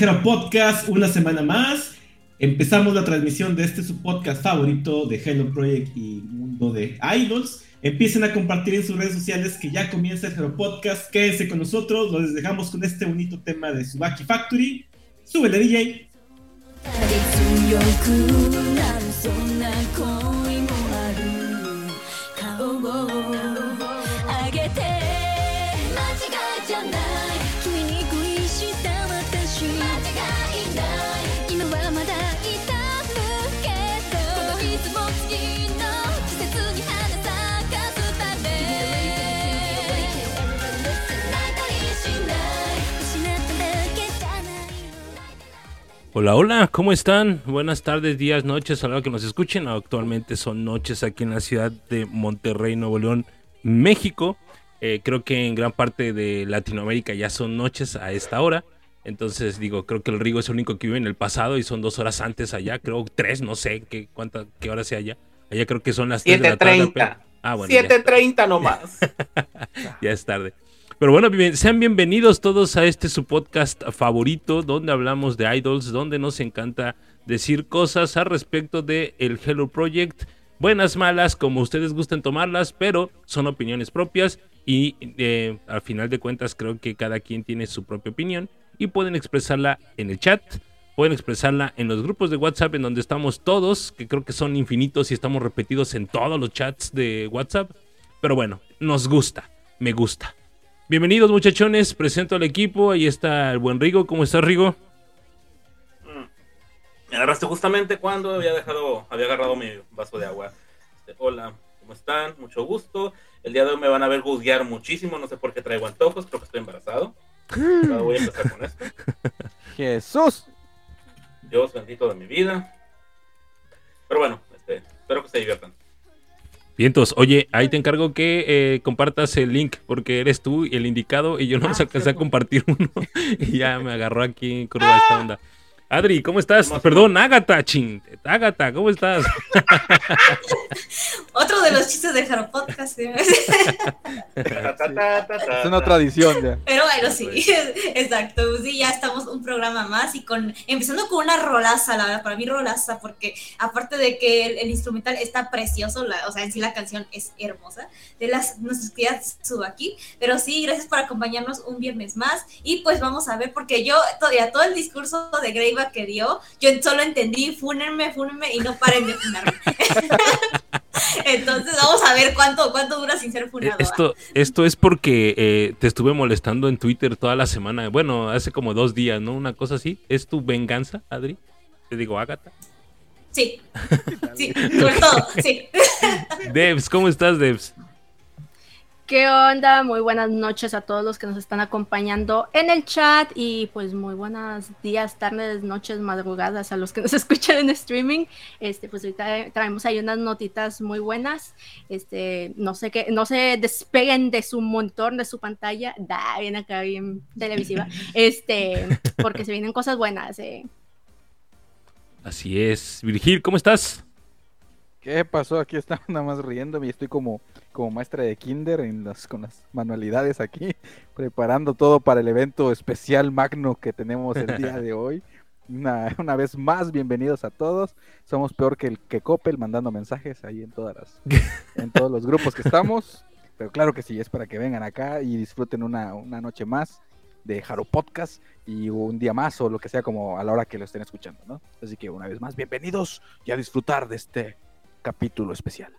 Hero Podcast una semana más. Empezamos la transmisión de este su podcast favorito de Hello Project y Mundo de Idols. Empiecen a compartir en sus redes sociales que ya comienza el Hero Podcast. Quédense con nosotros. Los dejamos con este bonito tema de Subaki Factory. Súbele, DJ. Hola, hola, ¿cómo están? Buenas tardes, días, noches, a la hora que nos escuchen. Actualmente son noches aquí en la ciudad de Monterrey, Nuevo León, México. Eh, creo que en gran parte de Latinoamérica ya son noches a esta hora. Entonces digo, creo que el Rigo es el único que vive en el pasado y son dos horas antes allá, creo tres, no sé qué, cuánta, qué hora sea allá. Allá creo que son las 3 de la tarde. Ah, bueno. 7.30 nomás. ya es tarde. Pero bueno, sean bienvenidos todos a este su podcast favorito, donde hablamos de idols, donde nos encanta decir cosas al respecto de el Hello Project, buenas, malas, como ustedes gusten tomarlas, pero son opiniones propias y eh, al final de cuentas creo que cada quien tiene su propia opinión y pueden expresarla en el chat, pueden expresarla en los grupos de WhatsApp en donde estamos todos, que creo que son infinitos y estamos repetidos en todos los chats de WhatsApp. Pero bueno, nos gusta, me gusta. Bienvenidos muchachones, presento al equipo, ahí está el buen Rigo, ¿cómo estás Rigo? Mm. Me agarraste justamente cuando había dejado, había agarrado mi vaso de agua. Este, hola, ¿cómo están? Mucho gusto. El día de hoy me van a ver juzguear muchísimo, no sé por qué traigo antojos, creo que estoy embarazado. voy a empezar con esto. Jesús. Dios bendito de mi vida. Pero bueno, este, espero que se diviertan. Vientos, oye, ahí te encargo que eh, compartas el link, porque eres tú el indicado y yo no ah, alcancé a compartir uno. Y ya me agarró aquí en curva esta onda. Adri, ¿cómo estás? Perdón, Ágata, ching. Ágata, ¿cómo estás? Otro de los chistes de Jaro Podcast. es una tradición ya. Pero bueno, sí, exacto. Sí, ya estamos un programa más y con empezando con una rolaza, la verdad, para mí rolaza, porque aparte de que el, instrumental está precioso, o sea, en sí la canción es hermosa, de las nuestras queridas aquí. Pero sí, gracias por acompañarnos un viernes más. Y pues vamos a ver, porque yo todavía todo el discurso de Grey que dio, yo solo entendí, fúnenme, fúnenme y no paren de funarme. Entonces vamos a ver cuánto, cuánto dura sin ser funado. Esto, esto es porque eh, te estuve molestando en Twitter toda la semana. Bueno, hace como dos días, ¿no? Una cosa así. ¿Es tu venganza, Adri? Te digo, Ágata. Sí. sí, sobre todo, sí. Devs, ¿cómo estás, Devs? ¿Qué onda? Muy buenas noches a todos los que nos están acompañando en el chat y pues muy buenos días, tardes, noches, madrugadas a los que nos escuchan en streaming. Este, pues ahorita traemos ahí unas notitas muy buenas. Este, no sé qué, no se despeguen de su montón, de su pantalla. Da, bien acá, bien televisiva. Este, porque se vienen cosas buenas. Eh. Así es. Virgil, ¿cómo estás? ¿Qué pasó? Aquí estaba nada más riéndome y estoy como como maestra de kinder en con las manualidades aquí, preparando todo para el evento especial magno que tenemos el día de hoy. Una, una, vez más, bienvenidos a todos. Somos peor que el que Coppel mandando mensajes ahí en todas las, en todos los grupos que estamos. Pero claro que sí, es para que vengan acá y disfruten una, una noche más de Jaro Podcast y un día más o lo que sea como a la hora que lo estén escuchando, ¿no? Así que una vez más, bienvenidos y a disfrutar de este capítulo especial.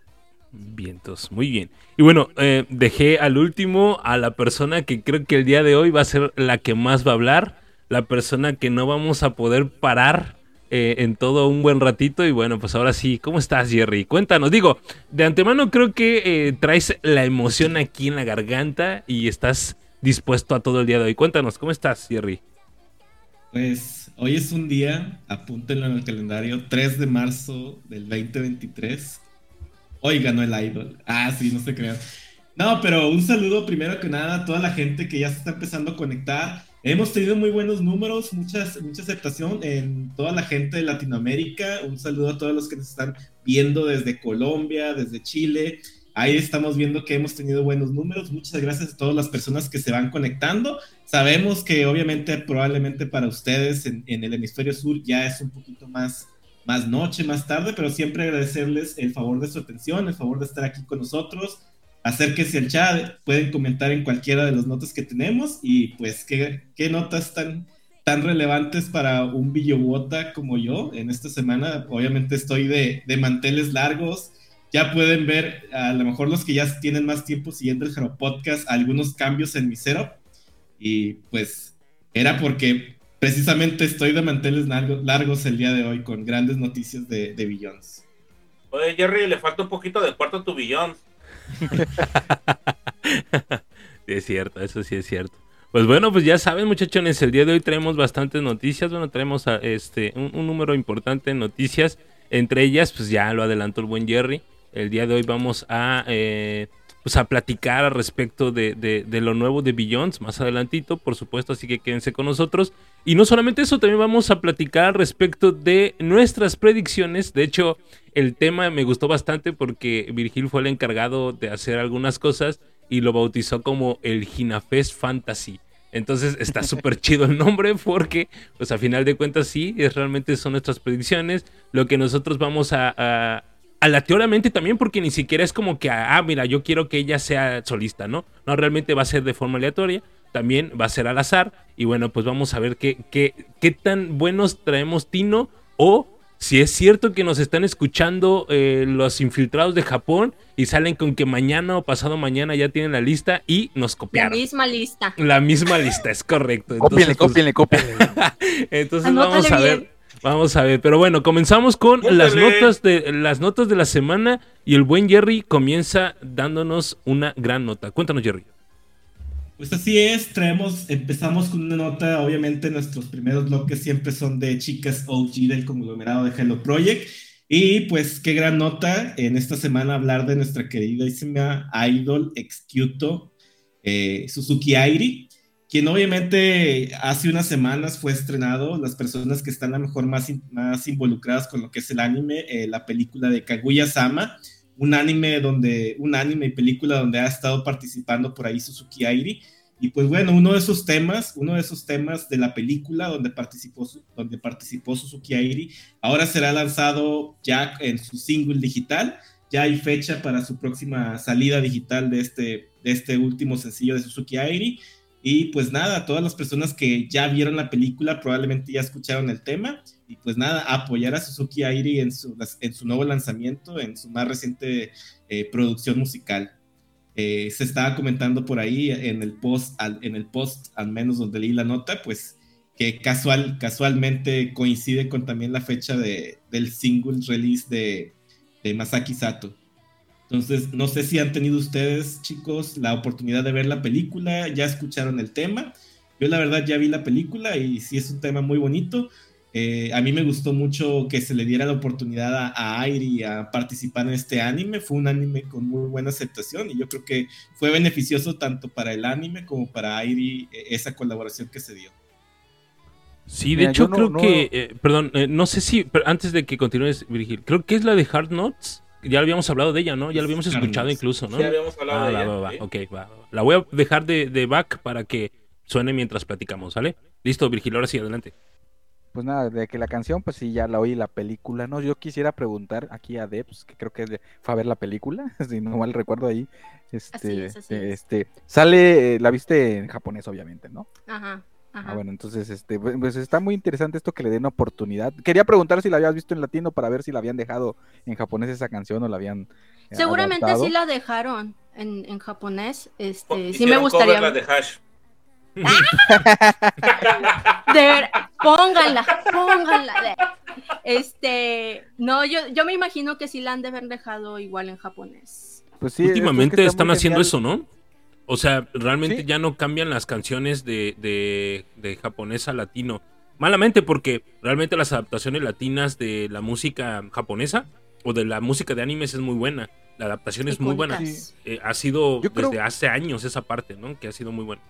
Vientos, muy bien. Y bueno, eh, dejé al último a la persona que creo que el día de hoy va a ser la que más va a hablar, la persona que no vamos a poder parar eh, en todo un buen ratito. Y bueno, pues ahora sí, ¿cómo estás, Jerry? Cuéntanos, digo, de antemano creo que eh, traes la emoción aquí en la garganta y estás dispuesto a todo el día de hoy. Cuéntanos, ¿cómo estás, Jerry? Pues hoy es un día, apúntenlo en el calendario, 3 de marzo del 2023 Hoy ganó el idol. Ah, sí, no se crean. No, pero un saludo primero que nada a toda la gente que ya se está empezando a conectar. Hemos tenido muy buenos números, muchas, mucha aceptación en toda la gente de Latinoamérica. Un saludo a todos los que nos están viendo desde Colombia, desde Chile. Ahí estamos viendo que hemos tenido buenos números. Muchas gracias a todas las personas que se van conectando. Sabemos que obviamente probablemente para ustedes en, el hemisferio sur ya es un poquito más, más noche, más tarde, pero siempre agradecerles el favor de su atención, el favor de estar aquí con nosotros. Acérquense al chat, pueden comentar en cualquiera de las notas que tenemos y pues qué, qué notas tan, tan relevantes para un Villobota como yo en esta semana. Obviamente estoy de, de manteles largos ya pueden ver, a lo mejor los que ya tienen más tiempo siguiendo el Jaro Podcast, algunos cambios en mi setup. Y pues era porque precisamente estoy de manteles largos el día de hoy con grandes noticias de, de Billions. Oye, Jerry, le falta un poquito de cuarto a tu Billions. sí, es cierto, eso sí es cierto. Pues bueno, pues ya saben, muchachones, el día de hoy traemos bastantes noticias. Bueno, traemos a este, un, un número importante de noticias. Entre ellas, pues ya lo adelantó el buen Jerry. El día de hoy vamos a, eh, pues a platicar al respecto de, lo nuevo de Billions más adelantito, por supuesto, así que quédense con nosotros. Y no solamente eso, también vamos a platicar respecto de nuestras predicciones. De hecho, el tema me gustó bastante porque Virgil fue el encargado de hacer algunas cosas y lo bautizó como el Ginafest Fantasy. Entonces está súper chido el nombre porque, pues a final de cuentas sí, es, realmente son nuestras predicciones. Lo que nosotros vamos a, aleatoriamente también porque ni siquiera es como que, ah, mira, yo quiero que ella sea solista, ¿no? No, realmente va a ser de forma aleatoria, también va a ser al azar y bueno, pues vamos a ver qué, qué, qué tan buenos traemos Tino o si es cierto que nos están escuchando eh, los infiltrados de Japón y salen con que mañana o pasado mañana ya tienen la lista y nos copiaron. La misma lista. La misma lista, es correcto. Entonces, cópienle, pues, Entonces vamos a ver. Vamos a ver, pero bueno, comenzamos con las notas de las notas de la semana y el buen Jerry comienza dándonos una gran nota. Cuéntanos, Jerry. Pues así es, traemos, empezamos con una nota, obviamente nuestros primeros bloques siempre son de chicas OG del conglomerado de Hello Project. Y pues qué gran nota en esta semana hablar de nuestra queridísima idol Excuto, eh, Suzuki Airi quien obviamente hace unas semanas fue estrenado, las personas que están a lo mejor más, más involucradas con lo que es el anime, eh, la película de Kaguya-sama, un anime donde, un anime y película donde ha estado participando por ahí Suzuki Airi, y pues bueno, uno de esos temas, uno de esos temas de la película donde participó, donde participó Suzuki Airi, ahora será lanzado ya en su single digital, ya hay fecha para su próxima salida digital de este, de este último sencillo de Suzuki Airi, y pues nada, todas las personas que ya vieron la película probablemente ya escucharon el tema. Y pues nada, apoyar a Suzuki Airi en su, en su nuevo lanzamiento, en su más reciente eh, producción musical. Eh, se estaba comentando por ahí en el post, al, en el post al menos donde leí la nota, pues que casual, casualmente coincide con también la fecha de, del single release de, de Masaki Sato. Entonces, no sé si han tenido ustedes, chicos, la oportunidad de ver la película, ya escucharon el tema. Yo la verdad ya vi la película y sí es un tema muy bonito. Eh, a mí me gustó mucho que se le diera la oportunidad a, a Airi a participar en este anime. Fue un anime con muy buena aceptación y yo creo que fue beneficioso tanto para el anime como para Airi eh, esa colaboración que se dio. Sí, de hecho creo que, eh, perdón, no sé si, pero antes de que continúes, Virgil, creo que es la de Hard Notes ya habíamos hablado de ella, ¿no? Ya lo habíamos escuchado incluso, ¿no? Sí, habíamos hablado de ah, ella. Va, La voy a dejar de, back para que suene mientras platicamos, ¿vale? Listo, Virgil, ahora sí, adelante. Pues nada, de que la canción, pues sí, ya la oí la película, ¿no? Yo quisiera preguntar aquí a Debs, que creo que fue a ver la película, si no mal recuerdo ahí. Este, este, sale, la viste en japonés, obviamente, ¿no? Ajá. Ah, bueno, entonces, este, pues está muy interesante esto que le den oportunidad. Quería preguntar si la habías visto en latino para ver si la habían dejado en japonés esa canción o la habían. Eh, Seguramente sí la dejaron en, en japonés. Este, sí me gustaría. La de hash. de ver, pónganla, pónganla. Este, no, yo, yo me imagino que sí la han de haber dejado igual en japonés. Pues sí, Últimamente están haciendo eso, ¿no? O sea, realmente ya no cambian las canciones de, de, japonés a latino. Malamente porque realmente las adaptaciones latinas de la música japonesa o de la música de animes es muy buena. La adaptación es muy buena. Eh, ha sido desde hace años esa parte, ¿no? Que ha sido muy buena.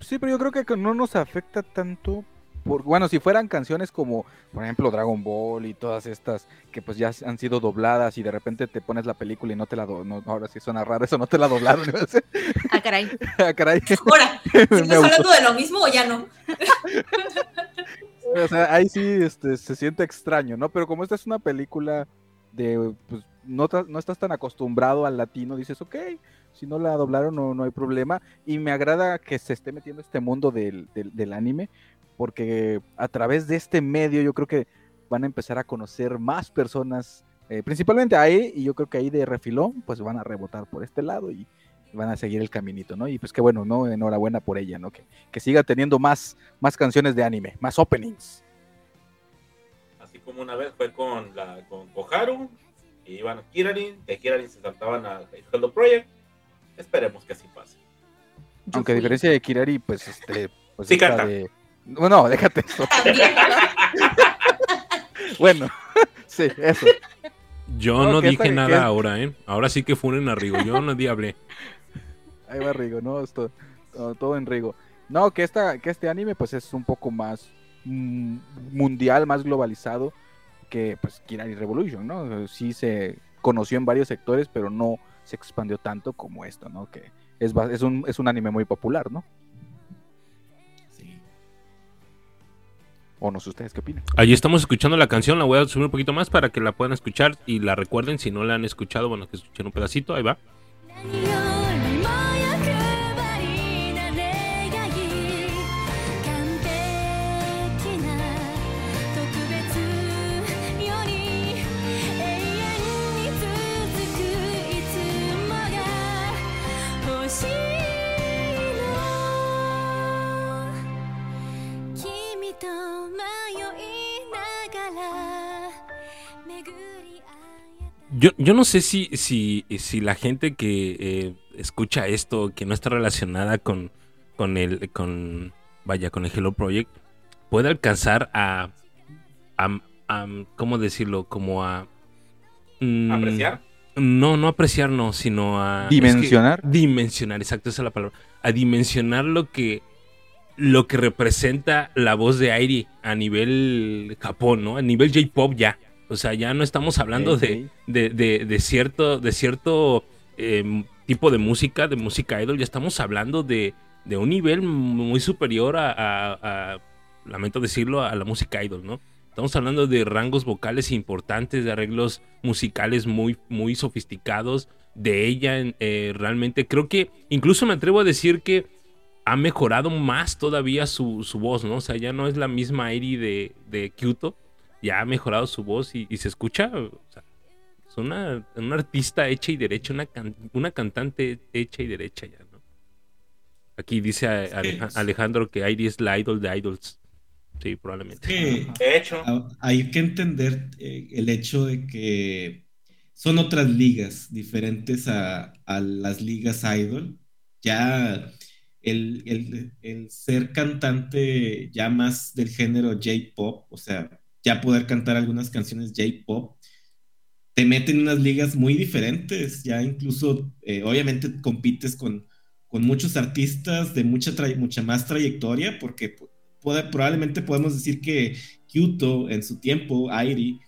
Sí, pero yo creo que no nos afecta tanto por, bueno, si fueran canciones como, por ejemplo, Dragon Ball y todas estas que pues ya han sido dobladas y de repente te pones la película y no te la no, ahora sí suena raro, eso no te la doblaron. ah, caray. ah, caray. Ahora, ¿estás hablando de lo mismo o ya no? o sea, ahí sí este, se siente extraño, ¿no? Pero como esta es una película de, pues, no, no estás tan acostumbrado al latino, dices, ok, si no la doblaron no, no hay problema. Y me agrada que se esté metiendo este mundo del, del, anime, porque a través de este medio yo creo que van a empezar a conocer más personas, eh, principalmente ahí, y yo creo que ahí de refilón, pues van a rebotar por este lado y van a seguir el caminito, ¿no? Y pues qué bueno, ¿no? Enhorabuena por ella, ¿no? Que, que siga teniendo más, más canciones de anime, más openings. Así como una vez fue con la con Koharu, y iban a Kirarin, de Kirarin se saltaban a Hello Project, Esperemos que así pase. Aunque a diferencia de Kirari, pues este. Pues sí, canta. No, déjate eso. bueno, sí, eso. Yo no, dije nada ahora, ¿eh? Ahora sí que funen a Rigo. Yo no hablé. Ahí va Rigo, ¿no? Esto, todo, en Rigo. No, que, esta, que este anime, pues es un poco más mm, mundial, más globalizado que, pues, Kirari Revolution, ¿no? Sí se conoció en varios sectores, pero no se expandió tanto como esto, ¿no? Que es, es, un, es un anime muy popular, ¿no? O no sé ustedes qué opinan. Ahí estamos escuchando la canción, la voy a subir un poquito más para que la puedan escuchar y la recuerden si no la han escuchado, bueno, que escuchen un pedacito, ahí va. Yo, yo no sé si, si, si la gente que eh, escucha esto, que no está relacionada con, con el, con, vaya, con el Hello Project, puede alcanzar a, a, ¿cómo decirlo? Como a... Mm, ¿Apreciar? No, no apreciar, no, sino a... ¿Dimensionar? dimensionar, exacto, esa es la palabra. A dimensionar lo que, lo que representa la voz de Airi a nivel Japón, ¿no? A nivel J-Pop ya. O sea, ya no estamos hablando de, de, cierto, de cierto em, tipo de música, de música idol, ya estamos hablando de, un nivel muy superior a, lamento decirlo, a la música idol, ¿no? Estamos hablando de rangos vocales importantes, de arreglos musicales muy, muy sofisticados, de ella eh, realmente. Creo que incluso me atrevo a decir que ha mejorado más todavía su, voz, ¿no? O sea, ya no es la misma Airi de, de Kyoto, ya ha mejorado su voz y, se escucha, o sea, es una, artista hecha y derecha, una, una cantante hecha y derecha ya, ¿no? Aquí dice Alejandro que Airi es la idol de idols. Sí, probablemente. de hecho. Hay que entender eh, el hecho de que son otras ligas diferentes a, a las ligas idol. Ya el, el, ser cantante ya más del género J-pop, o sea, ya poder cantar algunas canciones J-pop, te meten en unas ligas muy diferentes, ya incluso, eh, obviamente compites con, con muchos artistas de mucha, mucha más trayectoria, porque probablemente podemos decir que Kyoto en su tiempo, Airi,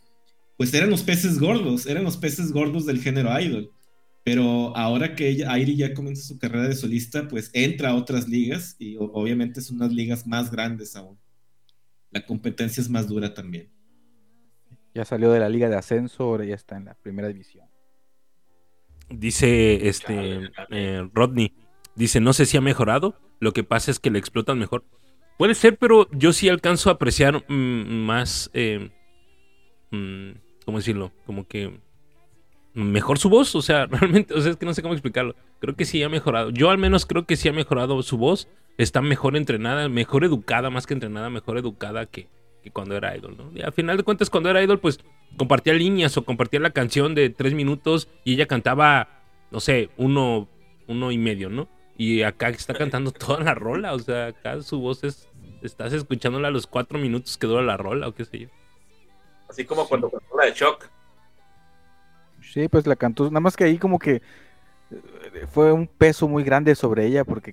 pues eran los peces gordos, eran los peces gordos del género idol. Pero ahora que ella, Airi ya comienza su carrera de solista, pues entra a otras ligas y obviamente son unas ligas más grandes aún. La competencia es más dura también. Ya salió de la liga de ascenso, ahora ya está en la primera división. Dice este eh, Rodney, dice, no sé si ha mejorado, lo que pasa es que le explotan mejor. Puede ser, pero yo sí alcanzo a apreciar mm, más, eh, mm, ¿cómo decirlo? Como que mejor su voz, o sea, realmente, o sea, es que no sé cómo explicarlo. Creo que sí ha mejorado. Yo al menos creo que sí ha mejorado su voz. Está mejor entrenada, mejor educada, más que entrenada, mejor educada que, cuando era idol, ¿no? Y al final de cuentas, cuando era idol, pues compartía líneas o compartía la canción de tres minutos y ella cantaba, no sé, uno, uno y medio, ¿no? Y acá está cantando toda la rola, o sea, acá su voz es, estás escuchándola a los cuatro minutos que dura la rola o qué sé yo. Así como cuando cantó la de Shock. Sí, pues la cantó, nada más que ahí como que eh, fue un peso muy grande sobre ella porque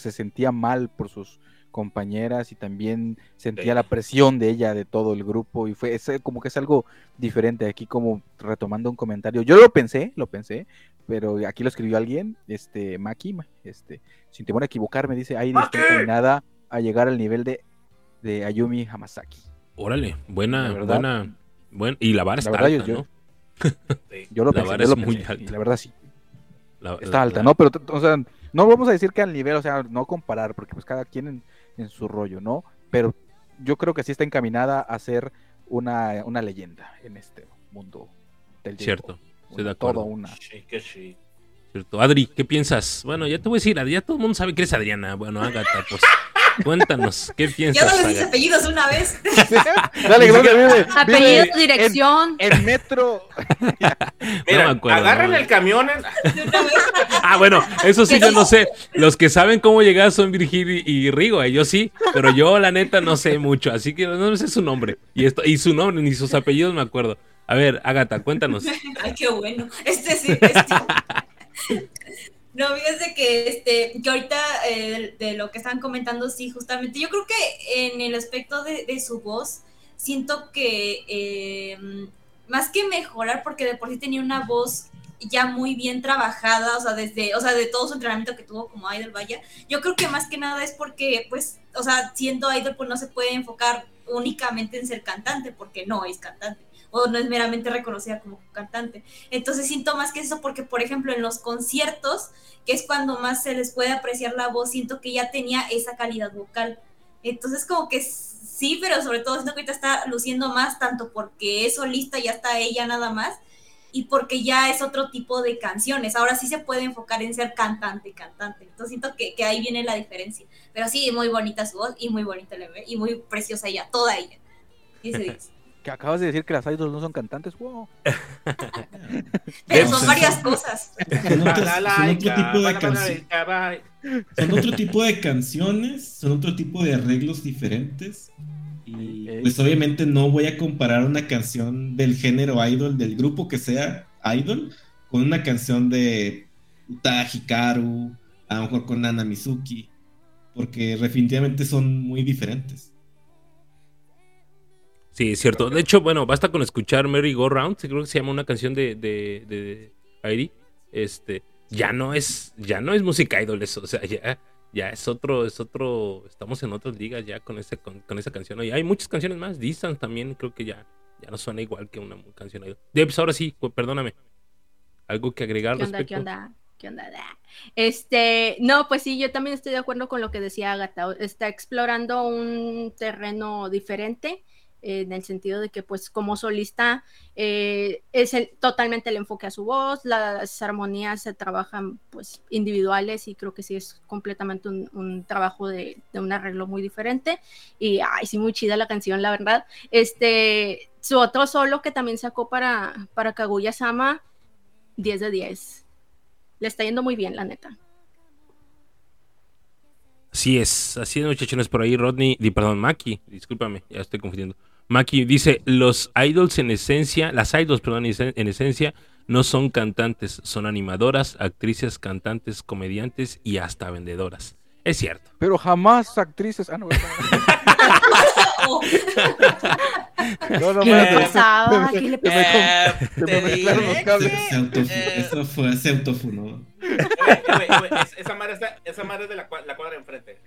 se sentía mal por sus compañeras y también sentía Sí. la presión de ella, de todo el grupo y fue es, como que es algo diferente aquí como retomando un comentario. Yo lo pensé, lo pensé, pero aquí lo escribió alguien, este Maki, ma- este, sin temor a equivocarme, dice, ¡Maki! encaminada a llegar al nivel de, de Ayumi Hamasaki. Órale, buena, verdad- buena, buen- y la vara está verdad, alta, yo-. Yo lo La pensé, vara yo es lo muy pensé, alta. la verdad sí. La- está la- alta, ¿no? Pero, o sea, no vamos a decir que al nivel, o sea, no comparar, porque pues cada quien en, en su rollo, ¿no? Pero yo creo que sí está encaminada a ser una, una leyenda en este mundo del. Cierto, estoy de acuerdo. Todo una. Sí, que sí. Cierto. Adri, ¿qué piensas? Bueno, ya te voy a decir, Adri, ya todo el mundo sabe que eres Adriana. Bueno, Agatha, pues cuéntanos, ¿qué Ya piensas? no les dice Agatha? apellidos una vez. Dale, que ¿dónde vive? Apellido, Vive dirección. En, en metro. Mira, me acuerdo, agarran no. el camión. en- De una vez. Ah, bueno, eso sí, yo no. no sé. Los que saben cómo llegar son Virgil y, Rigo, eh, yo sí, pero yo la neta no sé mucho, así que no sé su nombre. Y esto, y su nombre, ni sus apellidos me acuerdo. A ver, Agatha, cuéntanos. Ay, qué bueno. Este sí, este. No, fíjense que este, que ahorita eh, de lo que están comentando, sí, justamente. Yo creo que en el aspecto de, de su voz, siento que eh, más que mejorar, porque de por sí tenía una voz ya muy bien trabajada, o sea, desde, o sea, de todo su entrenamiento que tuvo como idol, vaya. Yo creo que más que nada es porque, pues, o sea, siendo idol, pues no se puede enfocar únicamente en ser cantante, porque no es cantante, o no es meramente reconocida como cantante. Entonces siento más que eso porque, por ejemplo, en los conciertos, que es cuando más se les puede apreciar la voz, siento que ya tenía esa calidad vocal. Entonces como que sí, pero sobre todo siento que ahorita está luciendo más, tanto porque es solista, ya está ella nada más, y porque ya es otro tipo de canciones. Ahora sí se puede enfocar en ser cantante, cantante. Entonces siento que, que ahí viene la diferencia. Pero sí, muy bonita su voz y muy bonita bebé y muy preciosa ella, toda ella. 10 de 10. Que acabas de decir que las idols no son cantantes, wow. Pero son varias cosas. Son, otros- son Balalaika, otro tipo de canciones. Son otro tipo de canciones, son otro tipo de arreglos diferentes. Y pues obviamente no voy a comparar una canción del género idol, del grupo que sea idol, con una canción de Uta Hikaru, a lo mejor con Nana Mizuki, porque definitivamente son muy diferentes. Sí, es cierto. De hecho, bueno, basta con escuchar Merry Go Round, creo que se llama una canción de, de, de Airi. Este, ya no es, ya no es música idol eso, o sea, ya, ya es otro, es otro, estamos en otras ligas ya con ese, con, con esa canción. Y hay muchas canciones más, Distance también creo que ya, ya no suena igual que una canción idol. Debs, ahora sí, pues, perdóname. ¿Algo que agregar ¿Qué onda? respecto? ¿Qué onda? ¿Qué onda? Da. Este, no, pues sí, yo también estoy de acuerdo con lo que decía Agatha. Está explorando un terreno diferente en el sentido de que, pues, como solista, eh, es el- totalmente el enfoque a su voz, las armonías se trabajan, pues, individuales y creo que sí es completamente un, un trabajo de, de un arreglo muy diferente. Y, ay, sí, muy chida la canción, la verdad. Este, su otro solo que también sacó para, para Kaguya Sama, 10 de 10. Le está yendo muy bien, la neta. Así es, así es, muchachones, por ahí Rodney, perdón, Maki, discúlpame, ya estoy confundiendo. Maki dice, los idols en esencia, las idols, perdón, en esen- en esencia, no son cantantes, son animadoras, actrices, cantantes, comediantes y hasta vendedoras. Es cierto. Pero jamás actrices. Ah, no, no, Oh, no, ¿Qué le espérate. pasaba? ¿Qué le me Eh, me Eh. Eso fue, se autofunó. Esa madre está- esa madre es de la, cua- la cuadra de enfrente.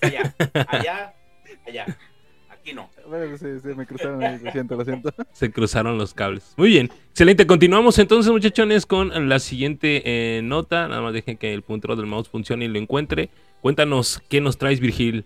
Allá, allá, allá. Aquí no. Bueno, me cruzaron ahí, lo siento, lo siento. Se cruzaron los cables. Muy bien, excelente. Continuamos entonces, muchachones, con la siguiente eh, nota. Nada más dejen que el puntero del mouse funcione y lo encuentre. Cuéntanos, ¿qué nos traes, Virgil?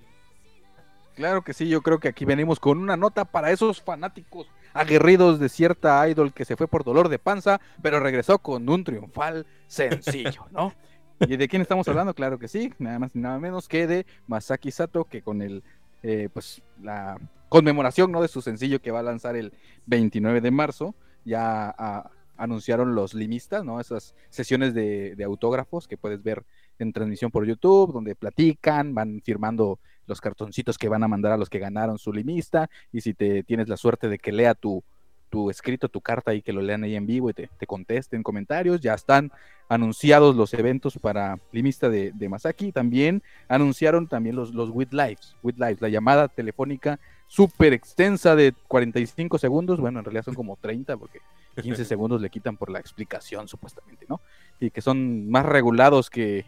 Claro que sí, yo creo que aquí venimos con una nota para esos fanáticos aguerridos de cierta idol que se fue por dolor de panza, pero regresó con un triunfal sencillo, ¿no? ¿Y de quién estamos hablando? Claro que sí, nada más y nada menos que de Masaki Sato, que con el, eh, pues, la conmemoración, ¿no? De su sencillo que va a lanzar el 29 de marzo, ya ah, anunciaron los limistas, ¿no? Esas sesiones de, de autógrafos que puedes ver en transmisión por YouTube, donde platican, van firmando los cartoncitos que van a mandar a los que ganaron su limista y si te tienes la suerte de que lea tu, tu escrito, tu carta ahí que lo lean ahí en vivo y te, te contesten comentarios. Ya están anunciados los eventos para Limista de, de Masaki. También anunciaron también los, los With Lives, With Lives, la llamada telefónica súper extensa de 45 segundos. Bueno, en realidad son como 30 porque 15 segundos le quitan por la explicación supuestamente, ¿no? Y que son más regulados que,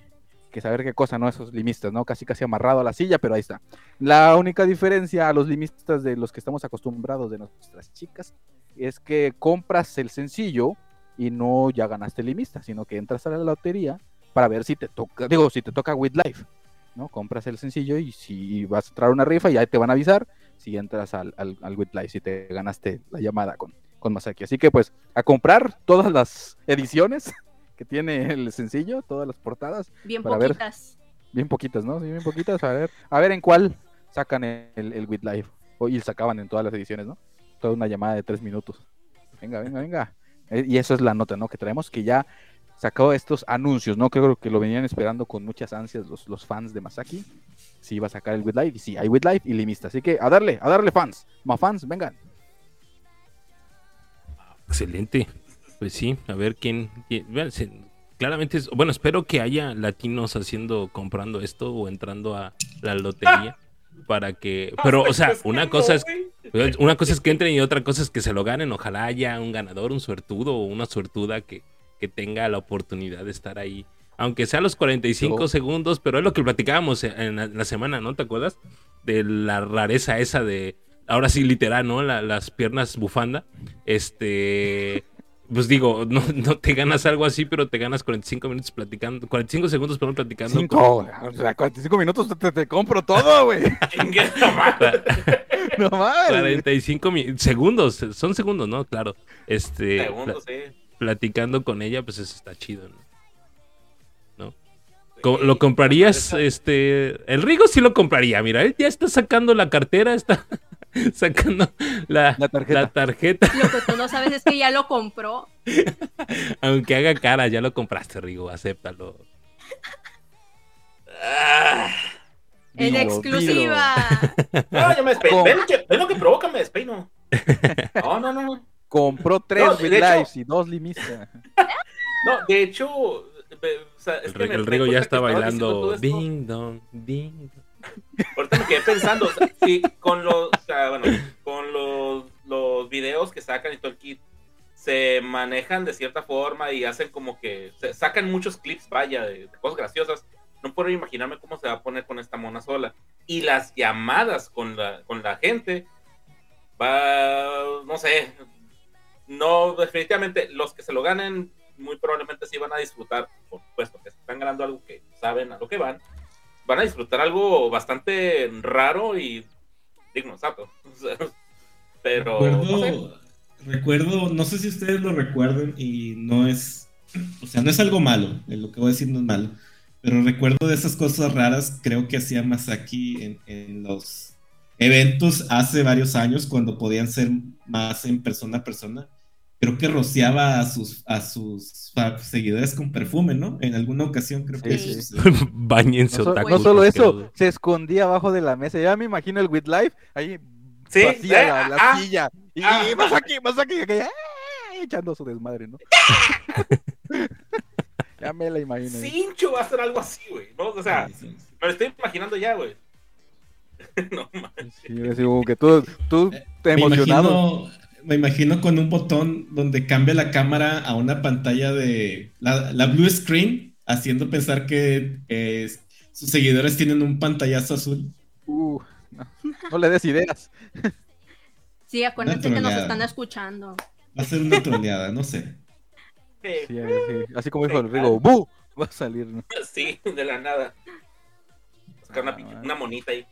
que saber qué cosa, ¿no? Esos limistas, ¿no? Casi casi amarrado a la silla, pero ahí está. La única diferencia a los limistas de los que estamos acostumbrados de nuestras chicas es que compras el sencillo y no ya ganaste limista, sino que entras a la lotería para ver si te toca, digo, si te toca with life, ¿no? Compras el sencillo y si vas a entrar a una rifa, ya te van a avisar si entras al, al, al with life, si te ganaste la llamada con, con Masaki. Así que pues a comprar todas las ediciones que tiene el sencillo, todas las portadas, Bien Para ver. poquitas. bien poquitas, ¿no? Sí, bien poquitas, a ver, a ver en cuál sacan el, el with life. O- Y sacaban en todas las ediciones, ¿no? Toda una llamada de tres minutos. Venga, venga, venga. Eh, Y eso es la nota, ¿no? Que traemos que ya sacó estos anuncios, ¿no? Creo que lo venían esperando con muchas ansias los, los fans de Masaki. Si iba a sacar el with life, y sí, hay with life y limista. Así que a darle, a darle fans. Más fans, vengan. Excelente. Pues sí, a ver quién. quién- vean, se- claramente, es, bueno, espero que haya latinos haciendo, comprando esto o entrando a la lotería para que. Pero, o sea, una cosa es. Una cosa es que entren y otra cosa es que se lo ganen. Ojalá haya un ganador, un suertudo o una suertuda que, que tenga la oportunidad de estar ahí. Aunque sea los 45 Yo- segundos, pero es lo que platicábamos en la, la semana, ¿no? ¿Te acuerdas? De la rareza esa de, ahora sí, literal, ¿no? La- las piernas bufanda. Este, pues digo, no, no te ganas algo así, pero te ganas 45 minutos platicando, 45 segundos, perdón, platicando. con- Cinco, o sea, 45 minutos te, te- te compro todo, güey. No mames. 45 mi- segundos, son segundos, ¿no? Claro. Este, Segundos, sí. platicando con ella, pues eso está chido. ¿No? ¿Lo comprarías? Este, el Rigo sí lo compraría, mira, él ya está sacando la cartera, está sacando la, La tarjeta. la tarjeta, Lo que tú no sabes es que ya lo compró. aunque haga cara, ya lo compraste, Rigo, acéptalo. Ah, En Dilo, exclusiva. no, ya me despeino. ¿Cómo? ¿Ven, que- ven lo que provoca? Me despeino. No, no, no. Compró tres No, hecho- lives y dos limista. No, de hecho, ve- o sea, es El, que el Rigo ya está bailando ding dong, ding dong. Ahorita me quedé pensando, o sea, si con los, o sea, bueno, con los, los videos que sacan y todo el kit, se manejan de cierta forma y hacen como que se sacan muchos clips, vaya, de, de cosas graciosas. No puedo imaginarme cómo se va a poner con esta mona sola. Y las llamadas con la, con la gente, va, no sé, no, definitivamente los que se lo ganen muy probablemente sí van a disfrutar, por supuesto, que se están ganando algo que saben a lo que van, van a disfrutar algo bastante raro y digno, exacto. O sea, Pero, no sé. Recuerdo, recuerdo, no sé si ustedes lo recuerden y no es, o sea, no es algo malo, lo que voy a decir no es malo, pero recuerdo de esas cosas raras, creo que hacía Masaki en, en los eventos hace varios años cuando podían ser más en persona a persona. Creo que rociaba a sus, a sus seguidores con perfume, ¿no? En alguna ocasión creo que eso sí. Bañense, No, no solo eso, asquerosos. se escondía abajo de la mesa. Ya me imagino el with life ahí Sí, vacía eh, la, la ah, silla. Y ah. más aquí, más aquí, aquí, ¡ah! echando su desmadre, ¿no? ya me la imagino. ahí. Cincho va a ser algo así, güey. ¿no? O sea, Sí, sí, sí. me lo estoy imaginando ya, güey. no manches. Sí, que tú, tú te Me emocionado. imagino, me imagino con un botón donde cambia la cámara a una pantalla de la, la blue screen, haciendo pensar que eh, sus seguidores tienen un pantallazo azul. Uh, no, no le des ideas. Sí, acuérdense que nos están escuchando. Va a ser una troleada, no sé. Sí, Sí, sí, Así como dijo el Rigo, ¡bu! Va a salir, ¿no? sí, de la nada. Sacar una, Ah, bueno. una monita ahí.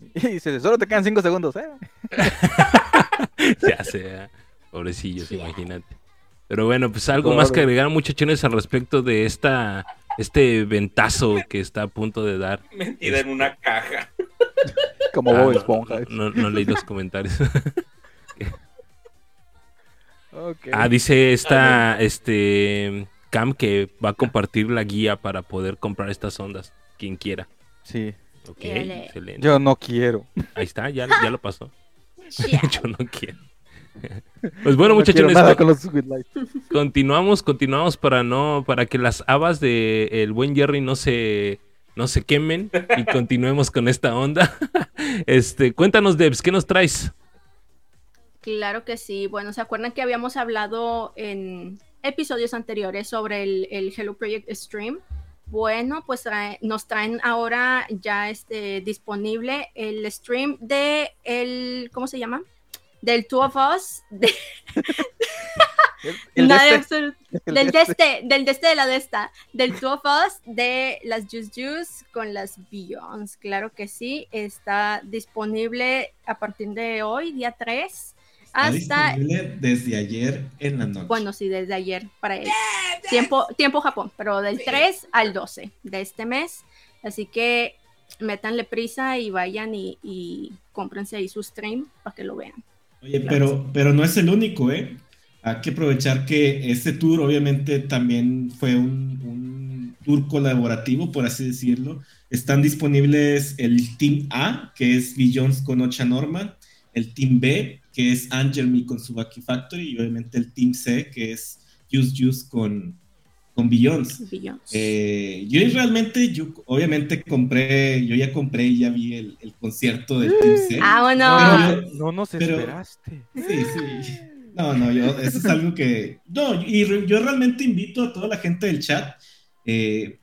Y dice, solo te quedan cinco segundos, ¿eh? Ya sea, pobrecillos, imagínate. Pero bueno, pues algo Claro. más que agregar, muchachones, al respecto de esta este ventazo que está a punto de dar. Metida en una caja. Como Ah, Bob Esponja. No, no- no leí los comentarios. Ah, dice esta este Cam que va a compartir la guía para poder comprar estas ondas, quien quiera. Sí, Ok, excelente. yo no quiero. Ahí está, ya, ya lo pasó. Yo no quiero. Pues bueno, No Light. continuamos, continuamos para no, para que las habas de el buen Jerry no se, no se quemen y continuemos con esta onda. Este, cuéntanos, Debs, ¿qué nos traes? Claro que sí. Bueno, ¿se acuerdan que habíamos hablado en episodios anteriores sobre el, el Hello Project Stream? Bueno, pues trae- nos traen ahora ya este, disponible el stream de el, ¿cómo se llama? Del Two of Us, de- El, el de Nada este, absolut- el del de este. este, del de este de la de esta, del Two of Us, de las Juice Juice con las Beyonds. Claro que sí, está disponible a partir de hoy, día 3, Está hasta, desde ayer en la noche. bueno, sí, desde ayer para él. Tiempo, tiempo Japón, pero del 3 al 12 de este mes. Así que métanle prisa y vayan y, y cómprense ahí su stream para que lo vean. Oye, pero, pero no es el único, ¿eh? Hay que aprovechar que este tour obviamente también fue un, un tour colaborativo, por así decirlo. Están disponibles el Team A, que es Billions con Ocha Norma, el Team B, que es Angermy con Subaki Factory, y obviamente el Team C, que es Juice Juice con, con Billions. Eh, yo realmente, yo obviamente compré, yo ya compré y ya vi el, el concierto del Team C. Ah, bueno. No nos pero- esperaste. Sí, sí. No, no, yo, eso es algo que. No, y re- yo realmente invito a toda la gente del chat. eh,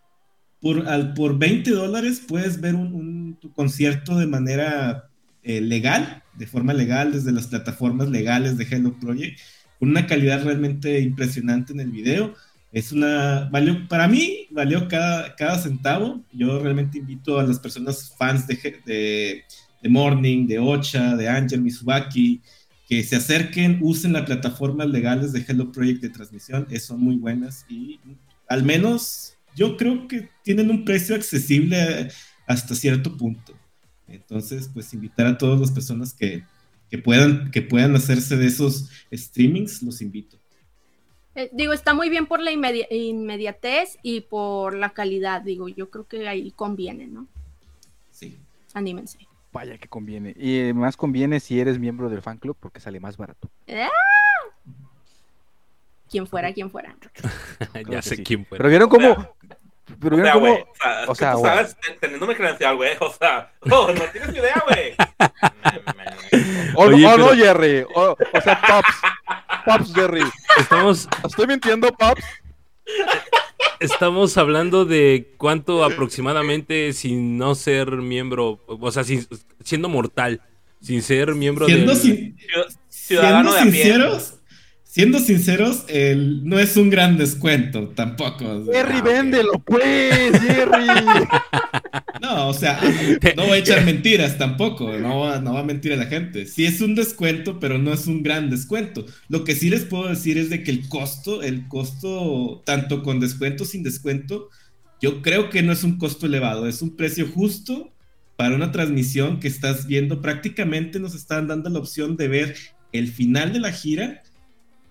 por, al, por 20 dólares puedes ver un, un- tu concierto de manera eh, legal, de forma legal, desde las plataformas legales de Hello Project, con una calidad realmente impresionante en el video. Es una. Valió, para mí, valió cada, cada centavo. Yo realmente invito a las personas fans de, de, Morning, de Ocha, de Angel Mizubaki, que se acerquen, usen las plataformas legales de Hello Project de transmisión, son muy buenas y al menos yo creo que tienen un precio accesible hasta cierto punto. Entonces, pues invitar a todas las personas que, que puedan, que puedan hacerse de esos streamings, los invito. Eh, digo, está muy bien por la inmedi- inmediatez y por la calidad, digo, yo creo que ahí conviene, ¿no? Sí. Anímense. Vaya que conviene. Y eh, más conviene si eres miembro del fan club porque sale más barato. Quien fuera, quien fuera. ya sé sí. quién fue. Pero vieron cómo. Pero O sea, güey. O sea, o o sea, tú güey. sabes, ten- teniéndome credencial, güey. O sea, oh, no tienes ni idea, güey. Oh, Oye, no, Jerry. Oh, o sea, Pops. Pops, Jerry. Estamos, Estoy mintiendo, Pops. estamos hablando de cuánto aproximadamente sin no ser miembro, o sea, sin- siendo mortal, sin ser miembro Siendo, del... sin- Ciudadano siendo de sinceros, siendo sinceros, el, no es un gran descuento tampoco. Jerry, ah, véndelo, pues, Jerry. No, o sea, no voy a echar mentiras tampoco, no va, no va a mentir a la gente. Sí es un descuento, pero no es un gran descuento. Lo que sí les puedo decir es de que el costo, el costo, tanto con descuento, sin descuento, yo creo que no es un costo elevado, es un precio justo para una transmisión que estás viendo. Prácticamente nos están dando la opción de ver el final de la gira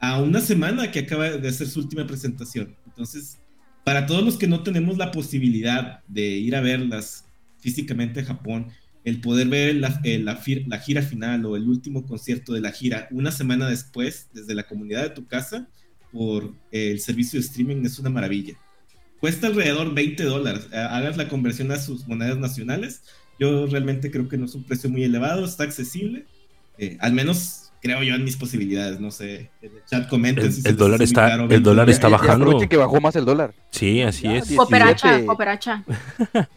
a una semana que acaba de hacer su última presentación. Entonces, para todos los que no tenemos la posibilidad de ir a verlas físicamente a Japón, el poder ver la, eh, la gira final o el último concierto de la gira una semana después, desde la comunidad de tu casa, por eh, el servicio de streaming es una maravilla. Cuesta alrededor 20 dólares. Eh, Hagas la conversión a sus monedas nacionales. Yo realmente creo que no es un precio muy elevado, está accesible. Al menos creo yo en mis posibilidades. No sé, en el chat comenten El- si se el les dólar está- caro el 20 dólar está bajando. aprovechen que bajó más el dólar. Sí, así Ya, es. Cooperacha, 17. cooperacha.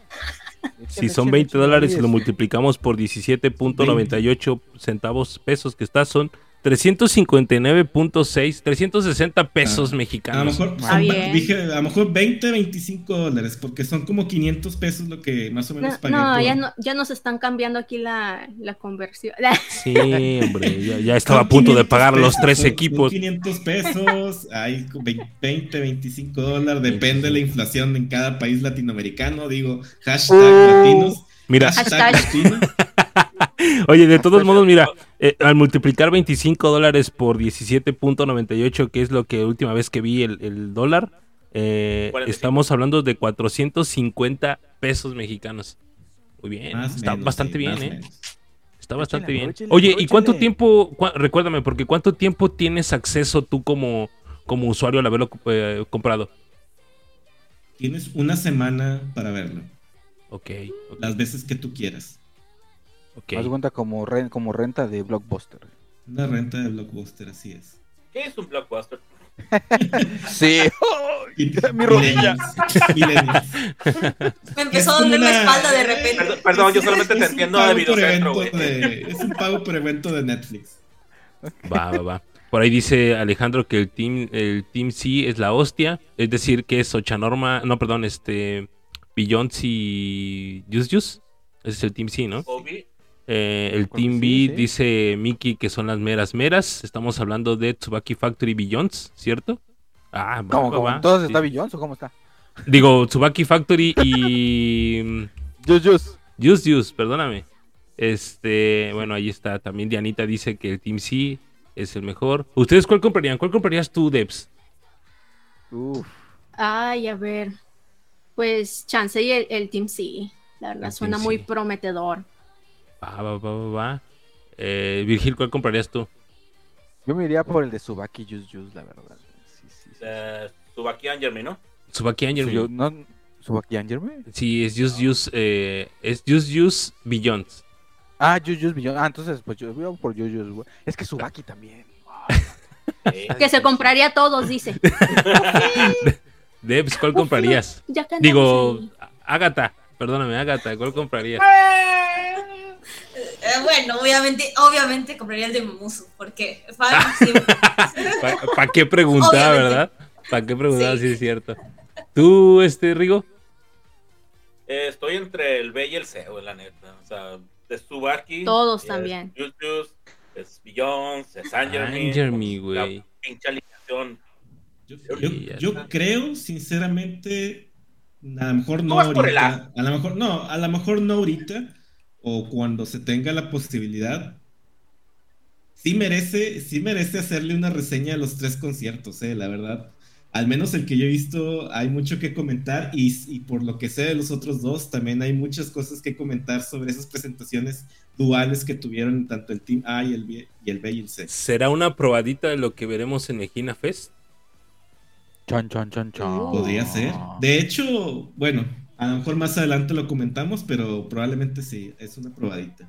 Si son 20 dólares y lo multiplicamos por 17.98 centavos pesos que está, son 359.6, 360 pesos Ah, A lo mexicanos. mejor, son- bien. dije, a lo mejor 20, 25 dólares, porque son como 500 pesos lo que más o menos No, pagué. no, por- ya, no, ya nos están cambiando aquí la, la conversión. Sí, hombre, ya, ya estaba a punto de 500 pagar los tres equipos. 500 pesos, hay 20, 25 dólares, depende de la inflación en cada país latinoamericano. Digo, hashtag Oh. latinos. Mira, Hashtag. Hashtag latinos. oye, de todos modos, mira, eh, al multiplicar 25 dólares por 17.98, que es lo que última vez que vi el, el dólar, eh, 45. estamos hablando de 450 pesos mexicanos. Muy bien, Más está menos, bastante sí, bien, ¿eh? menos. está bastante Échale, bien. échale, Oye, ¿y cuánto tiempo, recuérdame, porque cuánto tiempo tienes acceso tú como, como usuario al haberlo eh, comprado? Tienes una semana para verlo, Ok, ok, las veces que tú quieras. Ok. Haz cuenta como, ren- como renta de Blockbuster. Una renta de blockbuster, así es. ¿Qué es un blockbuster? Sí. Y- Mi rodilla. Me empezó a doler la espalda de repente. Perdón, perdón, yo solamente te es entiendo de videocentro, evento güey. de- Es un pago por evento de Netflix. Va, va, va. Por ahí dice Alejandro que el Team, el team C es la hostia. Es decir, que es Ochanorma. No, perdón, este. Beyoncé y Juice Juice. Ese es el Team C, ¿no? Obi, Eh, el Team sí, B sí. dice Mickey que son las meras meras. Estamos hablando de Tsubaki Factory Beyoncé, ¿cierto? Ah, ¿Cómo, va, cómo? va. ¿Entonces Sí. está Beyoncé o cómo está? Digo, Tsubaki Factory y. just. Juice Juice, perdóname. Este, bueno, ahí está. También Dianita dice que el Team C es el mejor. ¿Ustedes cuál comprarían? ¿Cuál comprarías tú, Debs? Uf. Ay, a ver. Pues chance y el, el Team C. La verdad, El suena muy prometedor. Va, va, va, va, va. Eh, Virgil, ¿cuál comprarías tú? Yo me iría por el de Subaki Just Just, la verdad. Sí, sí, sí. eh, Tsubaki Angermi, ¿no? Tsubaki Angel. Yo- ¿no? ¿Subaki Angerme? Sí, es Just Use, eh, es Just Use Beyond. Ah, Just Just Beyond. Ah, entonces, pues yo voy por Just. güey. Es que Subaki también. Sí. Que se compraría todos, dice. Debs, ¿cuál comprarías? Digo. Agatha, perdóname, Agatha, ¿cuál comprarías? Eh, bueno, obviamente, obviamente compraría el de Musu, porque ¿Para qué preguntar, Obviamente. verdad? ¿Para qué preguntar Sí. si es cierto? ¿Tú, este, Rigo? Eh, estoy entre el B y el C, güey, la neta. O sea, de Tsubaki. Todos es también. Juice Juice, es Beyoncé, es La güey. pinche alineación. Yo, yo- creo, sinceramente, a lo mejor no ahorita. A lo mejor no, a lo mejor no ahorita. O cuando se tenga la posibilidad. Sí merece, sí merece hacerle una reseña a los tres conciertos, eh, la verdad. Al menos el que yo he visto, hay mucho que comentar. Y, y por lo que sé de los otros dos, también hay muchas cosas que comentar sobre esas presentaciones duales que tuvieron tanto el Team A y el B y el, B y el C. ¿Será una probadita de lo que veremos en Egina Fest? Chan, chan, chan, chan. Podría ser. De hecho, bueno, a lo mejor más adelante lo comentamos, pero probablemente sí, es una probadita.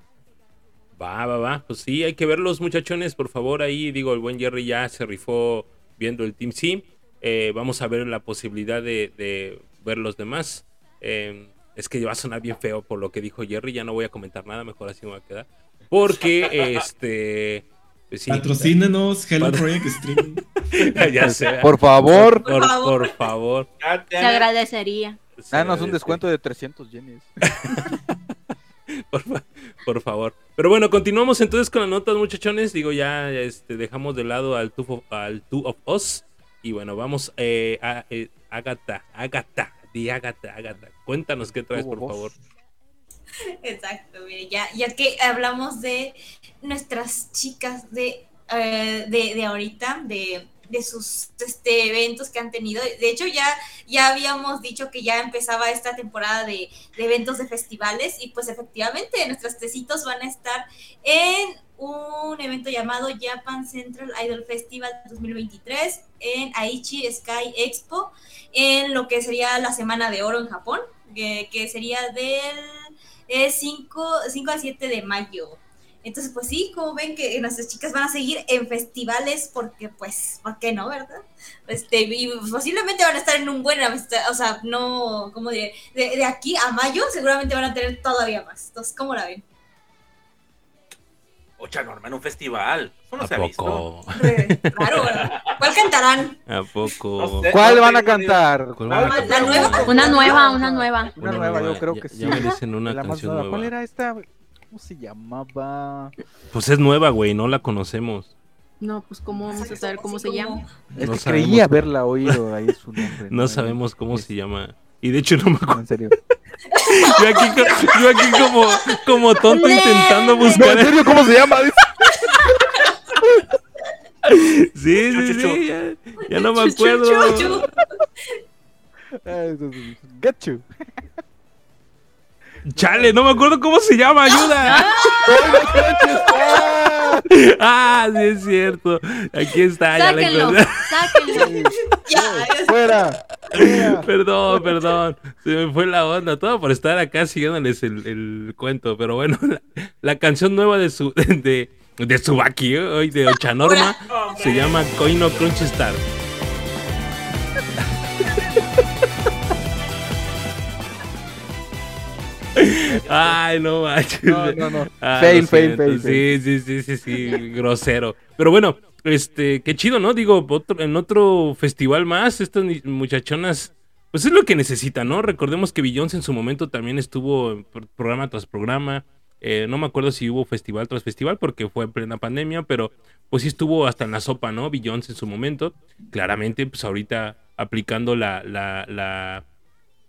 Va, va, va. Pues sí, hay que verlos, muchachones, por favor. Ahí, digo, el buen Jerry ya se rifó viendo el Team Sim. Eh, vamos a ver la posibilidad de, de ver los demás. Eh, es que va a sonar bien feo por lo que dijo Jerry. Ya no voy a comentar nada, mejor así me voy a quedar. Porque, este. pues sí, Patrocínenos, Hello Project Streaming. ya sé. Por favor, Por, Por favor. por favor. Se agradecería. Danos un Este, descuento de 300 yenes. por, fa- por favor. Pero bueno, continuamos entonces con las notas, muchachones. Digo, ya este, dejamos de lado al Two of, al Two of Us. Y bueno, vamos eh, a eh, Agatha, Agatha, di Agatha, Agatha. Cuéntanos qué traes, por favor. Exacto, mire, ya, ya que hablamos de nuestras chicas de, eh, de, de ahorita, de, de sus este, eventos que han tenido. De hecho, ya, ya habíamos dicho que ya empezaba esta temporada de, de eventos de festivales y pues efectivamente nuestros tecitos van a estar en un evento llamado Japan Central Idol Festival 2023 en Aichi Sky Expo, en lo que sería la Semana de Oro en Japón, que, sería del es 5, 5 al 7 de mayo. Entonces, pues sí, como ven que nuestras chicas van a seguir en festivales porque, pues, ¿por qué no, verdad? Este, y posiblemente van a estar en un buen, o sea, no, como de, de, de aquí a mayo seguramente van a tener todavía más. Entonces, ¿cómo la ven? Ocha Norma en un festival. Eso no ¿A se ha visto. poco? Claro, ¿verdad? ¿Cuál cantarán? ¿A poco? No sé. ¿Cuál no van a cantar? ¿Cuál ¿La van a cantar? nueva? Una nueva, una nueva. Una nueva, yo creo ya- que ya sí. merecen una La más canción nueva. nueva. ¿Cuál era esta? ¿Cómo se llamaba? Pues es nueva, güey, no la conocemos. No, pues cómo vamos a saber cómo se llama. Es No que creía haberla oído ahí su nombre. No sabemos cómo se llama. Y de hecho no me acuerdo. En serio. Yo aquí, co- yo aquí como, como tonto intentando No, buscar. en serio, ¿cómo se llama? Sí, sí, sí, ya, ya no me acuerdo. Ah, Get you. Chale, no me acuerdo cómo se llama, ayuda. ah, sí es cierto. Aquí está, ya la Sáquenlo. Ya. Fuera. fuera. Perdón, perdón. Se me fue la onda. Todo por estar acá siguiéndoles el, el cuento. Pero bueno, la, la canción nueva de su de, de Tsubaki, ¿eh? hoy de Ochanorma, se llama Koino Crunch Star. Ay, no manches. No, no, no. Fail, fail, fail, fail. Sí, sí, sí, sí, sí, grosero. Pero bueno, este, qué chido, ¿no? Digo, otro- en otro festival más, estas muchachonas, pues es lo que necesitan, ¿no? Recordemos que Beyoncé en su momento también estuvo programa tras programa. Eh, no me acuerdo si hubo festival tras festival porque fue en plena pandemia, pero pues sí estuvo hasta en la sopa, ¿no? Beyoncé en su momento. Claramente, pues ahorita aplicando la, la, la,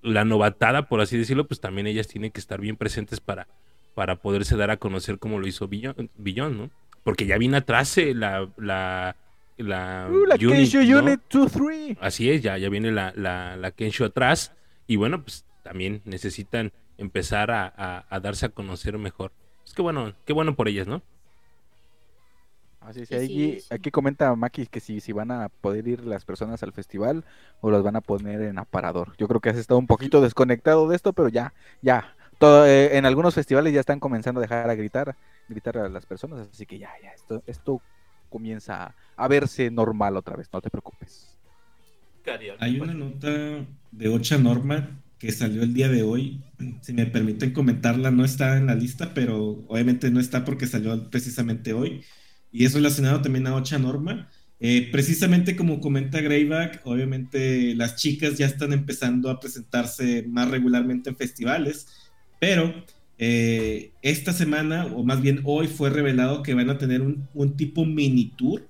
la novatada, por así decirlo, pues también ellas tienen que estar bien presentes para, para poderse dar a conocer como lo hizo Billon, Billon, ¿no? Porque ya viene atrás eh, la, la, la, Uh, la unit, Kensho ¿no? Unit 2-3. Así es, ya, ya viene la, la, la Kensho atrás. Y bueno, pues también necesitan empezar a, a- a darse a conocer mejor. Es que bueno, qué bueno por ellas, ¿no? Así es, aquí, sí, sí. aquí comenta Maki que si, si van a poder ir las personas al festival o las van a poner en aparador. Yo creo que has estado un poquito desconectado de esto, pero ya, ya. Todo, eh, en algunos festivales ya están comenzando a dejar a gritar, gritar a las personas, así que ya, ya, esto, esto comienza a, verse normal otra vez, no te preocupes. Hay pues. una nota de Ocha Norma que salió el día de hoy. Si me permiten comentarla, no está en la lista, pero obviamente no está porque salió precisamente hoy. Y es relacionado también a Ocha Norma. Eh, precisamente como comenta Greyback, obviamente las chicas ya están empezando a presentarse más regularmente en festivales, pero eh, esta semana, o más bien hoy, fue revelado que van a tener un, un tipo mini tour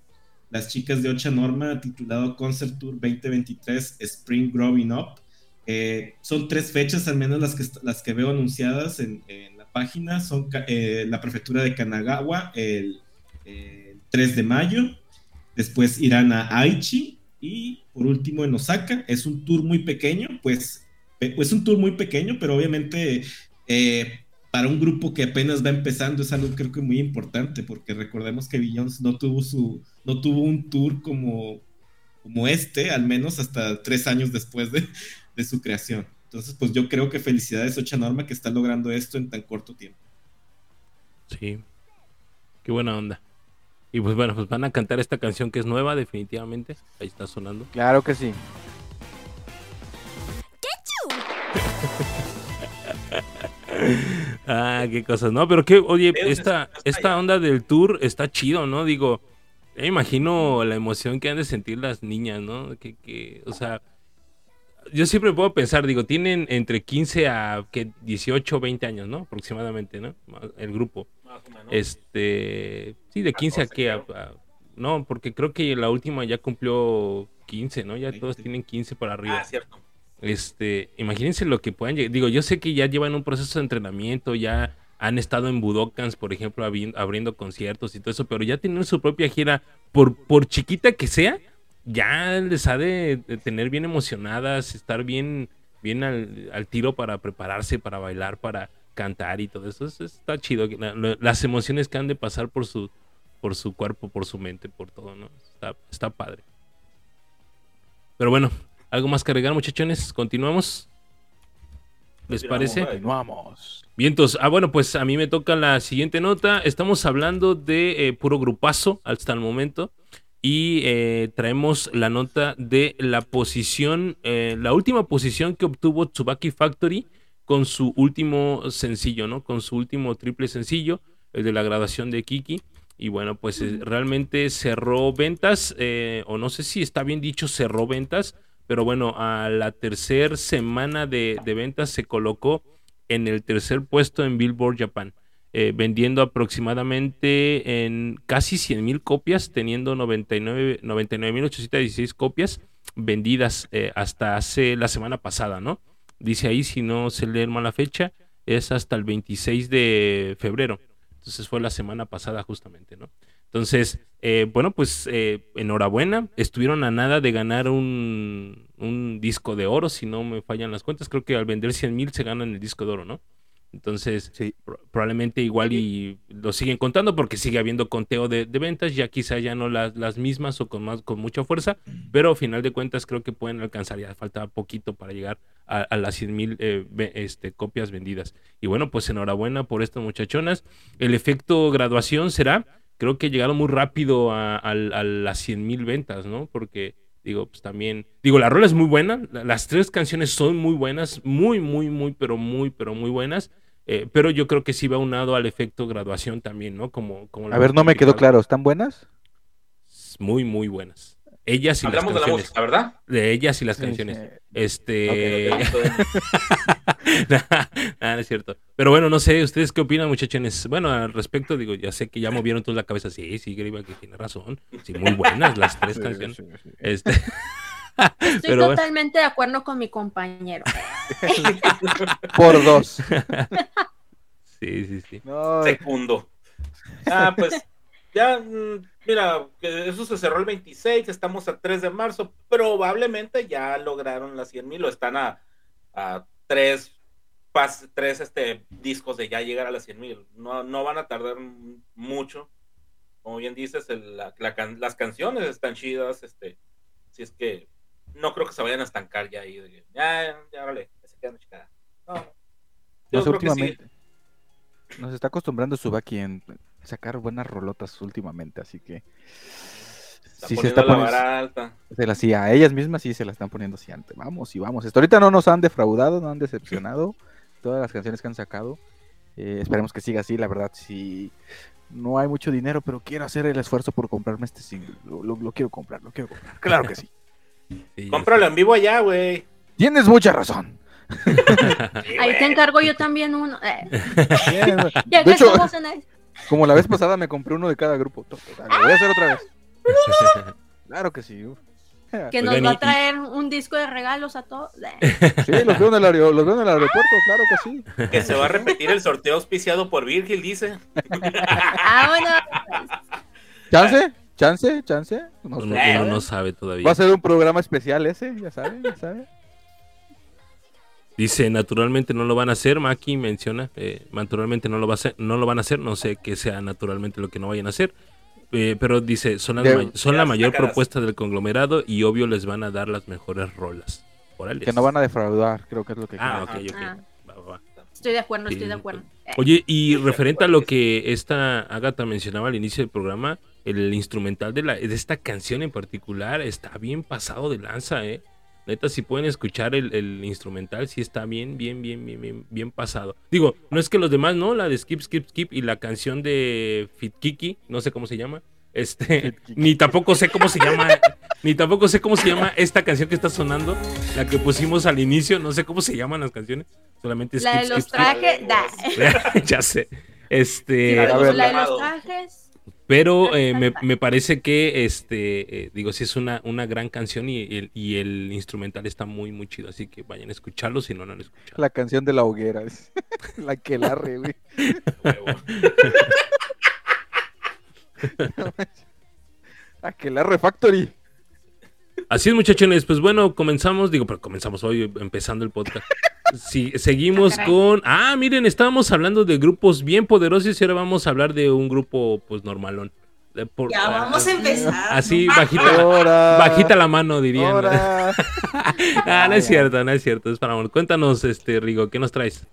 las chicas de Ocha Norma, titulado Concert Tour 2023 Spring Growing Up. Eh, son tres fechas, al menos las que, las que veo anunciadas en, en la página. Son eh, la prefectura de Kanagawa el, el 3 de mayo. Después irán a Aichi. Y por último en Osaka. Es un tour muy pequeño, pues es un tour muy pequeño, pero obviamente eh, para un grupo que apenas va empezando es algo creo que muy importante, porque recordemos que Beyoncé no tuvo su, no tuvo un tour como, como este, al menos hasta tres años después de, de su creación. Entonces, pues yo creo que felicidades Ocha Norma que está logrando esto en tan corto tiempo. Sí. Qué buena onda. Y pues bueno, pues van a cantar esta canción que es nueva, definitivamente. Ahí está sonando. Claro que sí. Ah, qué cosas, ¿no? Pero que, oye, esta, esta onda del tour está chido, ¿no? Digo, me imagino la emoción que han de sentir las niñas, ¿no? Que, que, o sea, yo siempre puedo pensar, digo, tienen entre 15 a que 18, 20 años, ¿no? Aproximadamente, ¿no? El grupo. Más o menos. Este, sí, de 15 a 14 qué, a- creo. a- no, porque creo que la última ya cumplió 15, ¿no? Ya todos 20. tienen 15 para arriba. Ah, cierto. Este, imagínense lo que puedan llegar. Digo, yo sé que ya llevan un proceso de entrenamiento, ya han estado en Budokans, por ejemplo, abri- abriendo conciertos y todo eso, pero ya tienen su propia gira, por, por chiquita que sea, ya les ha de, tener bien emocionadas, estar bien, bien al, al tiro para prepararse, para bailar, para cantar y todo eso. Eso está chido. la- la- las emociones que han de pasar por su, por su cuerpo, por su mente, por todo, ¿no? Está, está padre. Pero bueno, ¿algo más que agregar, muchachones? ¿Continuamos? ¿Les parece? Continuamos. Vientos. Ah, bueno, pues a mí me toca la siguiente nota. Estamos hablando de eh, puro grupazo hasta el momento. Y eh, traemos la nota de la posición, eh, la última posición que obtuvo Tsubaki Factory con su último sencillo, ¿no? Con su último triple sencillo, el de la graduación de Kiki. Y bueno, pues eh, realmente cerró ventas, eh, o no sé si está bien dicho cerró ventas, pero bueno, a la tercera semana de, de ventas se colocó en el tercer puesto en Billboard Japan, eh, vendiendo aproximadamente en casi 100 mil copias, teniendo 99 99.816 copias vendidas eh, hasta hace la semana pasada, ¿no? Dice ahí, si no se lee mal la fecha, es hasta el 26 de febrero. Entonces fue la semana pasada justamente, ¿no? Entonces, eh, bueno, pues eh, enhorabuena. Estuvieron a nada de ganar un, un disco de oro, si no me fallan las cuentas. Creo que al vender 100 mil se ganan el disco de oro, ¿no? Entonces, Sí. pro- probablemente igual y lo siguen contando porque sigue habiendo conteo de, de ventas, ya quizá ya no las, las mismas o con más con mucha fuerza, pero a final de cuentas creo que pueden alcanzar, ya falta poquito para llegar a, a las 100 mil este, copias vendidas. Y bueno, pues enhorabuena por estas muchachonas. El efecto graduación será, creo que llegaron muy rápido a, a- a las 100 mil ventas, ¿no? Porque digo, pues también, digo, la rola es muy buena, la- las tres canciones son muy buenas, muy, muy, muy, pero muy, pero muy buenas. Eh, pero yo creo que sí va unado al efecto graduación también, ¿no? Como, como A ver, no me quedó claro. ¿Están buenas? Muy, muy buenas. Ellas y Hablamos de las la canciones. música, ¿verdad? De ellas y las Sí, canciones. sí. Este. Ok, ok, Nah, no es cierto. Pero bueno, no sé, ¿ustedes qué opinan, muchachones? Bueno, al respecto, digo, ya sé que ya movieron todos la cabeza. Sí, sí, Griba, que tiene razón. Sí, muy buenas las tres Sí, canciones. sí, sí. Este. Estoy Pero bueno. totalmente de acuerdo con mi compañero. Por dos. Sí, sí, sí. No, Segundo. Ah, pues ya, mm, mira, eso se cerró el 26, estamos a 3 de marzo, probablemente ya lograron las 100 mil o están a, a tres, pas- tres este, discos de ya llegar a las 100 mil. No, no van a tardar mucho. Como bien dices, el- la- la can- las canciones están chidas, este, si es que no creo que se vayan a estancar ya ahí. de ya, ya, órale, se quedan chicadas. No. Yo que sí. últimamente. Nos está acostumbrando Subaki en sacar buenas rolotas últimamente, así que. Está Sí, se poniendo está la poniendo. vara alta. Se la, sí, a ellas mismas sí se la están poniendo así ante. Vamos y vamos. Hasta ahorita no nos han defraudado, no han decepcionado. Todas las canciones que han sacado. Eh, esperemos que siga así, la verdad. Sí, no hay mucho dinero, pero quiero hacer el esfuerzo por comprarme este single. Lo, lo- lo quiero comprar, lo quiero comprar. Claro que sí. Sí, Cómpralo en vivo allá, güey. Tienes mucha razón. Ahí te encargo yo también uno. Eh, Bien, ya de que hecho, estamos en el- como la vez pasada me compré uno de cada grupo. Lo voy a hacer otra vez. Claro que sí. que nos Oigan, va a traer un disco de regalos a todos. Sí, los veo en el, aero- los veo en el aeropuerto, claro que sí. Que se va a repetir el sorteo auspiciado por Virgil, dice. Vámonos. ¿Chance? ¿Chance? ¿Chance? No sé. Uno, uno no sabe todavía. Va a ser un programa especial ese, ya saben, ya saben. Dice, naturalmente no lo van a hacer, Maki menciona, eh, naturalmente no lo, va a hacer, no lo van a hacer, no sé qué sea naturalmente lo que no vayan a hacer, eh, pero dice, son, las De- may- son la mayor propuesta del conglomerado y obvio les van a dar las mejores rolas. Que no van a defraudar, creo que es lo que Ah, quieren. ok, ok. Ah. Va, va, va. Estoy de acuerdo, Sí, estoy de acuerdo. Oye, y referente a lo que esta Agatha mencionaba al inicio del programa, el instrumental de, la, de esta canción en particular está bien pasado de lanza, ¿eh? Neta, si pueden escuchar el, el instrumental, sí está bien, bien, bien, bien, bien, bien pasado. Digo, no es que los demás, ¿no? La de Skip, Skip, Skip y la canción de Fit Kiki, no sé cómo se llama. Este, ni tampoco sé cómo se llama, ni tampoco sé cómo se llama esta canción que está sonando, la que pusimos al inicio, no sé cómo se llaman las canciones, solamente la de Skip, los Skip, trajes. da. ya sé. Este, La de los trajes. Pero eh, me, me parece que, este, eh, digo, sí es una, una gran canción y el, y el instrumental está muy, muy chido. Así que vayan a escucharlo si no lo han escuchado. La canción de la hoguera. la que la re, güey. La que la refactory. Así es, muchachones. Pues bueno, comenzamos. Digo, pero comenzamos hoy empezando el podcast. Sí, seguimos Ah, caray. con. Ah, miren, estábamos hablando de grupos bien poderosos y ahora vamos a hablar de un grupo, pues, normalón. De por- Ya ah, vamos a empezar. Así, bajita, bajita la mano, dirían. Ah, no es cierto, no es cierto. Es para amor. Cuéntanos, este, Rigo, ¿qué nos traes?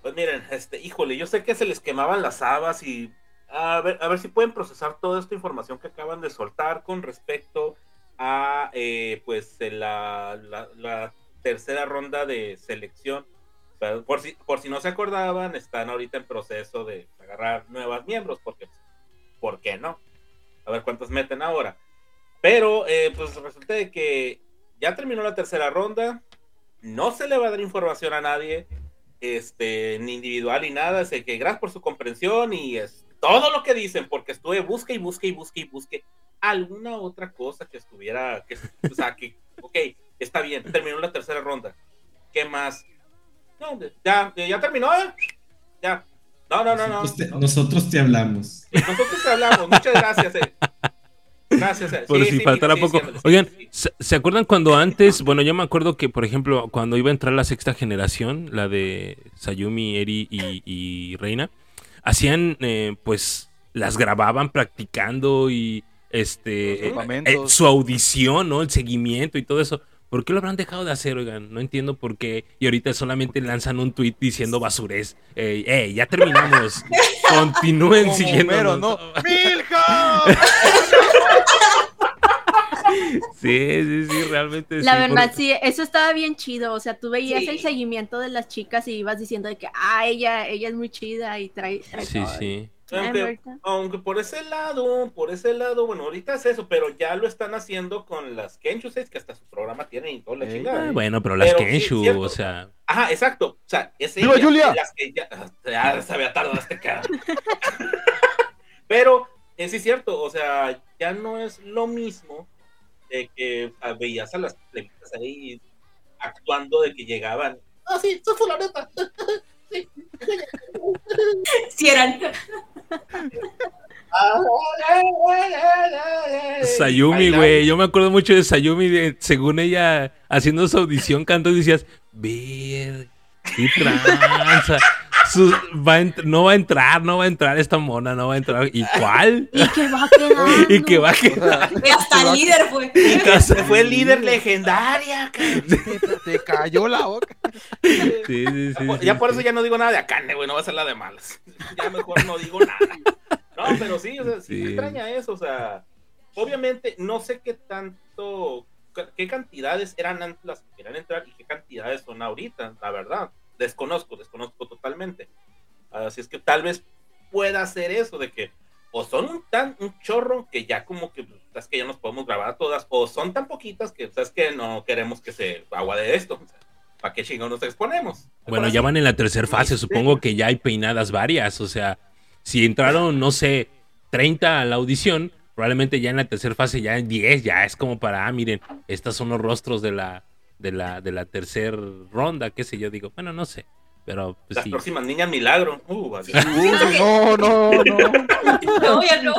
Pues miren, este, híjole, yo sé que se les quemaban las habas y a ver, a ver si pueden procesar toda esta información que acaban de soltar con respecto a eh, pues la, la- tercera ronda de selección. Por si, por si no se acordaban, están ahorita en proceso de agarrar nuevos miembros, porque ¿por qué no? A ver cuántos meten ahora. Pero eh, pues resulta de que ya terminó la tercera ronda, no se le va a dar información a nadie, este, ni individual ni nada, sé que gracias por su comprensión y es todo lo que dicen, porque estuve busque y busque y busque y busque alguna otra cosa que estuviera, que, o sea, que, ok, está bien, terminó la tercera ronda, ¿qué más? No, ya, ya terminó, ¿eh? ya, no, no, no, no, nosotros, te, no. nosotros te hablamos. nosotros te hablamos, muchas gracias, eh. Gracias. eh. Por Sí, si sí, faltara sí, poco. sí, sí, Oigan, sí. ¿se, se acuerdan cuando antes, bueno, yo me acuerdo que, por ejemplo, cuando iba a entrar la sexta generación, la de Sayumi, Eri y, y Reina, hacían, eh, pues, las grababan practicando y, este, eh, eh, su audición, ¿no? El seguimiento y todo eso. ¿Por qué lo habrán dejado de hacer, oigan? No entiendo por qué. Y ahorita solamente lanzan un tweet diciendo basurés. Ey, ey, ya terminamos. Continúen siguiendo. ¿no? Sí, sí, sí, realmente La sí, verdad, por- sí, eso estaba bien chido. O sea, tú veías Sí. el seguimiento de las chicas y ibas diciendo de que, ah, ella, ella es muy chida y trae. trae Sí, todo". sí. Ah, Aunque, por ese lado, por ese lado, bueno, ahorita es eso, pero ya lo están haciendo con las Kenchuses, que hasta su programa tienen y toda la Ey. chingada. Ah, bueno, pero las Pero Kenshu, o sea, Ajá, exacto. O sea, es ¡Viva ella, Julia! Las que ya, ya se había tardado este cara. Pero eh, sí es cierto, o sea, ya no es lo mismo de que sea, veías a las plebitas ahí actuando de que llegaban. Ah, sí, soy fulaneta. Si eran. Sayumi, güey, yo me acuerdo mucho de Sayumi, de, según ella haciendo su audición cantó y decías, ver, qué tranza, Su- va a ent- no va a entrar, no va a entrar esta mona, no va a entrar, ¿y cuál? Y que va quedando. y que va a O quedar, sea, Y hasta el líder fue. Fue el líder legendaria. te, te cayó la boca. sí, sí, sí, ya sí, por sí. eso ya no digo nada de Akane, güey, no va a ser la de malas. Ya mejor no digo nada. No, pero sí, o sea, sí, Sí. me extraña eso, o sea, obviamente no sé qué tanto, qué cantidades eran antes las que querían entrar y qué cantidades son ahorita, la verdad. Desconozco, desconozco totalmente. Así es que tal vez pueda ser eso, de que o son un tan un chorro que ya como que, pues, sabes que ya nos podemos grabar todas, o son tan poquitas que, sabes que no queremos que se agua de esto. O sea, ¿Para qué chingados nos exponemos? Bueno, ya van en la tercera fase, supongo que ya hay peinadas varias, o sea, si entraron, no sé, 30 a la audición, probablemente ya en la tercera fase ya en 10, ya es como para, ah, miren, estos son los rostros de la, de la, de la tercera ronda, qué sé yo, digo, bueno, no sé, pero pues Las sí. próximas niñas milagro. Uh, vale. Sí, fíjense que- No, no, no. No, ya no.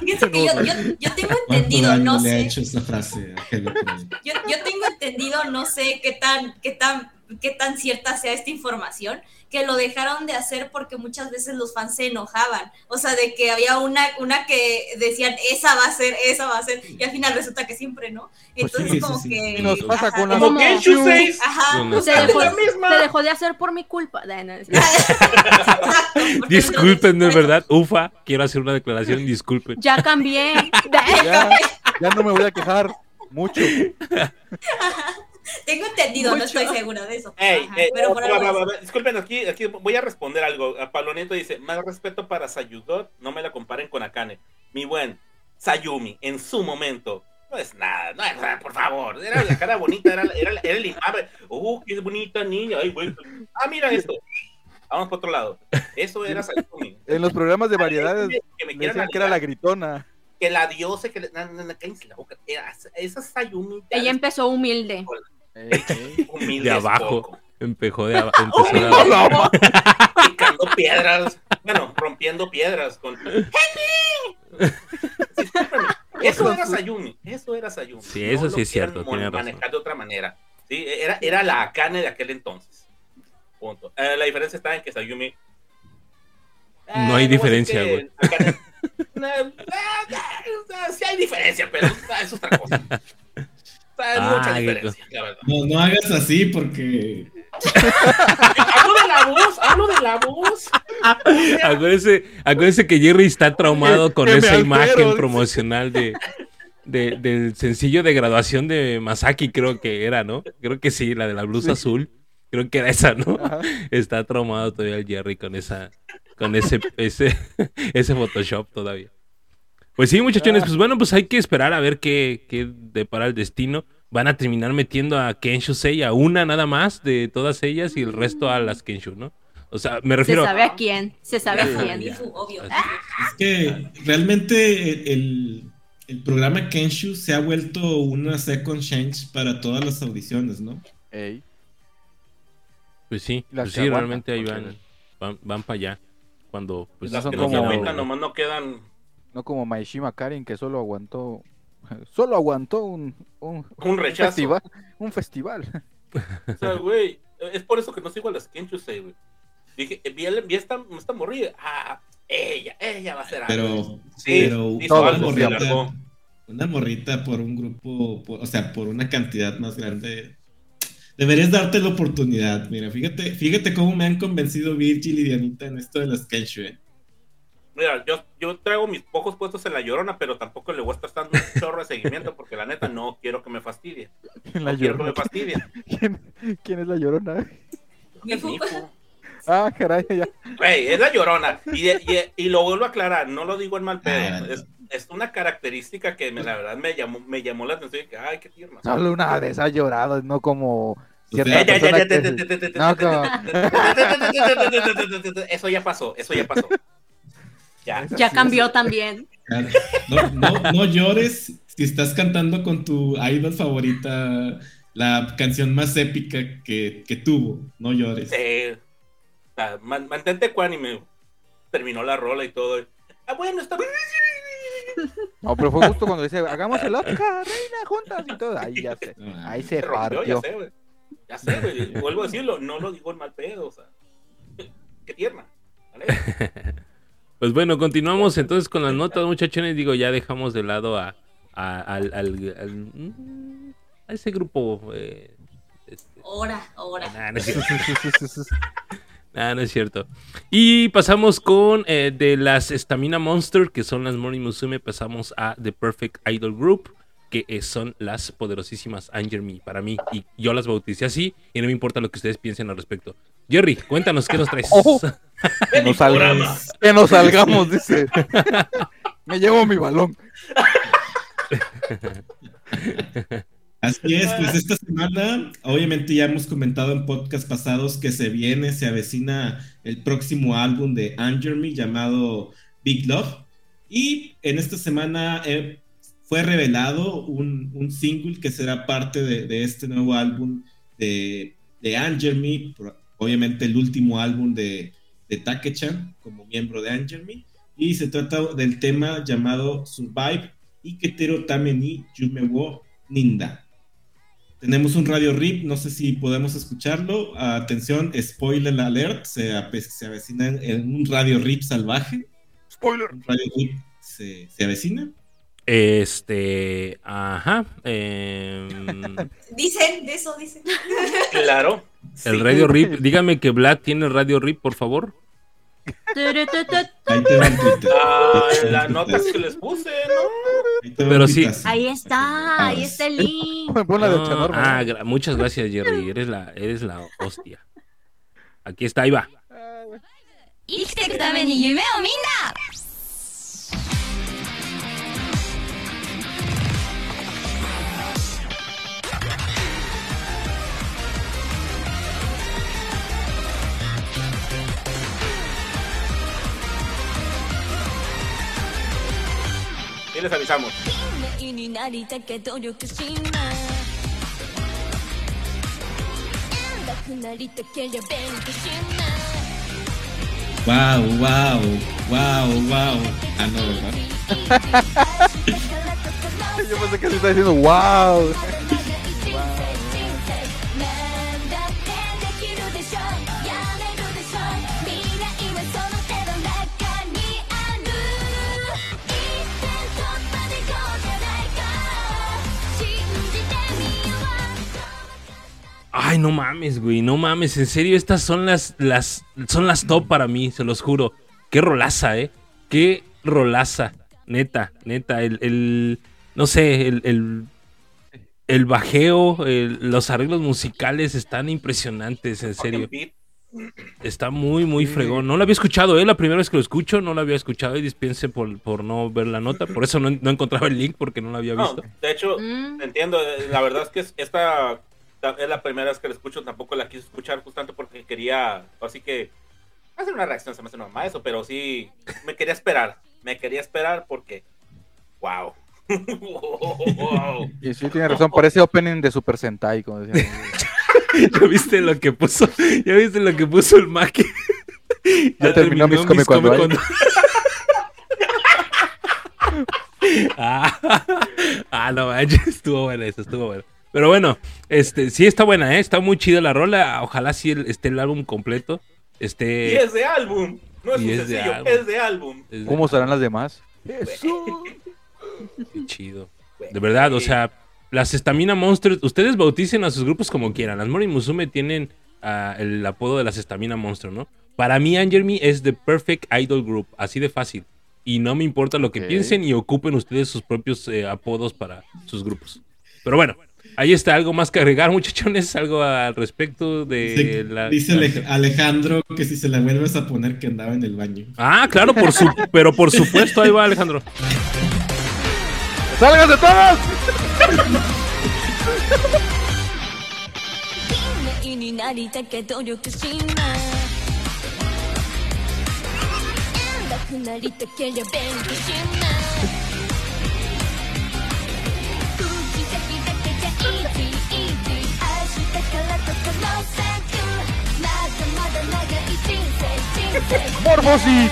Fíjense que yo, yo, yo tengo ¿Cuánto entendido, no le ha sé. hecho esa frase? Yo, yo tengo entendido, no sé qué tan, qué tan, qué tan cierta sea esta información, que lo dejaron de hacer porque muchas veces los fans se enojaban. O sea, de que había una, una que decían, esa va a ser, esa va a ser, y al final resulta que siempre, ¿no? Entonces, sí, como sí, sí. que. Nos pasa ajá, con las Como 6. Ajá. Se dejó, la misma. se dejó de hacer por mi culpa. Nah, no, es- Disculpen, entonces, verdad, ufa, quiero hacer una declaración, disculpen. Ya cambié. Ya, ya no me voy a quejar mucho. Tengo entendido, no estoy segura de eso. Ey, Ajá, ey, pero por va, algo va, es. va, va. Disculpen, aquí, aquí voy a responder algo. A Pablo Nieto dice: Más respeto para Sayudot, no me la comparen con Akane. Mi buen Sayumi, en su momento, no es nada, no es nada, por favor. Era la cara bonita, era, era, era el imán. Uh, qué bonita niña. Ay, güey. Ah, mira esto. Vamos para otro lado. Eso era Sayumi. En los programas de variedades Que me decían que era la gritona. que la diosa, que cállense la boca. Esa Sayumi. Ella empezó humilde. Ey, ey. humilde De abajo, poco. empezó de, aba- empezó de abajo. picando piedras, bueno, rompiendo piedras con Discúlpame, Eso era Sayumi, eso era Sayumi. Sí, eso sí es cierto, mon- tiene razón. manejar de otra manera. Sí, era, era la Akane de aquel entonces. Punto. Eh, la diferencia está en que Sayumi eh, No hay diferencia, güey. Akane- eh, eh, sí hay diferencia, pero es otra cosa. Hay mucha Ay, qué diferencia, la verdad. No, no hagas así porque Hablo de la voz, hablo de la voz. Acuérdense, acuérdense que Jerry está traumado con esa altero, imagen promocional de, de- del sencillo de graduación de Masaki, creo que era, ¿no? Creo que sí, la de la blusa azul. Creo que era esa, ¿no? Ajá. Está traumado todavía el Jerry con esa, con ese, ese, ese Photoshop todavía. Pues sí, muchachones, Ah. pues bueno, pues hay que esperar a ver qué, qué depara el destino. Van a terminar metiendo a Kenshu Sei a una nada más de todas ellas y el resto a las Kenshu, ¿no? O sea, me Se refiero sabe a quién. Se sabe a quién. es que realmente el, el programa Kenshu se ha vuelto una second change para todas las audiciones, ¿no? Ey. Pues sí, pues que sí, aguantan, realmente ahí van, van, van para allá. Cuando pues Las son que no se aguantan, nomás no quedan. No como Maishima Karin, que solo aguantó Solo aguantó un, un, Un rechazo. festival. Un festival. O sea, güey, es por eso que no sigo a las Kenchusei, güey. Dije, vi, el- vi esta, esta morrilla. Ah, ella, ella va a ser algo. Pero, Sí, hizo algo, se largó. una morrita por un grupo, por- o sea, por una cantidad más grande. Deberías darte la oportunidad. Mira, fíjate, fíjate cómo me han convencido Virgil y Dianita en esto de las Kenshu. Eh. Mira, yo, yo traigo mis pocos puestos en la llorona, pero tampoco le voy a estar dando un chorro de seguimiento porque la neta no quiero que me fastidie. La No quiero que me llorona. fastidie. ¿Quién, quién es la llorona? Mi fu- Ah, caray, ya. Güey, es la llorona. Y, y, y lo vuelvo a aclarar, no lo digo en mal pedo. Ah, Es, es una característica que me, la verdad me llamó, me llamó la atención. y que, ay, qué tierna. Solo una vez ha llorado, no como Eso ya pasó, eso ya pasó. Ya. Ya cambió también. No, no, no llores si estás cantando con tu idol favorita la canción más épica que, que tuvo. No llores. Sí. O sea, man- mantente ecuánime. Terminó la rola y todo. Ah, bueno, está bien. No, pero fue justo cuando dice, hagamos el Oscar, reina, juntas y todo. Ahí ya sé. Ahí se Se rompió, ya partió. sé, güey. Ya sé, güey. Vuelvo a decirlo, no lo digo en mal pedo, o sea. Qué tierna. ¿vale? Pues bueno, continuamos entonces con las notas, muchachones. Digo, ya dejamos de lado a, a- al, al- al- mm, a ese grupo. eh, este, Hora, hora. nah, no es cierto. Nah, no es cierto. Y pasamos con eh, de las Stamina Monster, que son las Mori Musume, pasamos a The Perfect Idol Group, que eh, son las poderosísimas Anger Me para mí. Y yo las bauticé así, y no me importa lo que ustedes piensen al respecto. Jerry, cuéntanos qué nos traes. Oh. Ve mi No salgas. programa. Que nos salgamos, dice. Me llevo mi balón. Así es, pues esta semana, obviamente ya hemos comentado en podcast pasados que se viene, se avecina el próximo álbum de Anger Me llamado Big Love. Y en esta semana eh, fue revelado un, un single que será parte de, de este nuevo álbum de, de Anger Me, obviamente el último álbum de, de Take-chan como miembro de Anger Me. Y se trata del tema llamado Survive Iketero Tame ni Yume wo Ninda. Tenemos un radio rip, no sé si podemos escucharlo. Atención, spoiler alert, se, se avecina en- en un radio rip salvaje. Spoiler. Un radio rip se, se avecina. Este, ajá. em, Dicen, de eso dicen. Claro. el Sí. Radio Rip, dígame que Vlad tiene Radio Rip, por favor. Ah, notas tuitazo. que les puse, ¿no? Pero sí. Ahí está, ahí Ah, está el link. La No, ah, gra- muchas gracias, Jerry. Eres la, eres la hostia. Aquí está, ahí va. les avisamos. Wow, wow, wow, wow. Ah, no, ¿verdad? Yo pensé que se está diciendo wow. wow. Ay, no mames, güey, no mames, en serio, estas son las, las, son las top para mí, se los juro. Qué rolaza, eh. Qué rolaza, neta, neta, el, el no sé, el, el, el bajeo, el- los arreglos musicales están impresionantes, en serio. Está muy, muy fregón. No lo había escuchado, ¿eh? La primera vez que lo escucho, no lo había escuchado y dispense por, por no ver la nota. Por eso no, no encontraba el link porque no lo había No, visto. de hecho, Mm. entiendo. eh, La verdad es que es- esta ta- es la primera vez que la escucho. Tampoco la quise escuchar justamente porque quería. Así que. Hacer una reacción, se me hace normal eso, pero sí. Me quería esperar. Me quería esperar porque. ¡Wow! wow. Y sí, tiene razón, parece opening de Super Sentai, como decía. ¿Ya viste lo que puso? ¿Ya viste lo que puso el Mac? Ya terminó Miss Come Cuando. Ah, ah, no manches, estuvo buena eso, estuvo buena. Pero bueno, este, sí está buena, ¿eh? Está muy chida la rola. Ojalá sí el- esté el álbum completo. Y Este. es de álbum. No es Y un es de sencillo, álbum. es de álbum. ¿Cómo serán las demás? Qué chido. De verdad, o sea, las Stamina Monsters, ustedes bauticen a sus grupos como quieran. Las Mori Musume tienen ah, el apodo de las Stamina Monster, ¿no? Para mí, Angel Me es The Perfect Idol Group, así de fácil. Y no me importa lo que piensen y ocupen ustedes sus propios eh, apodos para sus grupos. Pero bueno, ahí está algo más que agregar, muchachones, algo al respecto de Dice, la... dice Ale- Alejandro que si se la vuelves a poner que andaba en el baño. Ah, claro, por su... pero por supuesto, ahí va Alejandro. ¡Sálganse todos! Morbosis.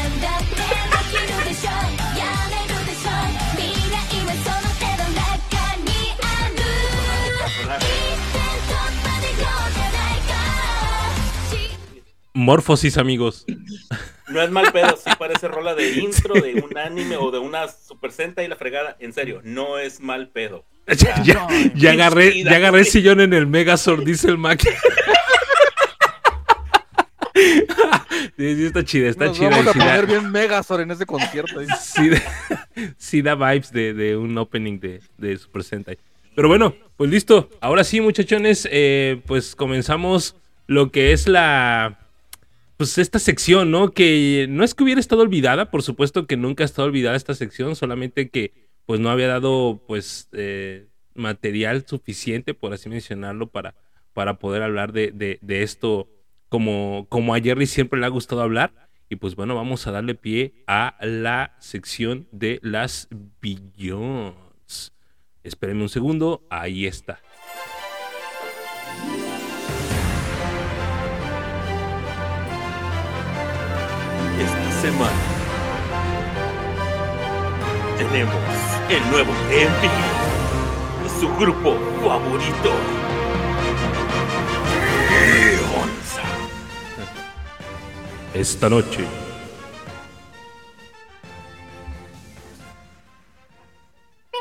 Morfosis, amigos. No es mal pedo, sí parece rola de intro de un anime o de una super senta y la fregada. En serio, no es mal pedo. Ya, ya- ya agarré, ya agarré sillón en el Megazord, dice el Mac. Sí, sí, está chida, está Nos chida. vamos a sí da- poner bien Megazord en ese concierto. ¿eh? sí da, sí da vibes de, de un opening de, de Super Sentai. Pero bueno, pues listo. Ahora sí, muchachones, eh, pues comenzamos lo que es la. Pues esta sección, ¿no? Que no es que hubiera estado olvidada, por supuesto que nunca ha estado olvidada esta sección, solamente que pues no había dado pues eh, material suficiente, por así mencionarlo, para, para poder hablar de, de- esto como, como a Jerry siempre le ha gustado hablar. Y pues bueno, vamos a darle pie a la sección de las Billions. Espérenme un segundo, ahí está. Esta semana tenemos el nuevo de su grupo favorito. Esta noche.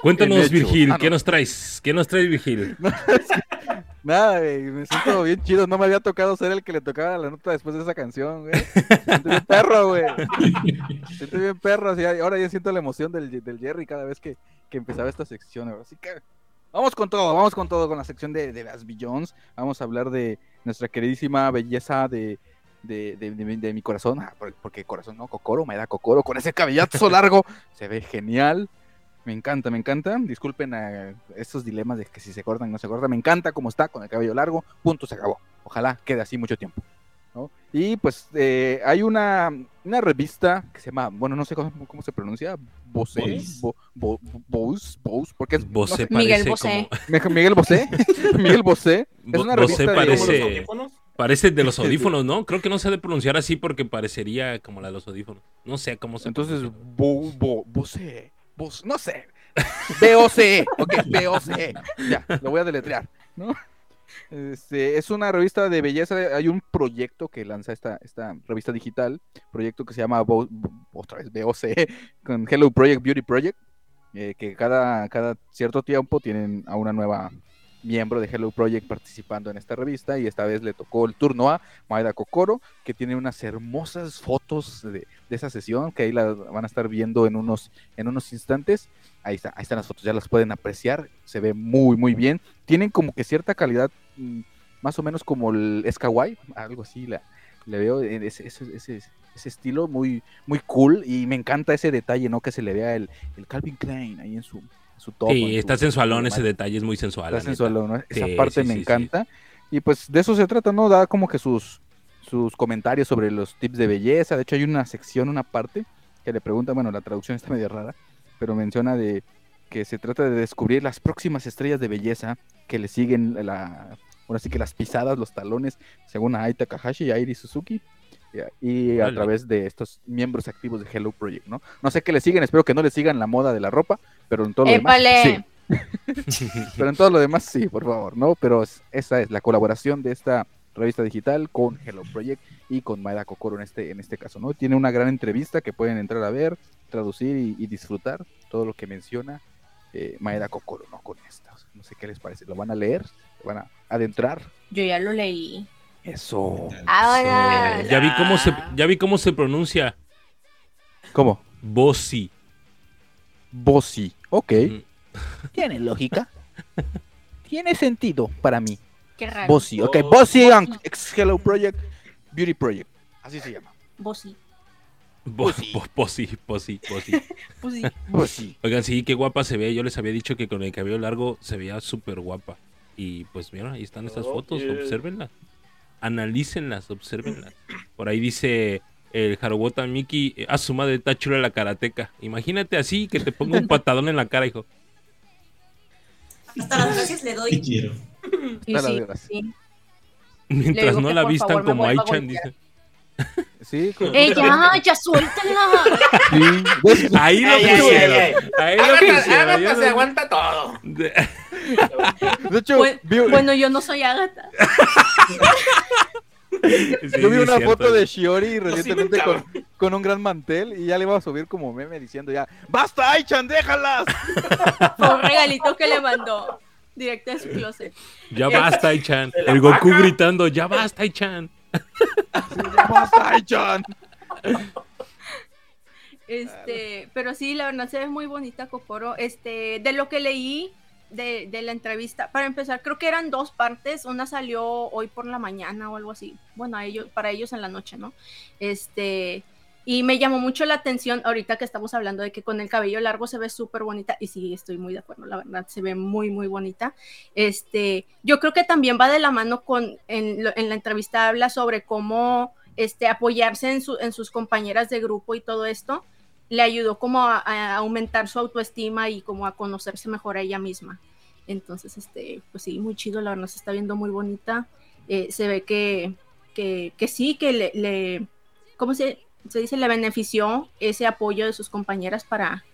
Cuéntanos. Virgil, Ah, ¿qué no. nos traes? ¿Qué nos traes, Virgil? Nada, güey, me siento bien chido. No me había tocado ser el que le tocaba la nota después de esa canción, güey. Siento bien perro, güey. Siento bien perro. así, ahora ya siento la emoción del, del Jerry cada vez que, que empezaba esta sección. güey. Así que vamos con todo, vamos con todo con la sección de, de las Billions. Vamos a hablar de nuestra queridísima belleza de, de, de- de mi- de mi corazón. Ah, por- porque corazón no, Cocoro, me da Cocoro con ese cabellazo largo. Se ve genial. Me encanta, me encanta. Disculpen a estos dilemas de que si se cortan o no se cortan. Me encanta cómo está con el cabello largo. Punto, se acabó. Ojalá quede así mucho tiempo. ¿no? Y pues eh, hay una, una revista que se llama, bueno, no sé cómo, cómo se pronuncia, Bosé. Bo- Bo- Bose, Bose, porque es no sé, Miguel parece Bosé. como... Mi- Miguel Bosé, Miguel Bosé, es una Bosé revista de- ¿Como los parece- audífonos? Parece de los audífonos, ¿no? Creo que no se ha de pronunciar así porque parecería como la de los audífonos. No sé cómo se Entonces, pronuncia. Bo, Bo- Bosé, Bos- no sé, B-O-C, ok, B-O-C, ya, lo voy a deletrear, ¿no? Este, es una revista de belleza, hay un proyecto que lanza esta, esta revista digital, proyecto que se llama, Bo- otra vez B-O-C, con Hello Project Beauty Project, eh, que cada, cada cierto tiempo tienen a una nueva miembro de Hello Project participando en esta revista y esta vez le tocó el turno a Maeda Kokoro, que tiene unas hermosas fotos de, esa sesión que ahí la van a estar viendo en unos, en unos instantes. Ahí, está, ahí están las fotos, ya las pueden apreciar, se ve muy, muy bien. Tienen como que cierta calidad, mm, más o menos como el es algo así, la, le veo en ese, ese, ese, ese estilo muy, muy cool y me encanta ese detalle, ¿no? Que se le vea el, el Calvin Klein ahí en su, su top. Sí, está su sensualón ese detalle, es muy sensual. Está neta. sensual, ¿no? Esa Sí, parte sí, me sí, encanta. Y pues de eso se trata, ¿no? Da como que sus, sus comentarios sobre los tips de belleza. De hecho, hay una sección, una parte, que le pregunta, bueno, la traducción está medio rara, pero menciona de que se trata de descubrir las próximas estrellas de belleza que le siguen la, ahora sí que las pisadas, los talones, según a Ai Takahashi y Airi Suzuki. Ya, Y a través de estos miembros activos de Hello Project, ¿no? No sé qué le siguen, espero que no le sigan la moda de la ropa, pero en todo lo demás, sí. Pero en todo lo demás, sí, por favor, ¿no? Pero es- esa es la colaboración de esta revista digital con Hello Project y con Maeda Kokoro en este, en este caso, ¿no? Tiene una gran entrevista que pueden entrar a ver, traducir y, y disfrutar todo lo que menciona eh, Maeda Kokoro, ¿no? Con esta. O sea, no sé qué les parece. ¿Lo van a leer? ¿Lo van a adentrar? Yo ya lo leí. Eso. Ahora. Ya vi cómo se, ya vi cómo se pronuncia. ¿Cómo? Bossy. Bossy. Ok. Mm. Tiene lógica. Tiene sentido para mí. Qué raro. Bossy. Ok, Bossy. And Hello Project Beauty Project. Así se llama. Bossy. Bo- Bossy. bo- Bossy, bossy, bossy. Oigan, sí, qué guapa se ve. Yo les había dicho que con el cabello largo se veía súper guapa. Y pues mira, ahí están estas Oh, fotos, yeah. obsérvenlas. Analícenlas, obsérvenlas. Por ahí dice el Harobota Miki, eh, a su madre está chula la karateca. Imagínate así, que te ponga un patadón en la cara, hijo. Hasta las gracias le Sí doy. quiero. Sí, sí, sí. Mientras no la vistan favor como Aichan, dice. Sí, ¡Eh, ya! ¡Ya suéltala! Ahí lo Ey, ey, pusieron. ey, ey. Ahí lo pusieron. Yo se aguanta todo. De- De hecho, Bueno, vi, bueno, yo no soy Agatha. Sí, yo vi una foto de Shiori sí recientemente con, con un gran mantel y ya le iba a subir como meme diciendo ya, ¡Basta, Aichan, déjalas! Fue un regalito que le mandó. Directo a su closet. Ya basta, Aichan. De la El Goku gritando, ya basta, Aichan. ¡Ya basta, Aichan! Este, pero sí, la verdad se ve muy bonita Kokoro. Este, de lo que leí de, de la entrevista, para empezar, creo que eran dos partes. Una salió hoy por la mañana o algo así. Bueno, a ellos, para ellos en la noche, ¿no? Este, y me llamó mucho la atención ahorita que estamos hablando de que con el cabello largo se ve súper bonita. Y sí, estoy muy de acuerdo, la verdad, se ve muy, muy bonita. Este, yo creo que también va de la mano con, en, en la entrevista habla sobre cómo este, apoyarse en, su- en sus compañeras de grupo y todo esto le ayudó como a, a aumentar su autoestima y como a conocerse mejor a ella misma. Entonces, este, pues sí, muy chido, la verdad se está viendo muy bonita. Eh, se ve que, que, que sí, que le, le ¿cómo se, se dice? Le benefició ese apoyo de sus compañeras para,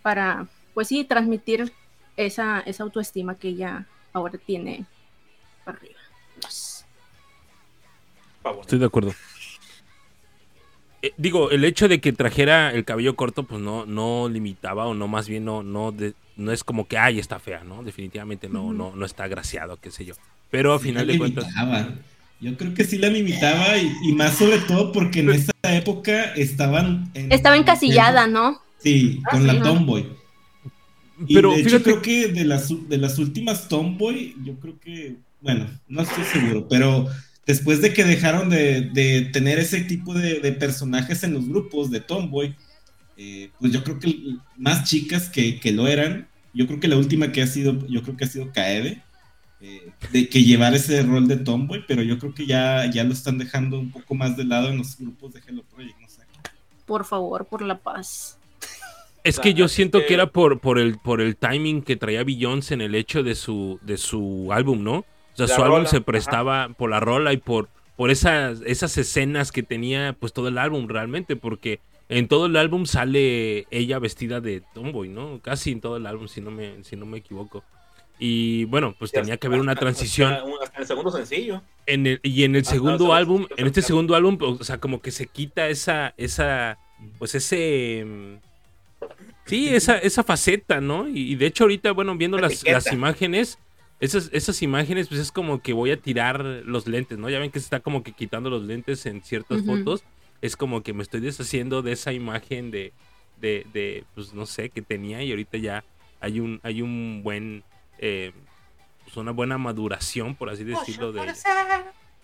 para pues sí, transmitir esa, esa autoestima que ella ahora tiene para arriba. Estoy de acuerdo. Eh, digo, el hecho de que trajera el cabello corto, pues no, no limitaba, o no, más bien no, no, de- no es como que, ay, está fea, ¿no? Definitivamente no, no, no está agraciado, qué sé yo. Pero a Sí final de cuentas. limitaba. Yo creo que sí la limitaba y, y más sobre todo porque en esa época estaban... en- Estaba encasillada, ¿no? Sí, Ah, con sí. la Tomboy. Y Pero de hecho fíjate, creo que de las, de las últimas Tomboy, yo creo que, bueno, no estoy seguro, pero después de que dejaron de, de tener ese tipo de, de personajes en los grupos de Tomboy, eh, pues yo creo que más chicas que, que lo eran, yo creo que la última que ha sido, yo creo que ha sido Kaede, eh, de que llevar ese rol de Tomboy, pero yo creo que ya, ya lo están dejando un poco más de lado en los grupos de Hello Project, no sé. Por favor, por la paz. es que yo siento que- que era por, por, el, por el timing que traía Beyoncé en el hecho de su, de su álbum, ¿no? O sea, La su álbum se ajá. prestaba por la rola y por, por esas, esas escenas que tenía pues todo el álbum realmente, porque en todo el álbum sale ella vestida de tomboy, ¿no? Casi en todo el álbum, si no me, si no me equivoco. Y bueno, pues tenía que haber una transición hasta- el segundo sencillo. en el, y en el segundo álbum, en este segundo álbum, o sea, como que se quita esa, esa, pues ese, sí, esa, esa faceta, ¿no? Y, y de hecho ahorita, bueno, viendo las, las imágenes, esas, esas imágenes, pues es como que voy a tirar los lentes, ¿no? Ya ven que se está como que quitando los lentes en ciertas Ujú. fotos, es como que me estoy deshaciendo de esa imagen de, de, de, pues no sé, que tenía y ahorita ya hay un, hay un buen, eh, pues una buena maduración, por así decirlo, de,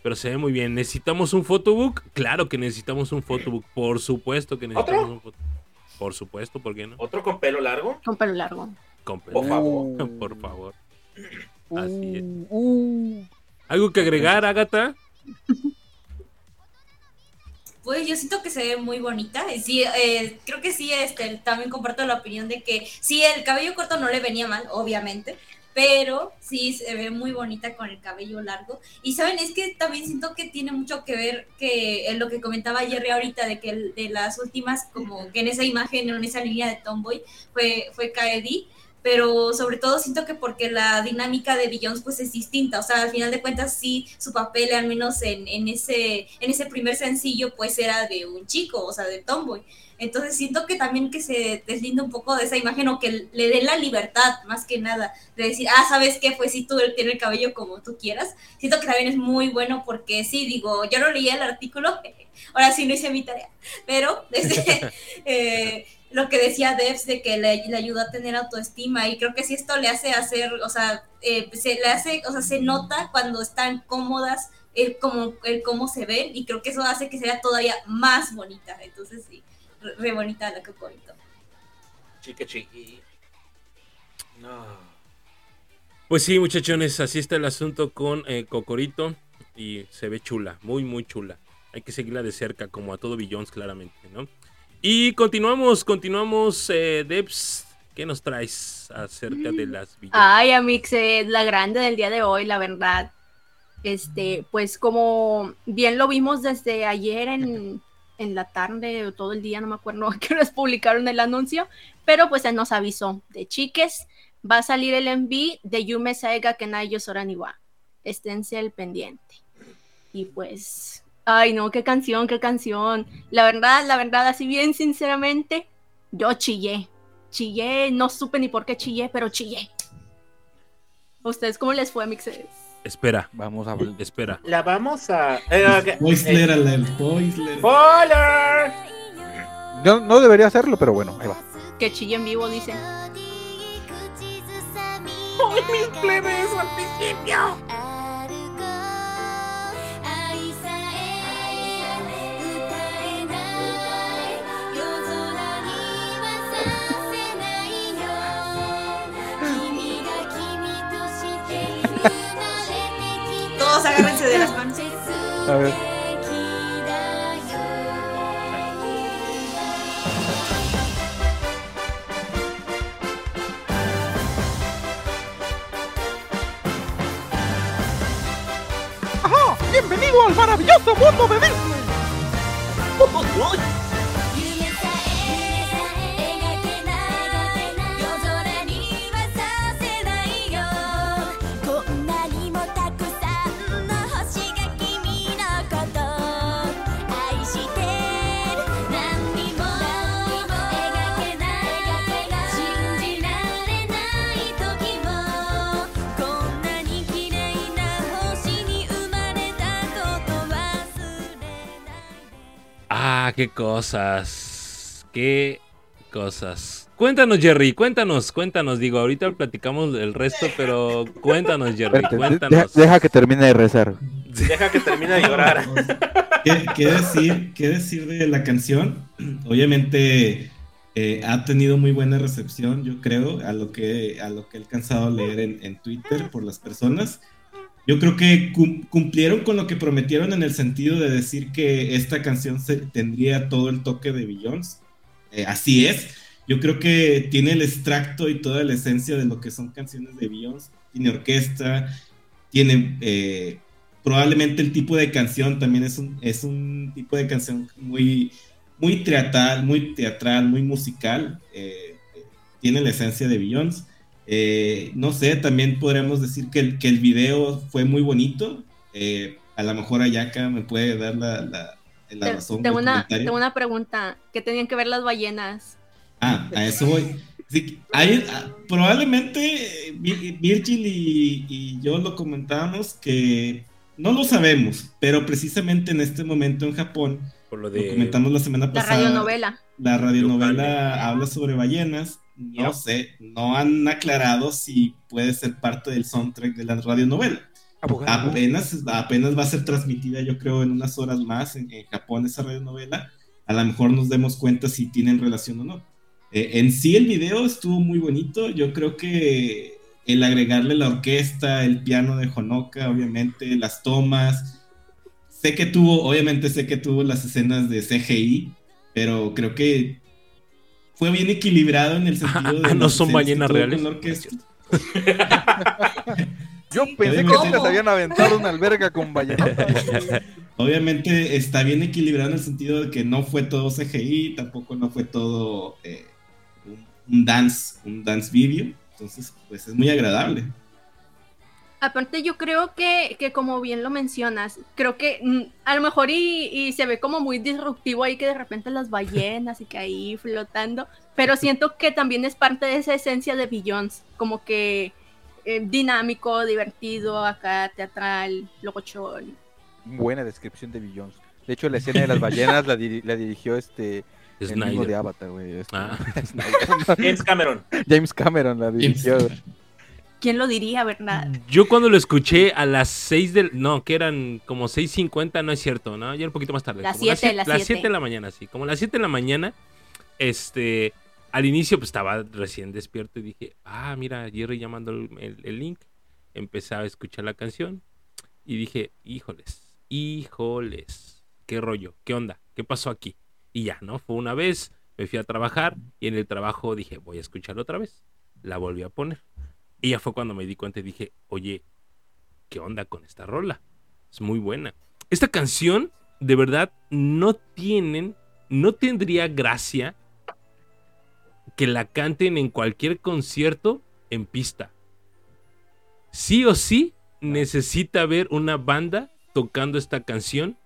pero se ve muy bien. ¿Necesitamos un photobook? Claro que necesitamos un photobook. Por supuesto que necesitamos ¿Otro? un photobook. Por supuesto, ¿por qué no? Otro con pelo largo. Con pelo largo. Con Por pelo. favor. Por favor. Así es. Uh. ¿Algo que agregar, Agatha? Pues yo siento que se ve muy bonita. y Sí, eh, creo que sí, este, también comparto la opinión de que sí, el cabello corto no le venía mal, obviamente, pero sí se ve muy bonita con el cabello largo. Y saben, es que también siento que tiene mucho que ver que en lo que comentaba Jerry ahorita, de que el- de las últimas, como que en esa imagen, en esa línea de Tomboy, fue, fue Kaedi. Pero sobre todo siento que porque la dinámica de Billions pues es distinta. O sea, al final de cuentas sí, su papel, al menos en, en, ese, en ese primer sencillo, pues era de un chico, o sea, de Tomboy. Entonces siento que también que se deslinda un poco de esa imagen o que le den la libertad, más que nada, de decir, ah, ¿sabes qué? Pues si tú tienes el cabello como tú quieras. Siento que también es muy bueno porque sí, digo, yo no leí el artículo, ahora sí no hice mi tarea, pero desde, eh, lo que decía Devs de que le, le ayudó a tener autoestima y creo que si esto le hace hacer, o sea, eh, se le hace, o sea, se nota cuando están cómodas el cómo, el cómo se ven y creo que eso hace que sea todavía más bonita. Entonces sí, re, re bonita la Cocorito. Chique chiqui. No. Pues sí, muchachones, así está el asunto con eh, Cocorito y se ve chula, muy, muy chula. Hay que seguirla de cerca, como a todo Billions, claramente, ¿no? Y continuamos, continuamos, eh, Debs, ¿qué nos traes acerca de las Billions? Ay, Amix, es la grande del día de hoy, la verdad. Este, pues como bien lo vimos desde ayer en, en la tarde o todo el día, no me acuerdo a qué horas publicaron el anuncio, pero pues él nos avisó de chiques, va a salir el MV de Yume Saega Kenai Yosoraniwa. Esténse el pendiente. Y pues, ay no, qué canción, qué canción. La verdad, la verdad, así bien sinceramente, yo chillé. Chillé, no supe ni por qué chillé, pero chillé. ¿A ¿Ustedes cómo les fue, Mixes? Espera, Vamos a espera. La vamos a. Eh, ok. Spoiler Eh, alert, spoiler. ¡Spoiler! No, no debería hacerlo, pero bueno, ahí va. Que chille en vivo, dice. ¡Ay, mis plebes al principio! Todos agárrense de las manos. A ver. 'Ajá! ¡Bienvenido al maravilloso mundo de Disney! Ah, qué cosas. Qué cosas. Cuéntanos, Jerry, cuéntanos, cuéntanos. Digo, ahorita platicamos el resto, pero cuéntanos, Jerry, cuéntanos. deja que termine de rezar. Deja que termine de llorar. ¿Qué, qué decir, ¿Qué decir de la canción? Obviamente eh, ha tenido muy buena recepción, yo creo, a lo que, a lo que he alcanzado a leer en, en Twitter por las personas. Yo creo que cum- cumplieron con lo que prometieron en el sentido de decir que esta canción se, tendría todo el toque de Beyoncé. Eh, así es. Yo creo que tiene el extracto y toda la esencia de lo que son canciones de Beyoncé. Tiene orquesta, tiene eh, probablemente el tipo de canción también es un, es un tipo de canción muy, muy teatral, muy teatral, muy musical. eh, eh, tiene la esencia de Beyoncé. Eh, no sé, también podríamos decir que el, que el video fue muy bonito. Eh, a lo mejor Ayaka me puede dar la, la, la Te- razón. Tengo una, tengo una pregunta. ¿Qué tenían que ver las ballenas? Ah, a eso voy. Sí, hay- ah, probablemente eh, Vi- Virgil y, y yo lo comentábamos que no lo sabemos, pero precisamente en este momento en Japón, Por lo lo comentamos la semana La pasada. radionovela. La radionovela habla sobre ballenas. No sé, no han aclarado si puede ser parte del soundtrack de la radionovela. Apenas, apenas va a ser transmitida, yo creo, en unas horas más en, en Japón esa radionovela. A lo mejor nos demos cuenta si tienen relación o no. Eh, en sí el video estuvo muy bonito. Yo creo que el agregarle la orquesta, el piano de Honoka, obviamente, las tomas. Sé que tuvo, obviamente sé que tuvo las escenas de CGI, pero creo que fue bien equilibrado en el sentido de Ah, ¿no son ballenas reales? con la orquesta. Yo pensé que sí les habían aventado una alberga con vallenata. Obviamente está bien equilibrado en el sentido de que no fue todo CGI, tampoco no fue todo eh, un, un dance, un dance video. Entonces, pues es muy agradable. Aparte yo creo que, que como bien lo mencionas, creo que mm, a lo mejor y, y se ve como muy disruptivo ahí que de repente las ballenas y que ahí flotando, pero siento que también es parte de esa esencia de Billions, como que eh, dinámico, divertido, acá teatral, locochón. Buena descripción de Billions. De hecho, la escena de las ballenas la, diri- la dirigió este el mismo de Snyder. Avatar, güey. este, Ah. Snyder. James Cameron. James Cameron la dirigió. ¿Quién lo diría, verdad? Yo cuando lo escuché a las 6 del... No, que eran como 6.50, no es cierto, ¿no? Ya era un poquito más tarde. Las como siete, las las siete. 7 de la mañana, sí. Como las 7 de la mañana, este... Al inicio pues estaba recién despierto y dije, ah, mira, Jerry llamando el, el- el link. Empecé a escuchar la canción y dije, híjoles, híjoles, qué rollo, qué onda, qué pasó aquí. Y ya, ¿no? Fue una vez, me fui a trabajar y en el trabajo dije, voy a escucharla otra vez. La volví a poner. Y ya fue cuando me di cuenta y dije, oye, ¿qué onda con esta rola? Es muy buena. Esta canción, de verdad, no tienen, no tendría gracia que la canten en cualquier concierto en pista. Sí o sí necesita ver una banda tocando esta canción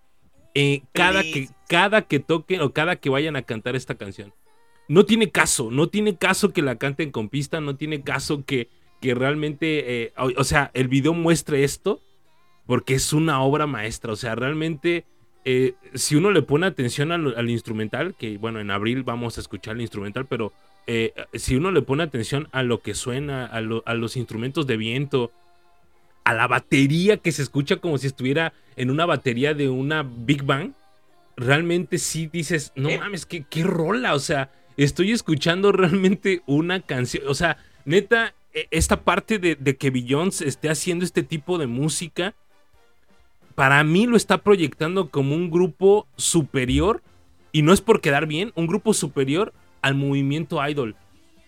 eh, cada, que, cada que toquen o cada que vayan a cantar esta canción. No tiene caso, no tiene caso que la canten con pista, no tiene caso que, que realmente, eh, o, o sea, el video muestre esto porque es una obra maestra, o sea, realmente, eh, si uno le pone atención al, al instrumental, que bueno, en abril vamos a escuchar el instrumental, pero eh, si uno le pone atención a lo que suena, a, lo- a los instrumentos de viento, a la batería que se escucha como si estuviera en una batería de una Big Bang, realmente sí dices, no mames, qué, qué rola, o sea, estoy escuchando realmente una canción, o sea, neta, esta parte de, que Beyoncé esté haciendo este tipo de música, para mí lo está proyectando como un grupo superior, y no es por quedar bien, un grupo superior al movimiento idol.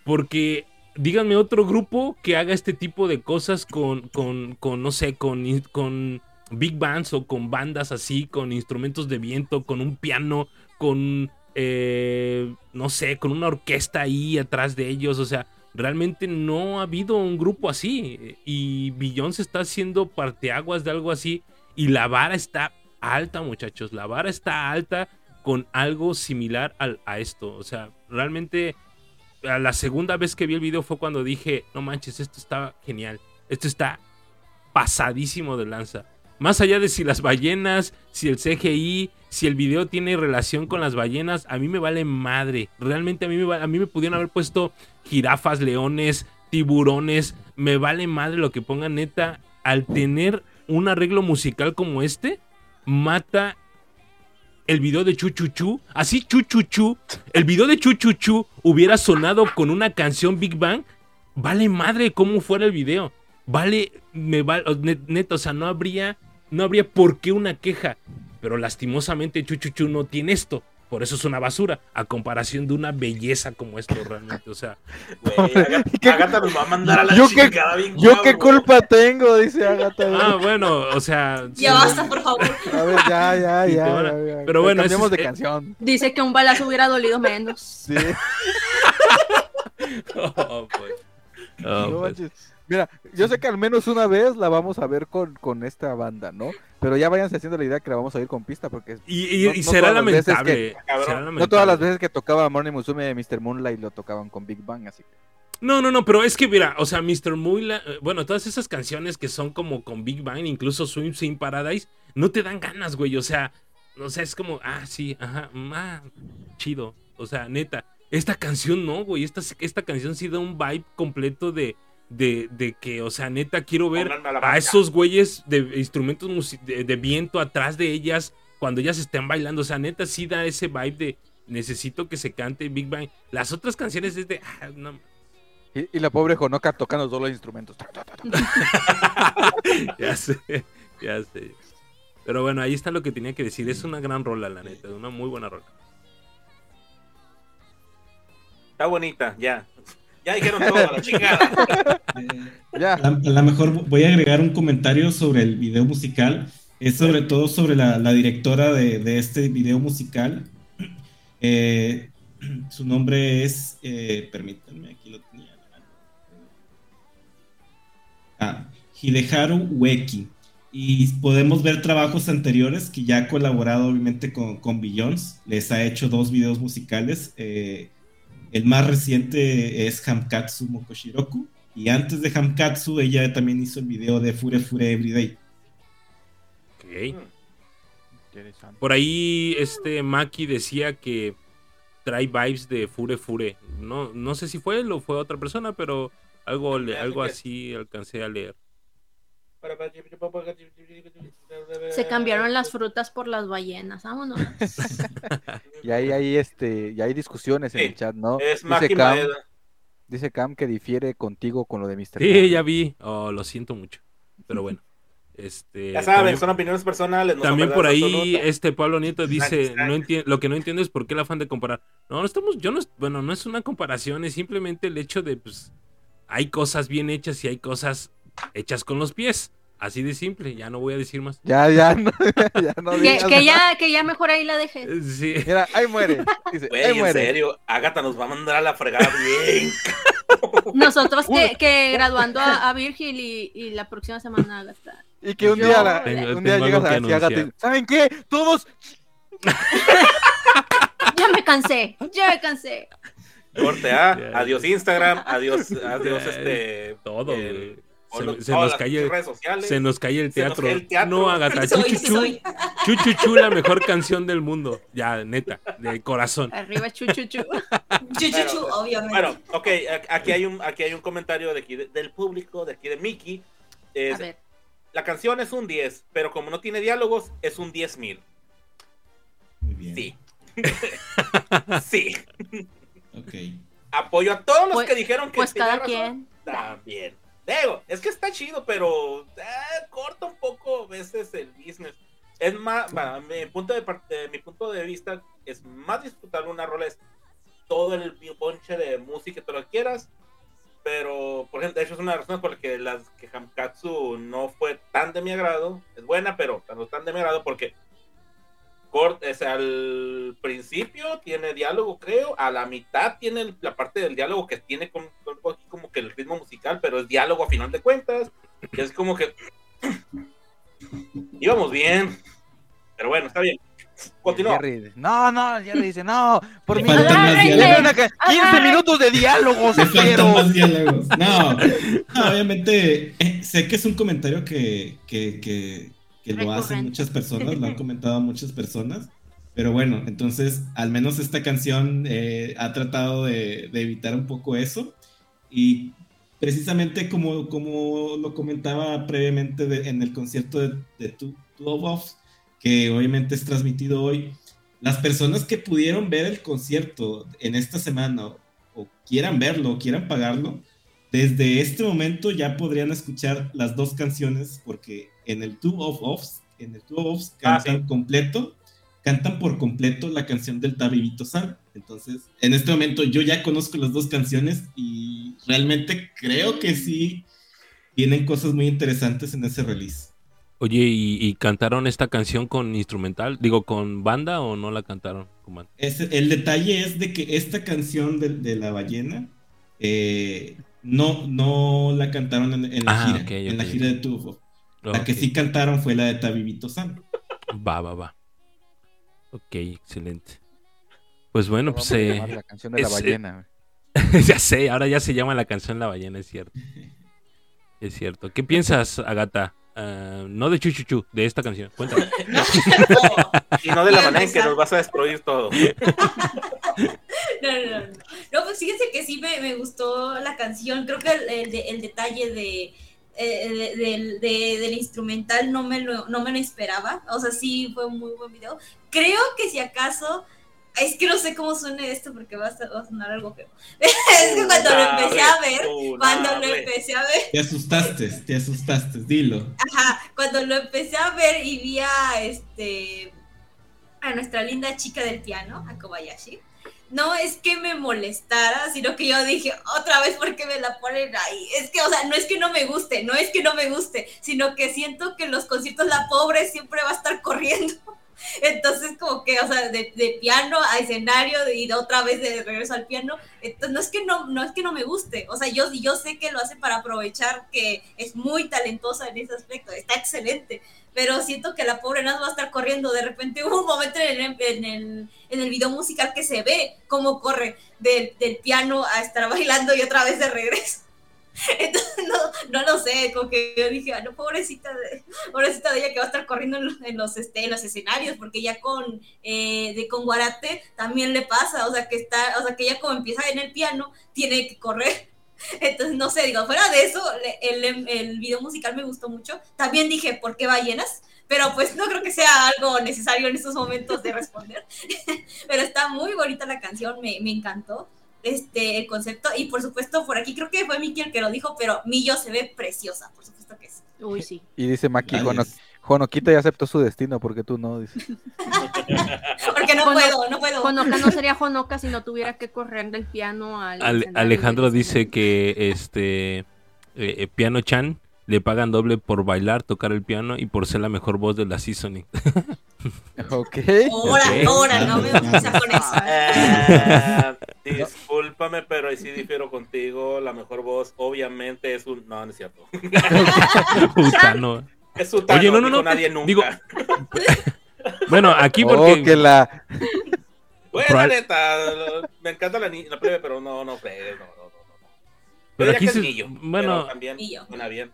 Porque díganme otro grupo que haga este tipo de cosas con, con, con no sé, con, con big bands o con bandas así, con instrumentos de viento, con un piano, con, eh, no sé, con una orquesta ahí atrás de ellos. O sea, realmente no ha habido un grupo así. Y Beyoncé está haciendo parteaguas de algo así. Y la vara está alta, muchachos. La vara está alta con algo similar al- a esto. O sea, realmente la segunda vez que vi el video fue cuando dije, no manches, esto está genial. Esto está pasadísimo de lanza. Más allá de si las ballenas, si el CGI, si el video tiene relación con las ballenas, a mí me vale madre. Realmente a mí me, a mí me pudieron haber puesto jirafas, leones, tiburones. Me vale madre lo que pongan neta. Al tener un arreglo musical como este, mata el video de Chuchuchu. Así Chuchuchu. El video de Chuchuchu hubiera sonado con una canción Big Bang. Vale madre cómo fuera el video. Vale, me vale, neta, o sea, no habría, no habría por qué una queja. Pero lastimosamente Chuchuchu no tiene esto. Por eso es una basura. A comparación de una belleza como esto realmente. O sea, Güey, Agatha, ¿Qué- Agatha nos va a mandar a la ¿Yo qué- chingada bien ¿Yo qué culpa tengo? Dice Agatha. ah, bueno, o sea. Ya basta, por favor. A ver, ya, ya, Sí, ya. te van a- ya, ya. pero bueno, ese Cambiemos es- de eh, canción. Dice que un balazo hubiera dolido menos. Sí. Oh, pues. Oh, No pues. Mira, yo sé que al menos una vez la vamos a ver con, con esta banda, ¿no? Pero ya váyanse haciendo la idea que la vamos a ir con pista, porque Y, y- No- y no será lamentable. Cabrón. será no todas las veces que tocaba Morning Musume Mr. Moonlight lo tocaban con Big Bang, así que... No, no, no, pero es que mira, o sea, Mr. Mula, eh, bueno, todas esas canciones que son como con Big Bang, incluso Swim Swim Paradise, no te dan ganas, güey, o sea, o sea, es como, ah, sí, ajá, ah, chido, o sea, neta, esta canción no, güey, esta, esta canción sí da un vibe completo de, de, de que, o sea, neta, quiero ver a esos güeyes de instrumentos de, de viento atrás de ellas cuando ellas estén bailando, o sea, neta, sí da ese vibe de necesito que se cante Big Bang. Las otras canciones es de, ah, no, Y, y la pobre Honoka tocando todos los instrumentos. ya sé, ya sé. Pero bueno, ahí está lo que tenía que decir. Es una gran rola, la neta. Una muy buena rola. Está bonita, ya. Ya dijeron todo, a la chingada. Ya. A lo mejor voy a agregar un comentario sobre el video musical. Es sobre todo sobre la, la directora de, de este video musical. Eh, su nombre es. eh, permítanme, aquí lo tenía. Ah, Hideharu Ueki. Y podemos ver trabajos anteriores que ya ha colaborado obviamente con, con Billions. Les ha hecho dos videos musicales. eh, el más reciente es Hamkatsu Mokoshiroku. Y antes de Hamkatsu, ella también hizo el video de Fure Fure Everyday. Ok. Interesante. Por ahí este Maki decía que trae vibes de Fure Fure. No, no sé si fue él o fue otra persona, pero algo, algo así alcancé a leer. Se cambiaron las frutas por las ballenas. Vámonos. Y ahí hay este, y hay discusiones en Sí, el chat, ¿no? Es Dice Cam, dice Cam que difiere contigo con lo de Mr. Sí, Cam. ya vi. Oh, lo siento mucho. Pero bueno. Este, Ya saben, también- son opiniones personales. no También por ahí este Pablo Nieto dice, Exacto. no enti- lo que no entiendo es por qué el afán de comparar. No, no estamos, yo no, es- bueno, no es una comparación, es simplemente el hecho de, pues, hay cosas bien hechas y hay cosas hechas con los pies. Así de simple, ya no voy a decir más. Ya, ya, no, ya no que, que ya, que ya mejor ahí la dejes. Eh, Sí. Mira, ahí muere. Dice, Güey, ahí en muere. serio, Agatha nos va a mandar a la fregada bien. Nosotros que, que graduando a, a Virgil y, y la próxima semana a gastar. Y que un Yo- día, la- Tengo- un día llegas a Agatha y anunciar. ¿saben qué? Todos Ya me cansé, ya me cansé. Corte A, Ya. adiós Instagram, adiós, adiós Ya, este. Todo, Se, nos cae, redes sociales. se nos cae el Se nos teatro. cae el teatro. No, Agatha, Soy, chuchuchu, soy. chuchuchu, la mejor canción del mundo. Ya, neta, de corazón. Arriba, chuchuchu. Chuchuchu, obviamente. Bueno, ok, aquí hay un, aquí hay un comentario de aquí de- del público, de aquí de Mickey. Es, A ver, la canción es un 10, pero como no tiene diálogos, es un 10 mil. Muy bien. Sí. sí. Ok. Apoyo a todos los Pues- que dijeron que pues cada razón. quien. También. Es que está chido, pero eh, corta un poco a veces el business. Es más, para mi punto de, mi punto de vista, es más disfrutable una rola, es todo el ponche de música y todo lo que quieras. Pero, por ejemplo, de hecho es una razones por las que las que Hamkatsu no fue tan de mi agrado. Es buena, pero no tan de mi agrado porque cort- o sea, al principio tiene diálogo, creo. A la mitad tiene el- la parte del diálogo que tiene con, con- aquí como que el ritmo musical, pero es diálogo a final de cuentas. Es como que íbamos bien. Pero bueno, está bien. Continúa. No, no, Jerry dice, no, por Le mí. faltan más Agárrenle. diálogos. Una ca- 15 Agárrenle. minutos de diálogos, Le faltan pero. más diálogos. No, no, obviamente, eh, sé que es un comentario que, que, que, que lo hacen muchas personas, lo han comentado muchas personas. Pero bueno, entonces, al menos esta canción eh, ha tratado de, de evitar un poco eso. Y precisamente como, como lo comentaba previamente de- en el concierto de, de Two, Two of Us, que obviamente es transmitido hoy, las personas que pudieron ver el concierto en esta semana o quieran verlo o quieran pagarlo, desde este momento ya podrían escuchar las dos canciones porque en el Two of Offs, en el Two of Offs Ah, cantan sí. completo, cantan por completo la canción del Tabibito San. Entonces, en este momento yo ya conozco las dos canciones y realmente creo que sí tienen cosas muy interesantes en ese release. Oye, ¿y, y cantaron esta canción con instrumental? Digo, ¿con banda o no la cantaron con banda? Ese- el detalle es de que esta canción de, de la ballena eh, no, no la cantaron en, en la Ah, gira, ok, en la ok, gira de Tufo. La que sí cantaron fue la de Tabibito San. Va, va, va. Ok, excelente. Pues bueno, pues eh, la canción de la eh, ballena. ya sé, ahora ya se llama la canción La ballena, es cierto. Es cierto. ¿Qué piensas, Agata? Ah, no de Chuchuchu, de esta canción. Cuéntame. No, Y no de la manera en que nos vas a destruir todo. No, no, no. No, pues fíjense que sí me, me gustó la canción. Creo que el, el de- el detalle de, eh, de- del- de- del instrumental no me, lo, no me lo esperaba. O sea, sí fue un muy buen video. Creo que si acaso. Es que no sé cómo suene esto porque va a, ser- va a sonar algo feo. es que cuando lo empecé a ver, cuando lo empecé a ver, Te asustaste, te asustaste, dilo. Ajá, cuando lo empecé a ver y vi a este a nuestra linda chica del piano, a Kobayashi, no es que me molestara, sino que yo dije, otra vez, ¿por qué me la ponen ahí? Es que, o sea, no es que no me guste, no es que no me guste, sino que siento que en los conciertos la pobre siempre va a estar corriendo. Entonces, como que, o sea, de, de piano a escenario y otra vez de regreso al piano, entonces no es que no, no es que no me guste, o sea, yo, yo sé que lo hace para aprovechar que es muy talentosa en ese aspecto, está excelente, pero siento que la pobre Naz va a estar corriendo. De repente un momento en el, en el, en el video musical que se ve cómo corre del, del piano a estar bailando y otra vez de regreso. Entonces, no, no lo sé, como que yo dije, ah, no, pobrecita de, pobrecita de ella que va a estar corriendo en los, en los, este, en los escenarios, porque ya con, eh, de, con Guarate también le pasa, o sea, que está, o sea, que ella como empieza en el piano, tiene que correr. Entonces, no sé, digo, fuera de eso, le- el, el video musical me gustó mucho. También dije, ¿por qué ballenas? Pero pues no creo que sea algo necesario en estos momentos de responder. Pero está muy bonita la canción, me, me encantó este, el concepto. Y por supuesto, por aquí creo que fue Miki el que lo dijo, pero Millo se ve preciosa, por supuesto que sí. Uy, sí. Y dice Maki, Jonoquita ya aceptó su destino porque tú no. Dice. Porque no puedo, no puedo. Honoka no sería Honoka si no tuviera que correr del piano al. Ale- Alejandro dice que este eh, eh, Piano Chan le pagan doble por bailar, tocar el piano y por ser la mejor voz de la seasoning. Ok. Ahora, Ok. ahora, no me gusta con eso. Eh, discúlpame, pero ahí sí difiero contigo. La mejor voz, obviamente, es un. No, no es cierto. Puta, no. Es un Oye, no, no, no, nadie nunca. digo, Bueno, aquí Oh, porque que la. Bueno, Probable- la neta, lo- me encanta la, ni- la plebe, pero no, no, fregues, no, no, no, no. Pero Pero aquí se- Millo, bueno. pero también suena bien.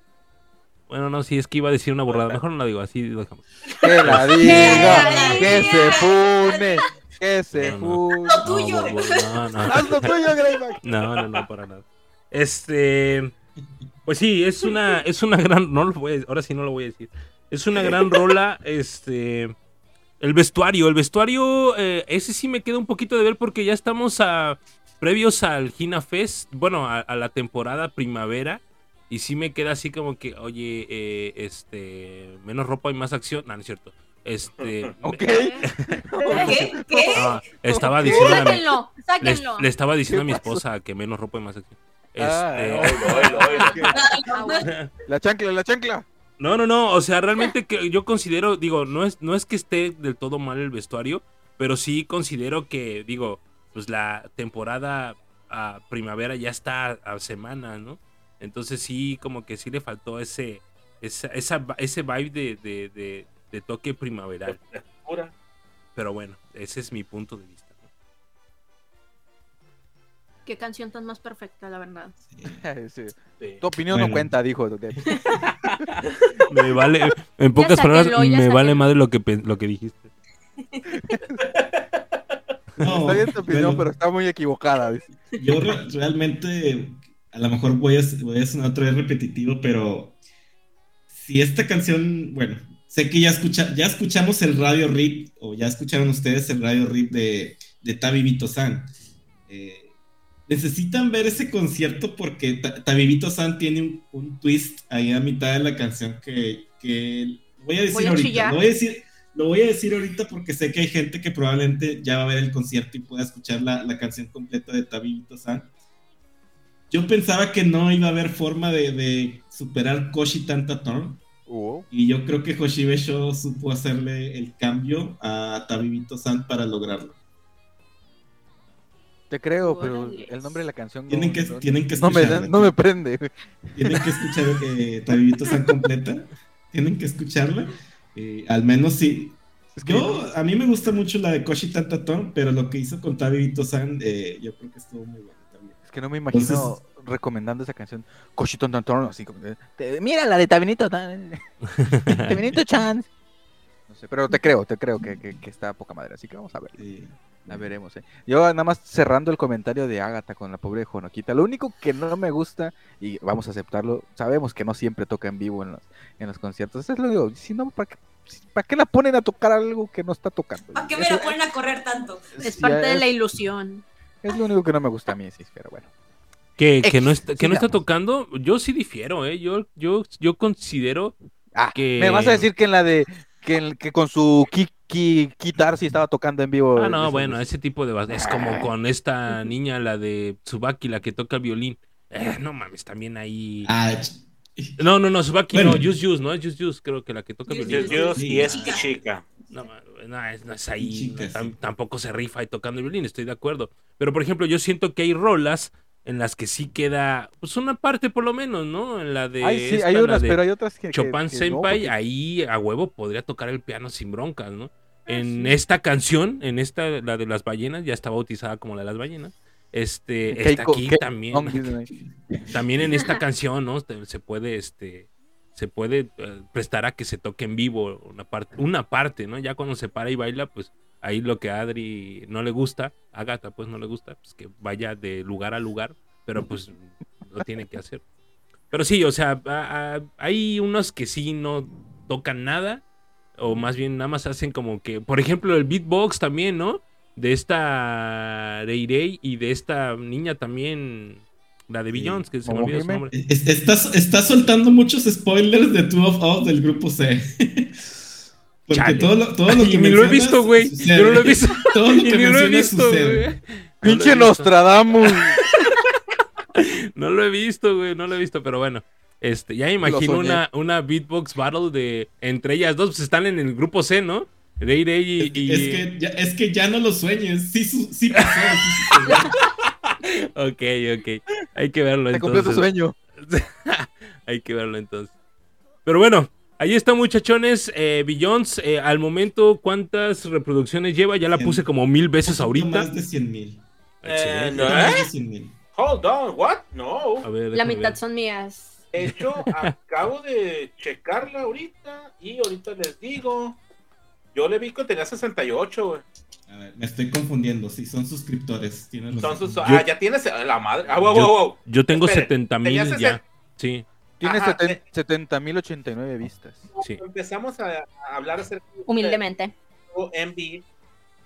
bueno, no, sí es que iba a decir una borrada, mejor no la digo, así lo dejamos. Que la diga. Que se fune. Que se No, no. fune. Lo tuyo. No, bo- no, no. Haz lo tuyo, Greyback. No, no, no, para nada. Este, pues sí, es una, es una gran, no lo voy a, ahora sí no lo voy a decir. Es una gran rola, este, el vestuario, el vestuario, eh, ese sí me queda un poquito de ver porque ya estamos a previos al Gina Fest, bueno, a, a la temporada primavera. Y sí me queda así como que, oye, eh, este, menos ropa y más acción. No, no es cierto. Este, Ok. ¿Qué? ¿Qué? ah, estaba diciendo a mi, Sáquenlo, le, sáquenlo. le estaba diciendo a mi esposa que menos ropa y más acción. Ah, Este, Oilo, oilo, oilo. Ah. La chancla, la chancla. No, no, no, o sea, realmente que yo considero, digo, no es, no es que esté del todo mal el vestuario, pero sí considero que, digo, pues la temporada a primavera ya está a semana, ¿no? Entonces sí, como que sí le faltó ese, esa, esa, ese vibe de, de, de, de toque primaveral. Pura. Pero bueno, ese es mi punto de vista. ¿no? Qué canción tan más perfecta, la verdad. Sí. Sí. Tu opinión no cuenta, dijo. Me vale, en pocas palabras, me vale madre lo que, lo que dijiste. No, Está bien tu opinión, bueno, pero está muy equivocada. Yo re- realmente, a lo mejor voy a, voy a sonar otra vez repetitivo, pero si esta canción, bueno, sé que ya, escucha, ya escuchamos el radio rip, o ya escucharon ustedes el radio rip de, de Tabibito San. Eh, necesitan ver ese concierto porque Ta- Tabibito San tiene un, un twist ahí a mitad de la canción que, que voy a decir Voy a ahorita. Lo voy a decir, lo voy a decir ahorita porque sé que hay gente que probablemente ya va a ver el concierto y pueda escuchar la, la canción completa de Tabibito San. Yo pensaba que no iba a haber forma de, de superar Koshi Y yo creo que Hoshibe Sho supo hacerle el cambio a Tabibito San para lograrlo. Te creo, pero el nombre de la canción no, Tienen que, no- tienen que no me, da- no me prende. Tienen que escuchar eh, Tabibito San completa. Tienen que escucharla. Eh, al menos sí. Es que- Yo, a mí me gusta mucho la de Koshi Tantatorn, pero lo que hizo con Tabibito San, eh, yo creo que estuvo muy bueno también. Es que no me imagino Entonces- recomendando esa canción. Cochito Tontorno, así como. de, "Te- Mira la de Tabinito. Tabinito Chan. No sé, pero te creo, te creo que, que- que está poca madre. Así que vamos a ver. La veremos, eh. Yo nada más cerrando el comentario de Agatha con la pobre Jonoquita. Lo único que no me gusta, y vamos a aceptarlo, sabemos que no siempre toca en vivo en los, en los conciertos. Eso es lo digo. Si no, ¿para qué, ¿para qué la ponen a tocar algo que no está tocando? ¿Para qué me Eso- la ponen a correr tanto? Es sí, parte de la ilusión. Es lo único que no me gusta a mí, sí, pero bueno. Que, no, está, que no está tocando, yo sí difiero, ¿eh? Yo, yo, yo considero Ah, Que- me vas a decir que en la de que, el- que con su ki, ki, guitar sí estaba tocando en vivo. Ah, no, Ese- bueno, ese tipo de... Es como con esta niña, la de Tsubaki, la que toca el violín. Eh, no mames, también ahí... Ah, No, no, no, Tsubaki Bueno. no, Just Just, ¿no? Es Just Just, creo que la que toca Just violín. Dios, Sí. y es Chica. No, no, es, no es ahí, no, tam- tampoco se rifa ahí tocando el violín, estoy de acuerdo. Pero, por ejemplo, yo siento que hay rolas en las que sí queda, pues una parte por lo menos, ¿no? En la de... Ay, sí, esta, hay unas, pero hay otras que. que- Chopin que no, Senpai, porque- ahí a huevo podría tocar el piano sin broncas, ¿no? En sí. esta canción, en esta, la de las ballenas, ya está bautizada como la de las ballenas. Este, está aquí Keiko también. También en esta canción, ¿no? Te- Se puede, este, se puede eh, prestar a que se toque en vivo una parte, una parte, ¿no? Ya cuando se para y baila, pues ahí lo que a Adri no le gusta, a Gata pues no le gusta, pues que vaya de lugar a lugar, pero pues lo tiene que hacer. Pero sí, o sea, a- a- hay unos que sí no tocan nada, o más bien nada más hacen como que, por ejemplo, el beatbox también, ¿no? De esta Reirei y de esta niña también, la de. Billions, que se me olvidó su nombre. es- Estás, estás soltando muchos spoilers de Two of Us del grupo C. Porque Chale. todo lo, todo lo Y que ni lo he visto, güey. Yo no lo he visto. Todo lo Y que ni lo he visto, güey. No Pinche visto. Nostradamus. No lo he visto, güey, no lo he visto, pero bueno. Este, ya me imagino una, una beatbox battle de entre ellas dos, pues están en el grupo C, ¿no? Rey Rey y, Es, que- y- es que ya, es que ya no lo sueñes. Sí, su- sí pasó. sí. Ok, ok. Hay que verlo Te cumplió tu entonces. sueño. Hay que verlo entonces. Pero bueno, ahí está muchachones. Eh, Billions, eh, al momento, ¿cuántas reproducciones lleva? Ya la puse como mil veces ahorita. Más de 100 mil. Eh, 100 mil. Hold on, what? No. A ver, La mitad ver. son mías. De hecho, acabo de checarla ahorita y ahorita les digo. Yo le vi que tenía 68, güey. A ver, me estoy confundiendo. Sí, son suscriptores. Tienes razón. Entonces, ah, ya tienes la madre. Ah, wow, wow, wow. Yo tengo Espere, 70 mil ya. Sí, Tiene Ajá, seten- eh. 70.089 vistas. sí. Empezamos a, a hablar acerca de Humildemente. MV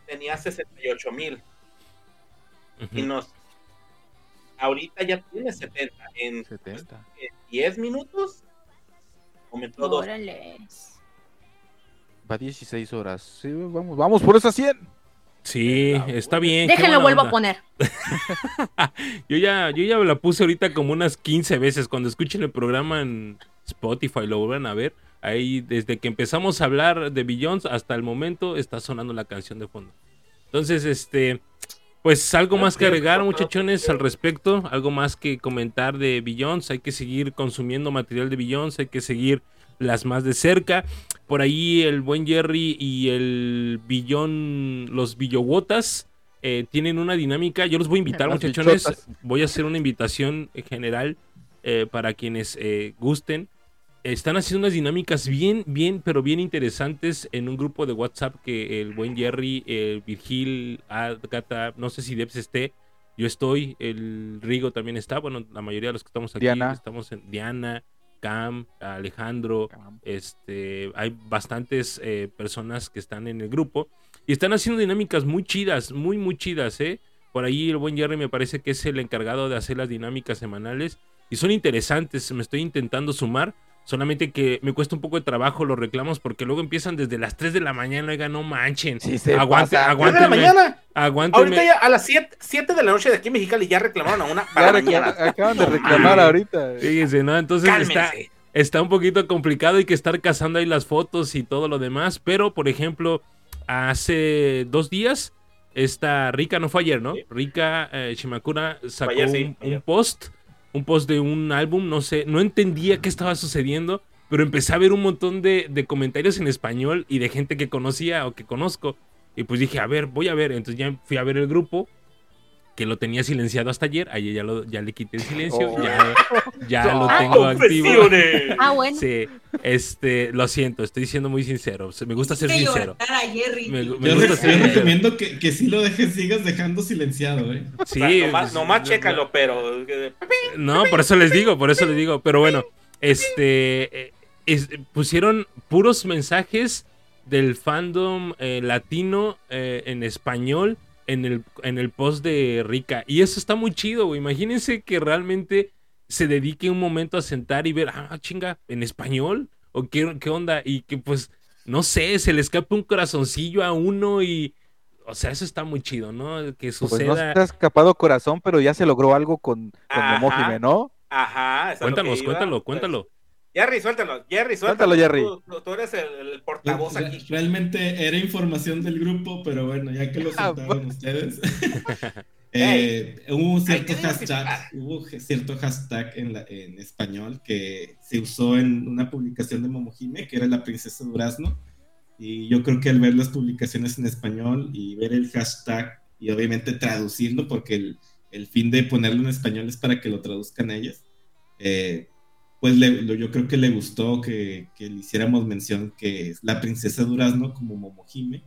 tenía 68 mil y Ujú. nos ahorita ya tiene 70 en 70. en 10 minutos aumentó dos Órale. Va 16 horas. Sí, vamos, vamos por esas 100. Sí, está bien. Déjenlo, vuelvo a poner. Yo ya, yo ya la puse ahorita como unas 15 veces. Cuando escuchen el programa en Spotify, lo vuelvan a ver. Ahí, desde que empezamos a hablar de Billions hasta el momento, está sonando la canción de fondo. Entonces, este, pues algo más que agregar, muchachones, al respecto. Algo más que comentar de Billions. Hay que seguir consumiendo material de Billions. Hay que seguir las más de cerca. Por ahí el buen Jerry y el Billón, los Billowotas, eh, tienen una dinámica. Yo los voy a invitar, Las muchachones. bichotas. Voy a hacer una invitación en general eh, para quienes eh, gusten. Están haciendo unas dinámicas bien, bien, pero bien interesantes en un grupo de WhatsApp que el buen Jerry, el Virgil, Agatha, no sé si Debs esté, yo estoy, el Rigo también está, bueno, la mayoría de los que estamos aquí Diana. estamos en Diana, Cam, Alejandro, este, hay bastantes eh, personas que están en el grupo y están haciendo dinámicas muy chidas, muy, muy chidas, ¿eh? Por ahí el buen Jerry me parece que es el encargado de hacer las dinámicas semanales y son interesantes, me estoy intentando sumar, solamente que me cuesta un poco de trabajo los reclamos porque luego empiezan desde las 3 de la mañana, oiga, no manchen. Sí, se Aguante, pasa. ¿Tres de la aguántenme, mañana aguántenme. ahorita ya a las 7, 7 de la noche de aquí en Mexicali ya reclamaron a una para mañana acaban de reclamar ahorita. Fíjense, ¿no? Entonces está, cálmense está un poquito complicado, hay que estar cazando ahí las fotos y todo lo demás, pero por ejemplo, hace dos días, esta Rika, no fue ayer, ¿no? Sí. Rika eh, Shimakura sacó ayer, sí, un, ayer. un post, un post de un álbum, no sé, no entendía qué estaba sucediendo, pero empecé a ver un montón de, comentarios en español y de gente que conocía o que conozco. Y pues dije, a ver, voy a ver. Entonces ya fui a ver el grupo, que lo tenía silenciado hasta ayer. Ayer ya, lo, ya le quité el silencio, Oh. ya, ya lo Ah, tengo activo. Ah, bueno. Sí, este, lo siento, estoy siendo muy sincero. Me gusta ser sincero. Me, me Yo, gusta re- ser yo recomiendo que, que sí lo dejes, sigas dejando silenciado, ¿eh? Sí, nomás, pues, nomás no- chécalo pero No, por eso les digo, por eso les digo. Pero bueno, este eh, es- pusieron puros mensajes del fandom eh, latino eh, en español en el, en el post de Rika. Y eso está muy chido, güey. Imagínense que realmente se dedique un momento a sentar y ver, ah, chinga, en español. ¿O qué, qué onda? Y que pues no sé, se le escapa un corazoncillo a uno y, o sea, eso está muy chido, ¿no? Que Pues no suceda. se ha escapado corazón, pero ya se logró algo con, con Ajá. ¿no? Ajá, Cuéntanos, cuéntalo, pues. cuéntalo. Jerry, suéltalo. Jerry, Suéltalo, suéltalo. Jerry. Tú, tú- eres el, el portavoz Re- aquí. Realmente era información del grupo, pero bueno, ya que lo Ah, soltaron ustedes. eh, hubo un cierto hashtag, hubo cierto hashtag en, la- en español que se usó en una publicación de Momojime, que era la princesa Durazno. Y yo creo que al ver las publicaciones en español y ver el hashtag y obviamente traducirlo, porque el, el fin de ponerlo en español es para que lo traduzcan ellas, eh, pues le- lo- yo creo que le gustó que, que le hiciéramos mención que es la princesa Durazno como Momojime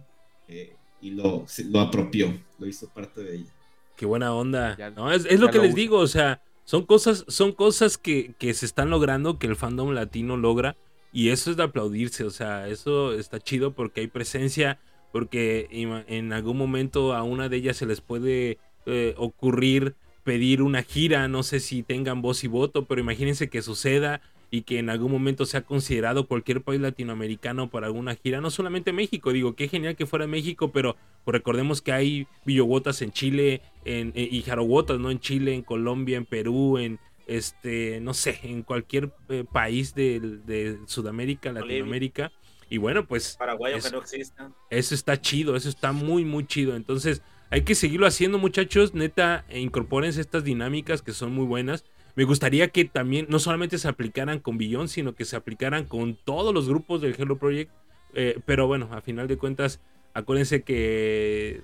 eh, y lo, se- lo apropió, lo hizo parte de ella. Qué buena onda. Ya- no, es, es lo que lo les uso. digo, o sea, son cosas, son cosas que, que se están logrando, que el fandom latino logra, y eso es de aplaudirse, o sea, eso está chido porque hay presencia, porque en algún momento a una de ellas se les puede eh, ocurrir pedir una gira, no sé si tengan voz y voto, pero imagínense que suceda y que en algún momento sea considerado cualquier país latinoamericano para alguna gira, no solamente México, digo, qué genial que fuera México, pero pues recordemos que hay billowotas en Chile en, en- y jarowotas, ¿no? En Chile, en Colombia, en Perú, en este, no sé, en cualquier eh, país de, Sudamérica. Latinoamérica. Y bueno, pues que no existan. eso está chido, eso está muy, muy chido. Entonces, hay que seguirlo haciendo, muchachos. Neta, e incorpórense estas dinámicas que son muy buenas. Me gustaría que también no solamente se aplicaran con Billón, sino que se aplicaran con todos los grupos del Hello Project. Eh, pero bueno, a final de cuentas, acuérdense que eh,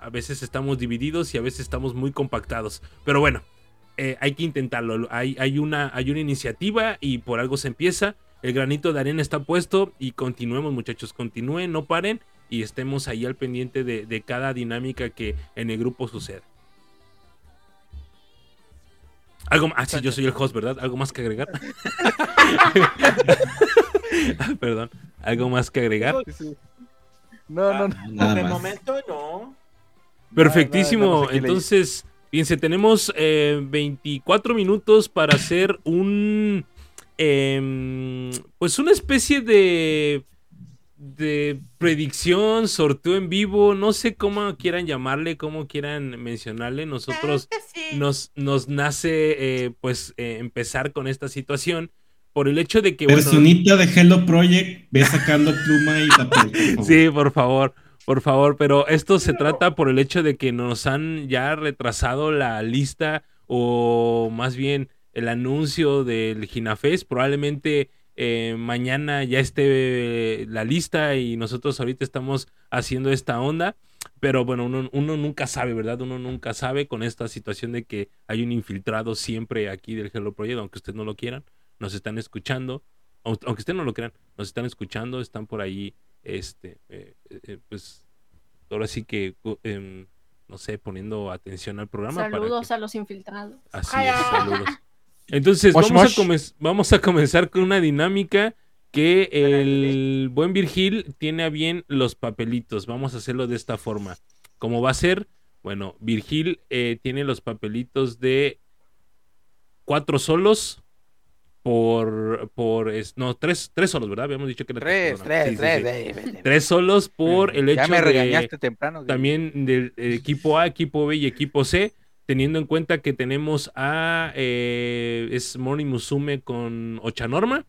a veces estamos divididos y a veces estamos muy compactados. Pero bueno, eh, hay que intentarlo. Hay, una, hay una iniciativa y por algo se empieza. El granito de arena está puesto y continuemos muchachos, continúen, no paren y estemos ahí al pendiente de, de cada dinámica que en el grupo suceda. Algo más, ah, sí, yo soy el host, ¿verdad? ¿Algo más que agregar? Ah, Perdón, ¿algo más que agregar? No, no, no. El más. momento no. Perfectísimo. Entonces, fíjense, tenemos eh, 24 minutos para hacer un. em, pues una especie de. De predicción, sorteo en vivo. No sé cómo quieran llamarle, cómo quieran mencionarle. Nosotros nos, nos nace, eh, pues, eh, empezar con esta situación. Por el hecho de que. bueno, Personita de Hello Project, ve sacando pluma y papel. por. Sí, por favor, por favor, pero esto se trata por el hecho de que nos han ya retrasado la lista o más bien el anuncio del Ginafest. Probablemente eh, mañana ya esté eh, la lista y nosotros ahorita estamos haciendo esta onda. Pero bueno, uno, uno nunca sabe, ¿verdad? Uno nunca sabe con esta situación de que hay un infiltrado siempre aquí del Hello Project, aunque ustedes no lo quieran, nos están escuchando, aunque ustedes no lo crean, nos están escuchando, están por ahí este, eh, eh, pues, ahora sí que, em, no sé, poniendo atención al programa. para Saludos que- a los infiltrados. Así es, ay. saludos. Entonces, Mosh, vamos, mosh. A comen- vamos a comenzar con una dinámica que el buen Virgil tiene a bien los papelitos. Vamos a hacerlo de esta forma. ¿Cómo va a ser? Bueno, Virgil eh, tiene los papelitos de cuatro solos por, por, es- no, tres, tres solos, ¿verdad? Habíamos dicho que era Tres, tres, Sí, sí, tres. sí. vete. Tres solos por el hecho Ya me de regañaste temprano. güey. también del equipo A, equipo B y equipo C, teniendo en cuenta que tenemos a eh, es Mori Musume con Ochanorma,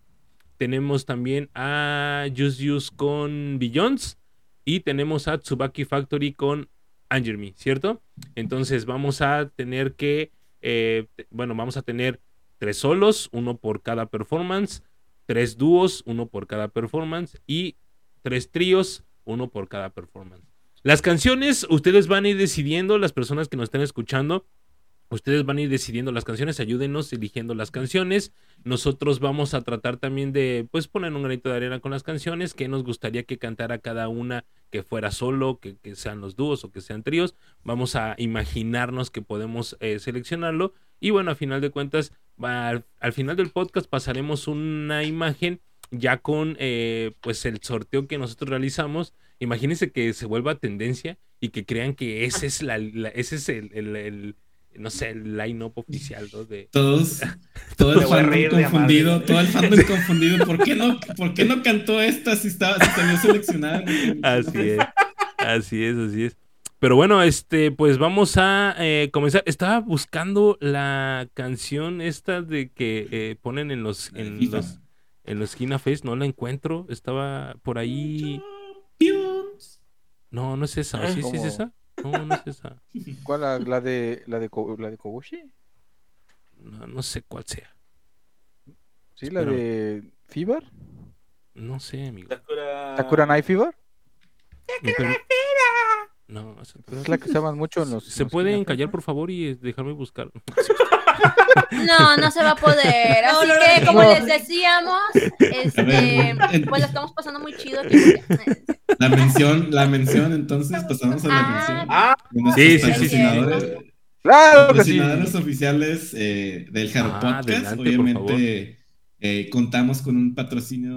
tenemos también a Just con Billions y tenemos a Tsubaki Factory con Angerme, ¿cierto? Entonces vamos a tener que, eh, bueno, vamos a tener tres solos, uno por cada performance, tres dúos, uno por cada performance y tres tríos, uno por cada performance. Las canciones, ustedes van a ir decidiendo, las personas que nos están escuchando, ustedes van a ir decidiendo las canciones, ayúdenos eligiendo las canciones. Nosotros vamos a tratar también de, pues, poner un granito de arena con las canciones, que nos gustaría que cantara cada una, que fuera solo, que, que sean los dúos o que sean tríos. Vamos a imaginarnos que podemos eh, seleccionarlo. Y bueno, a final de cuentas, al, al final del podcast pasaremos una imagen ya con eh, pues el sorteo que nosotros realizamos. Imagínense que se vuelva tendencia y que crean que ese es la, la- ese es el, el- el- no sé, el line-up oficial, ¿no? De Todos, Todo el fandom confundido, todo el fandom confundido. ¿Por qué no, por qué no cantó esta si estaba, si salió seleccionada? Así es, así es, así es. Pero bueno, este, pues vamos a eh, comenzar. Estaba buscando la canción esta de que eh, ponen en los, en los, en los Face, no la encuentro. Estaba por ahí. Champions. No, no es esa. Ah, ¿Sí, sí es esa? No, no es esa. ¿Cuál? La, la de la de, la de Kobushi? No, no sé cuál sea. Sí, la de Fever. No sé, amigo. Sakura... Sakura Night Fever. Permi- No, Pues es la que se llaman mucho en los. ¿Se en los pueden callar, por favor, y dejarme buscar? No, no se va a poder. Así no, no, que, no. como No. les decíamos, este, pues la estamos pasando muy chido. aquí La mención, la mención, entonces pasamos a la Ah. mención. Ah, de nuestros Sí, sí, sí. Claro que sí. oficiales eh, del Jaro Ah, Podcast. adelante, Obviamente eh, contamos con un patrocinio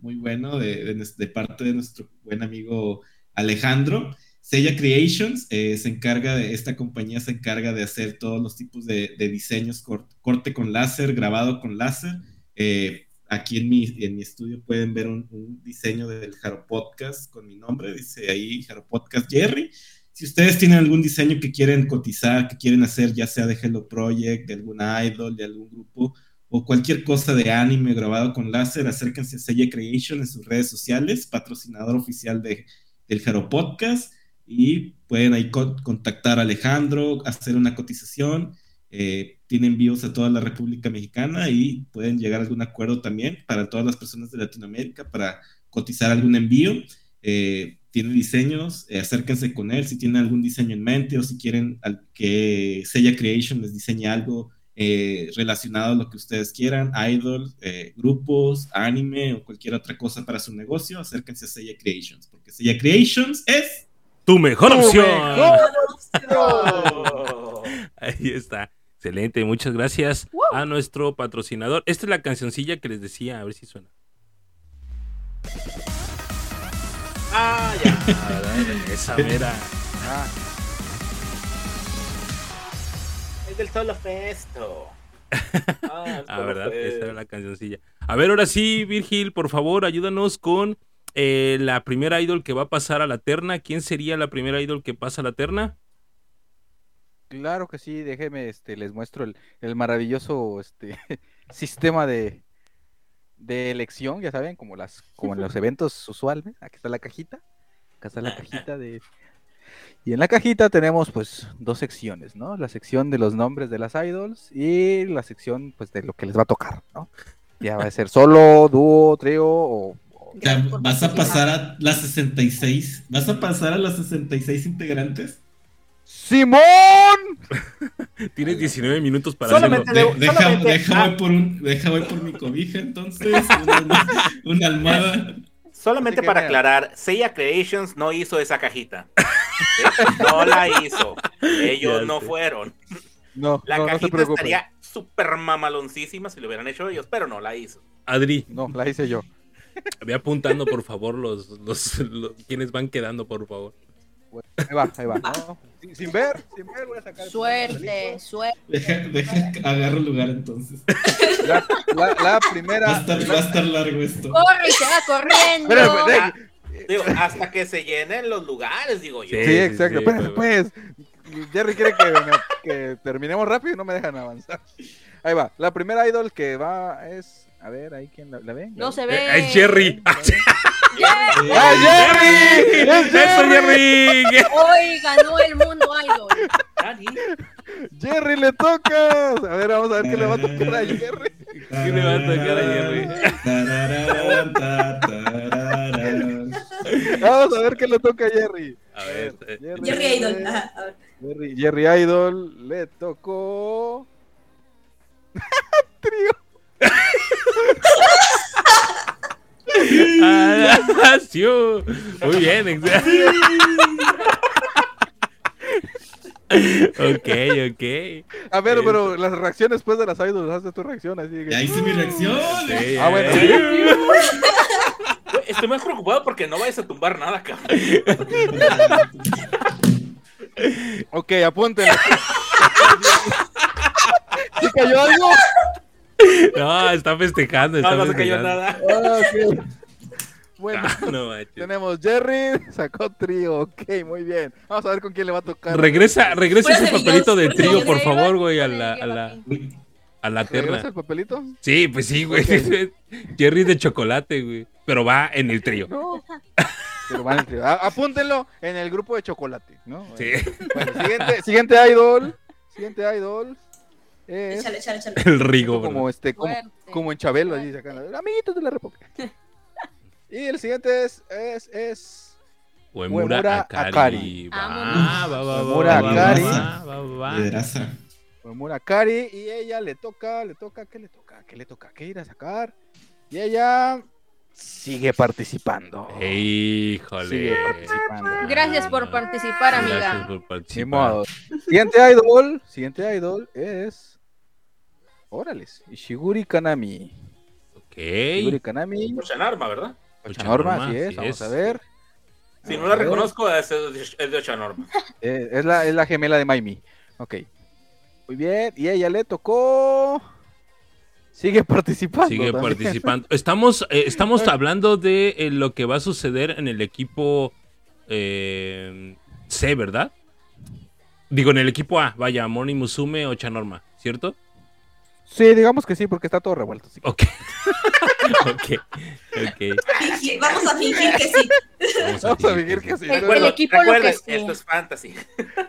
muy bueno de, de nues- de parte de nuestro buen amigo Alejandro. Sella Creations eh, se encarga de, esta compañía se encarga de hacer todos los tipos de, de diseños, cor- corte con láser, grabado con láser. Eh, aquí en mi, en mi estudio pueden ver un, un diseño del Jaro Podcast con mi nombre, dice ahí Jaro Podcast Jerry. Si ustedes tienen algún diseño que quieren cotizar, que quieren hacer, ya sea de Hello Project, de alguna idol, de algún grupo, o cualquier cosa de anime grabado con láser, acérquense a Sella Creation en sus redes sociales, patrocinador oficial de, del Jaro Podcast, y pueden ahí co- contactar a Alejandro, hacer una cotización. Eh, tiene envíos a toda la República Mexicana y pueden llegar a algún acuerdo también para todas las personas de Latinoamérica para cotizar algún envío. Eh, tiene diseños, eh, acérquense con él si tienen algún diseño en mente o si quieren que Sella Creation les diseñe algo eh, relacionado a lo que ustedes quieran, idol, eh, grupos, anime o cualquier otra cosa para su negocio, acérquense a Sella Creations, porque Sella Creations es ¡Tu mejor ¡Tu opción! mejor oh. Ahí está. Excelente, muchas gracias Wow. a nuestro patrocinador. Esta es la cancioncilla que les decía, a ver si suena. ah, ya. Esa mera. Ah, Es del solo festo. Ah, Ah, ¿verdad? Esa era la cancioncilla. A ver, ahora sí, Virgil, por favor, ayúdanos con eh, la primera idol que va a pasar a la terna. ¿Quién sería la primera idol que pasa a la terna? claro que sí. Déjeme, este, les muestro el, el maravilloso, este, sistema de, de elección, ya saben, como las, como en los eventos usuales. Aquí está la cajita. Acá está la cajita de. Y en la cajita tenemos, pues, dos secciones, ¿no? La sección de los nombres de las idols y la sección, pues, de lo que les va a tocar, ¿no? Ya va a ser solo, dúo, trío o, Gracias vas a pasar a las 66. ¿Vas a pasar a las 66 integrantes? ¡Simón! Tienes 19 minutos para Solamente hacerlo. De- de- deja, solamente- deja, ah. voy por un, deja voy por mi cobija entonces. Una, una almohada. Solamente para aclarar, Seiya Creations no hizo esa cajita. ¿Sí? No la hizo. Ellos no fueron. No, La no, cajita estaría súper mamaloncísima si lo hubieran hecho ellos, pero no la hizo. Adri, No, la hice yo. Ve apuntando, por favor, los, los, los- quienes van quedando, por favor. Ahí va, ahí va. ¿no? Sin, sin ver, sin ver, voy a sacar. el Suerte, suerte. Deja, deja, agarro lugar entonces. La, la- la Va a primera. estar, va a estar largo esto. Corre, se va corriendo. De- Ah, digo, hasta que se llenen los lugares, digo yo. Sí. Sí, exacto. sí, Espérame, pues, pues. Jerry quiere que, que terminemos rápido y no me dejan avanzar. Ahí va. La primera idol que va es. A ver, ahí quién la, la ve. No se Eh, ve. es Jerry. ¡Ah, Jerry! ¡Es ¡Eso, Jerry! Jerry! Hoy ganó el mundo idol. Dani, ¡Jerry le toca! A ver, vamos a ver qué le va a tocar a Jerry. ¿Qué le va a tocar a Jerry? Vamos a ver qué le toca a Jerry. A ver, eh, Jerry Idol. Ajá, a ver. Jerry, Jerry Idol le tocó. Trío. Sí. Muy bien, ok, ok. A ver, Eso. pero las reacciones después de las idols, haz tu reacción así. que- Ya hice mi reacción. Sí, Ah, bueno. eh. güey, estoy más preocupado porque no vayas a tumbar nada, cabrón. Ok, apúntenlo. ¿Sí cayó algo? No, está festejando, está No, no se cayó nada. Ah. Bueno, Ah, no tenemos Jerry, sacó trío, ok, muy bien. Vamos a ver con quién le va a tocar. Regresa, regresa ese papelito de trío, por favor, güey, a el la, a la, a la ¿Regresa terna. el papelito? Sí, pues sí, güey. Jerry de chocolate, güey. Pero va en el trío. No. Pero van en trío. A- Apúntenlo en el grupo de chocolate, ¿no? Sí. Bueno, siguiente, siguiente idol. Siguiente idol. Es Échale, échale, échale. El Rigo, como bro. este, como, en Chabelo, así sacando. Amiguitos de la República. Y el siguiente es, es, es Uemura Uemura Akari. Akari. Va, va, va, Uemura Akari. va, va, va. Liderazza. Uemura Kari. Y ella le toca, le toca, ¿qué le toca? ¿Qué le toca? ¿Qué ir a sacar? Y ella sigue participando. Híjole. Sigue participando. Gracias por participar, amiga. Gracias por Ni participar. modo. Siguiente idol, siguiente idol es. Órales, Ishiguri Kanami. Ishiguri Ok. Kanami. Ochan arma, ¿verdad? Ochanorma, Ochanorma, así es, así vamos es. a ver. Si no la reconozco, es de, es de Ochanorma. Eh, es, la, es la gemela de Maimi. Ok. Muy bien, y a ella le tocó. Sigue participando. Sigue también. participando. Estamos, eh, estamos hablando de eh, lo que va a suceder en el equipo eh, C, ¿verdad? Digo, en el equipo A, vaya, Moni Musume o Chanorma, ¿cierto? Sí, digamos que sí, porque está todo revuelto. sí. Ok. ok. Ok. Fingir- Vamos a fingir que sí. Vamos Vamos a fingir que sí. El- Recuerda- equipo lo que esto es fantasy.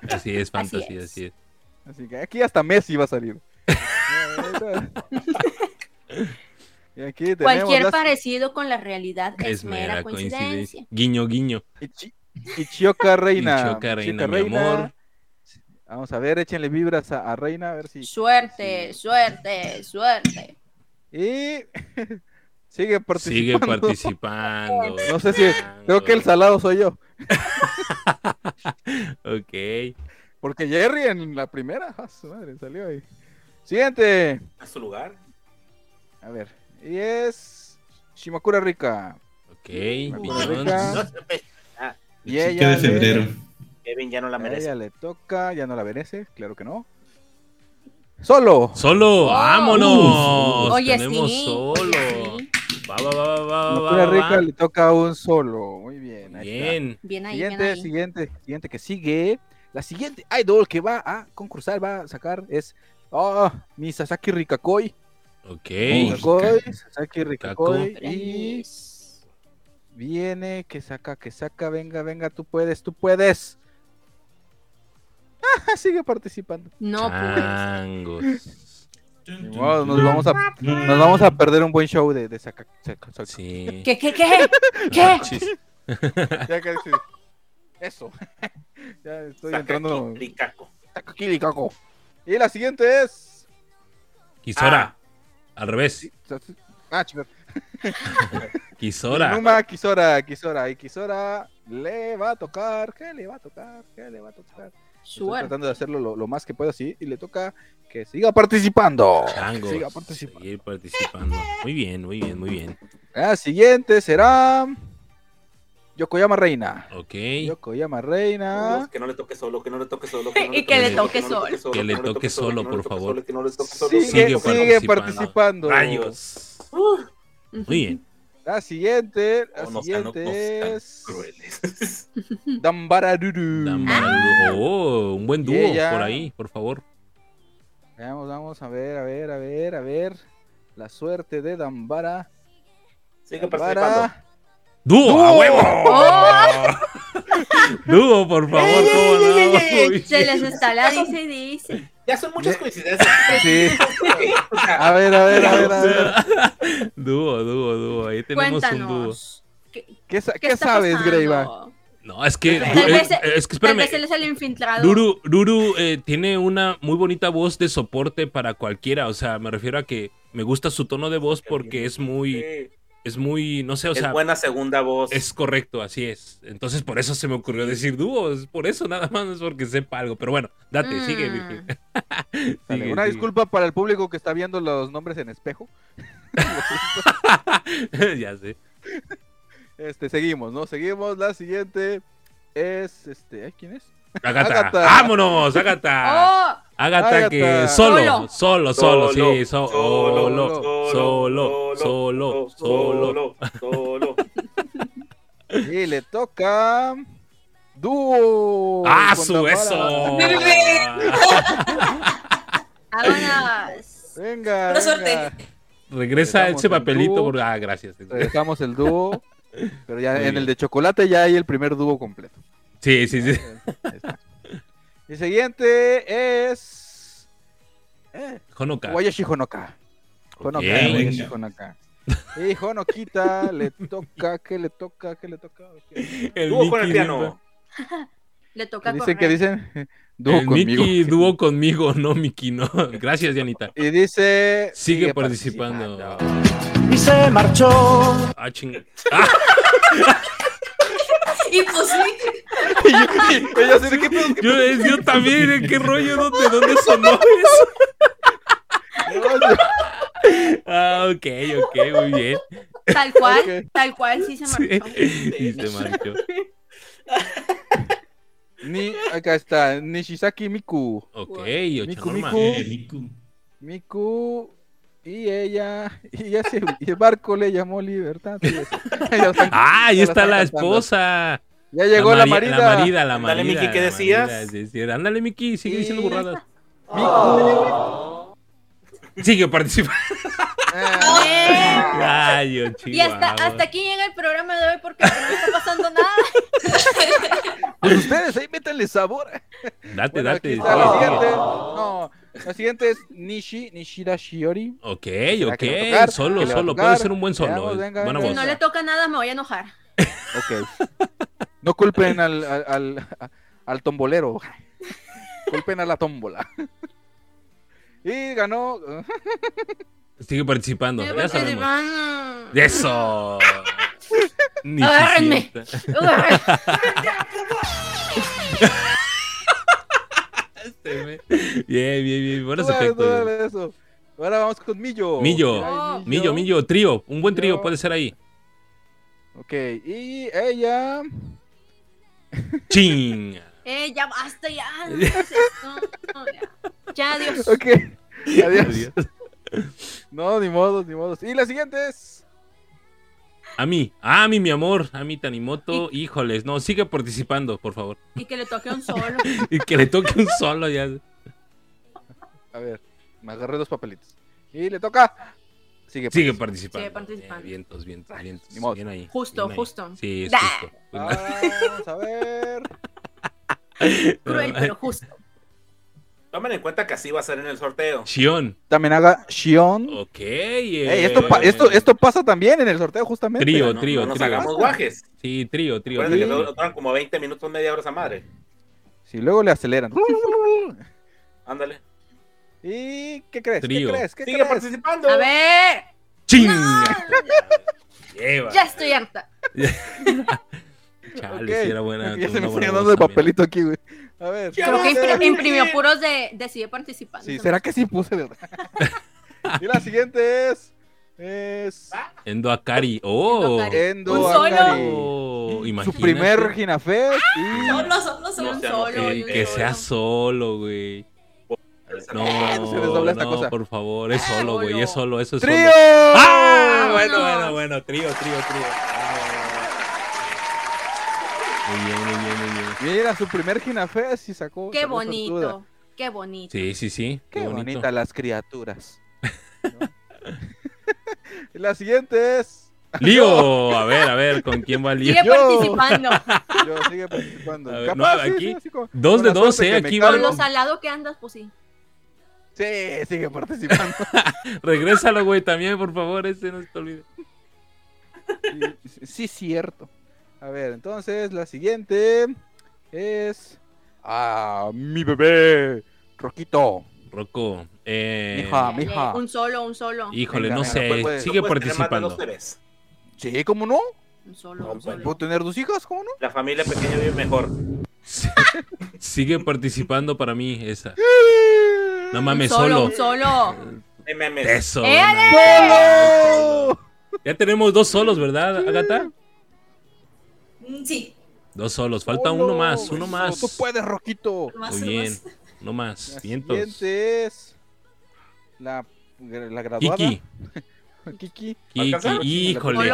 Así es, fantasy, es. así es. Así que aquí hasta Messi va a salir. y aquí tenemos Cualquier las- parecido con la realidad es, Es mera coincidencia. coincidencia. Guiño, guiño. Ichi- Ichioka Reina. Ichioka Reina, mi amor. Vamos a ver, échenle vibras a, a Reina, a ver si. Suerte, suerte, suerte. Y sigue participando. Sigue participando. No sé si. Creo que el salado soy yo. Ok. Porque Jerry en la primera. ah, su madre, salió ahí. Siguiente. A su lugar. A ver. Y es. Shimakura Rika. Ok. Bien. Rica. No, se- ah, Y ella de le- febrero. Kevin ya no la A merece. ella le toca, ya no la merece, claro que no. Solo. Solo, Oh. vámonos. Oye, Tenemos sí. solo. Sí. Va, va, va, va, va, va, Rika va. le toca un solo. Muy bien. ahí está. Bien. Bien ahí, bien Siguiente, ahí. siguiente, siguiente que sigue. La siguiente idol que va a concursar, va a sacar es. Oh, mi Sasaki Rikakoi. Ok. Rikakoi, Sasaki Rikakoi. Rikako. Y viene, que saca, que saca. Venga, venga, tú puedes, tú puedes. Ah, sigue participando. No, pues. Modo, nos, vamos a, nos vamos a perder un buen show de, de Saka- Saka- Sí. ¿Qué, qué, qué? ¿Qué? Chis. Ya que- Eso. ya estoy entrando. Rikako. Y la siguiente es. Kisora. Al revés. Ah, chingada. Kisora. Numa Kisora, Kisora. Y Kisora le va a tocar. ¿Qué le va a tocar? ¿Qué le va a tocar? Estoy tratando de hacerlo lo, lo más que puedo así. Y le toca que siga participando. Changos. Siga participando. Seguir participando. Muy bien, muy bien, muy bien. La siguiente será. Yokoyama Reina. Ok. Yokoyama Reina. Que no le toque solo, que no le toque solo. Y que le toque solo. Que le toque solo, por favor. Que no le toque solo. Sigue, Sigue sigue, participando. Rayos. Muy bien. La siguiente, la Oh, no sean- no siguiente es crueles. Dambararuru. Dama- Oh, un buen dúo ella- por ahí, por favor. Vamos, vamos a ver, a ver, a ver, a ver. La suerte de Dambara. Sigue participando. Dambara. ¡Dúo! ¡A ¡Dúo! huevo! ¡Dúo, por favor! ¿Cómo no? Uy, Se les está la dice y dice. Ya son muchas coincidencias. Sí. A ver, a ver, a ver, a ver. Dúo, dúo, dúo. Ahí tenemos un dúo. ¿Qué, ¿Qué, sa- qué qué está sabes? Greyback? No, es que. Tal vez- eh, es que Tal espérame. vez él es el infiltrado. Duru, Duru eh, tiene una muy bonita voz de soporte para cualquiera. O sea, me refiero a que me gusta su tono de voz porque es muy. Es muy. No sé, o sea. es buena segunda voz. Es correcto, así es. Entonces, por eso se me ocurrió decir dúo. Es por eso, nada más, no es porque sepa algo. Pero bueno, date, Mm. sigue, Sigue, Una sigue. disculpa para el público que está viendo los nombres en espejo. ya sé. Este, seguimos, ¿no? Seguimos. La siguiente es, este, ¿eh? ¿quién es? Agatha. Agatha. ¡Vámonos, Agatha! ¡Oh! Agatha, que solo, solo, solo, sí, so- solo, solo, solo, solo, solo. solo. Y le toca. Dúo. ¡Ah, su eso! Vámonos. Venga. Buena suerte. venga. Regresa ese papelito. por- Ah, gracias. Dejamos el dúo. Pero ya Muy en bien. el de chocolate ya hay el primer dúo completo. Sí, sí, sí. El siguiente es. Eh, Honoka. Wayashi Honoka. Honoka, Ok. Wayashi. Honoka. Y Honokita le toca, ¿qué le toca? ¿Qué le toca? Ok. El Dúo con el piano. Le toca Dicen que correr. dicen dúo El conmigo. Mickey dúo conmigo, no Mickey, no. Gracias, Dianita. Y dice. Sigue, participando. y se marchó. Ah, ching. Ah, Y pues sí. Y yo- y ella así de, ¿qué pedo? ¿Qué yo, yo también, ¿en qué rollo? ¿Dónde, dónde sonó eso? pedo? Ah, ok, ok, muy bien. Tal cual, Ok. tal cual, sí se Sí, marchó. y se marchó. Ni, acá está, Nishizaki Miku. Ok, Miku, Ochanorma. Miku. Eh, Miku. Miku y ella, y, ya se- y el barco le llamó Libertad. y están- Ah, ahí está la cantando. esposa. Ya llegó la, Mari- marida. La marida, la Ándale, marida. Miki, ¿qué decías? marida, Ándale, Miki, sigue Y- diciendo burradas. Miku. Sigue participando. Ah, Ay, yo, Y hasta, aquí llega el programa de hoy porque no está pasando nada. pues ustedes ahí métanle sabor. Date, Bueno, date. siguiente. No, la siguiente es Nishi, Nishida Shiori. Ok, ¿Será ok. tocar? Solo, ¿Que le va a solo. Puede ser un buen solo. Veamos, es venga, buena venga. Si no le toca nada, me voy a enojar. Ok. No culpen al, al, al, al tombolero. Culpen a la tómbola. Y ganó. Sigue participando. Ya sabemos. participando. Eso. Ni Agárrenme. Bien, bien, bien. Buenos dale, efectos. dale eso. Ahora vamos con Millo. Millo. Ay, Millo, Millo, trío. Un buen trío puede ser ahí. Ok, y ella. Ching. Eh, ya basta, ya. No, hagas esto. No, ya. Ya, adiós. Ok. Adiós. Adiós. No, ni modos, ni modos. Y la siguiente es. A mí, a mí, mi amor, a mí Tanimoto, híjoles, no, sigue participando, por favor. Y que le toque un solo. Y que le toque un solo ya. A ver, me agarré dos papelitos. Y le toca. Sigue. Sigue participando. Sigue participando. Eh, vientos, vientos, vientos. Ni modo. Bien ahí. Justo, bien ahí. justo. Sí, es justo. Vamos a ver. Cruel, pero justo. Tomen en cuenta que así va a ser en el sorteo. Shion. También haga Shion. Ok. Ey, eh, esto, pa- esto, esto pasa también en el sorteo, justamente. Trío, No, trío, no nos trío. hagamos guajes. Sí, trío, trío. Acuérdense que luego duran como 20 minutos, media hora esa madre. Si luego le aceleran. Ándale. ¿Y qué crees? Trío. ¿Qué crees? ¿Qué Sigue crees? participando. A ver. ¡Ching! Lleva. Ya estoy harta. Chale, Ok, sí era buena. Ya se me una está buena llenando voz de también. papelito aquí, güey. A ver. Creo que imprimió puros de, de sigue participando. Sí, ¿será que sí puse? de- y la siguiente es. Es. Endo Akari. Oh. Endo Akari. Endo Un solo. Akari. Oh, Su primer Ginafest. Y. Solo, solo, solo. No sea solo, un Que, que sea solo, güey. No, Se desdobla esta no, cosa. por favor, es solo, güey, es solo, eso es ¡Trío! solo. ¡Ah! Bueno, bueno, bueno, trío, trío, trío. Muy bien, muy bien, muy bien. Mira, su primer Ginafest y sacó. Qué sortuda. bonito. Qué bonito. Sí, sí, sí. Qué, bonito. bonitas las criaturas. ¿no? y la siguiente es. Lío, a ver, a ver, ¿con quién va Lío? Sigue Yo. participando. Yo sigue participando. A ver, Capaz, no, sí, aquí, sí, así como- dos con de dos, eh, aquí Con van- cargo. lo salado que andas, pues sí. Sí, sigue participando. Regrésalo, güey, también, por favor, ese no se te olvide. Sí, sí, cierto. A ver, entonces la siguiente es. Ah, mi bebé, Roquito. Rocco, eh... Mija. mija. Un solo, un solo. Híjole, Venga, no venga, sé, Puede- puede- sigue no de participando. Sí, ¿cómo no? Un solo, No, un pues, solo. ¿Puedo tener dos hijas? ¿Cómo no? La familia pequeña vive mejor. Sigue participando para mí esa. No Un mames, solo, solo. un solo. Eso. ¡Eh, no mames. Ya tenemos dos solos, ¿verdad, Agata? Mm, Sí, Dos solos, falta Solo. uno más, uno Eso, más. Tú puedes, Roquito. más Muy bien. más. no más. La Vientos. siguiente es la, la graduada. Kiki. Kiki. Kiki, híjole.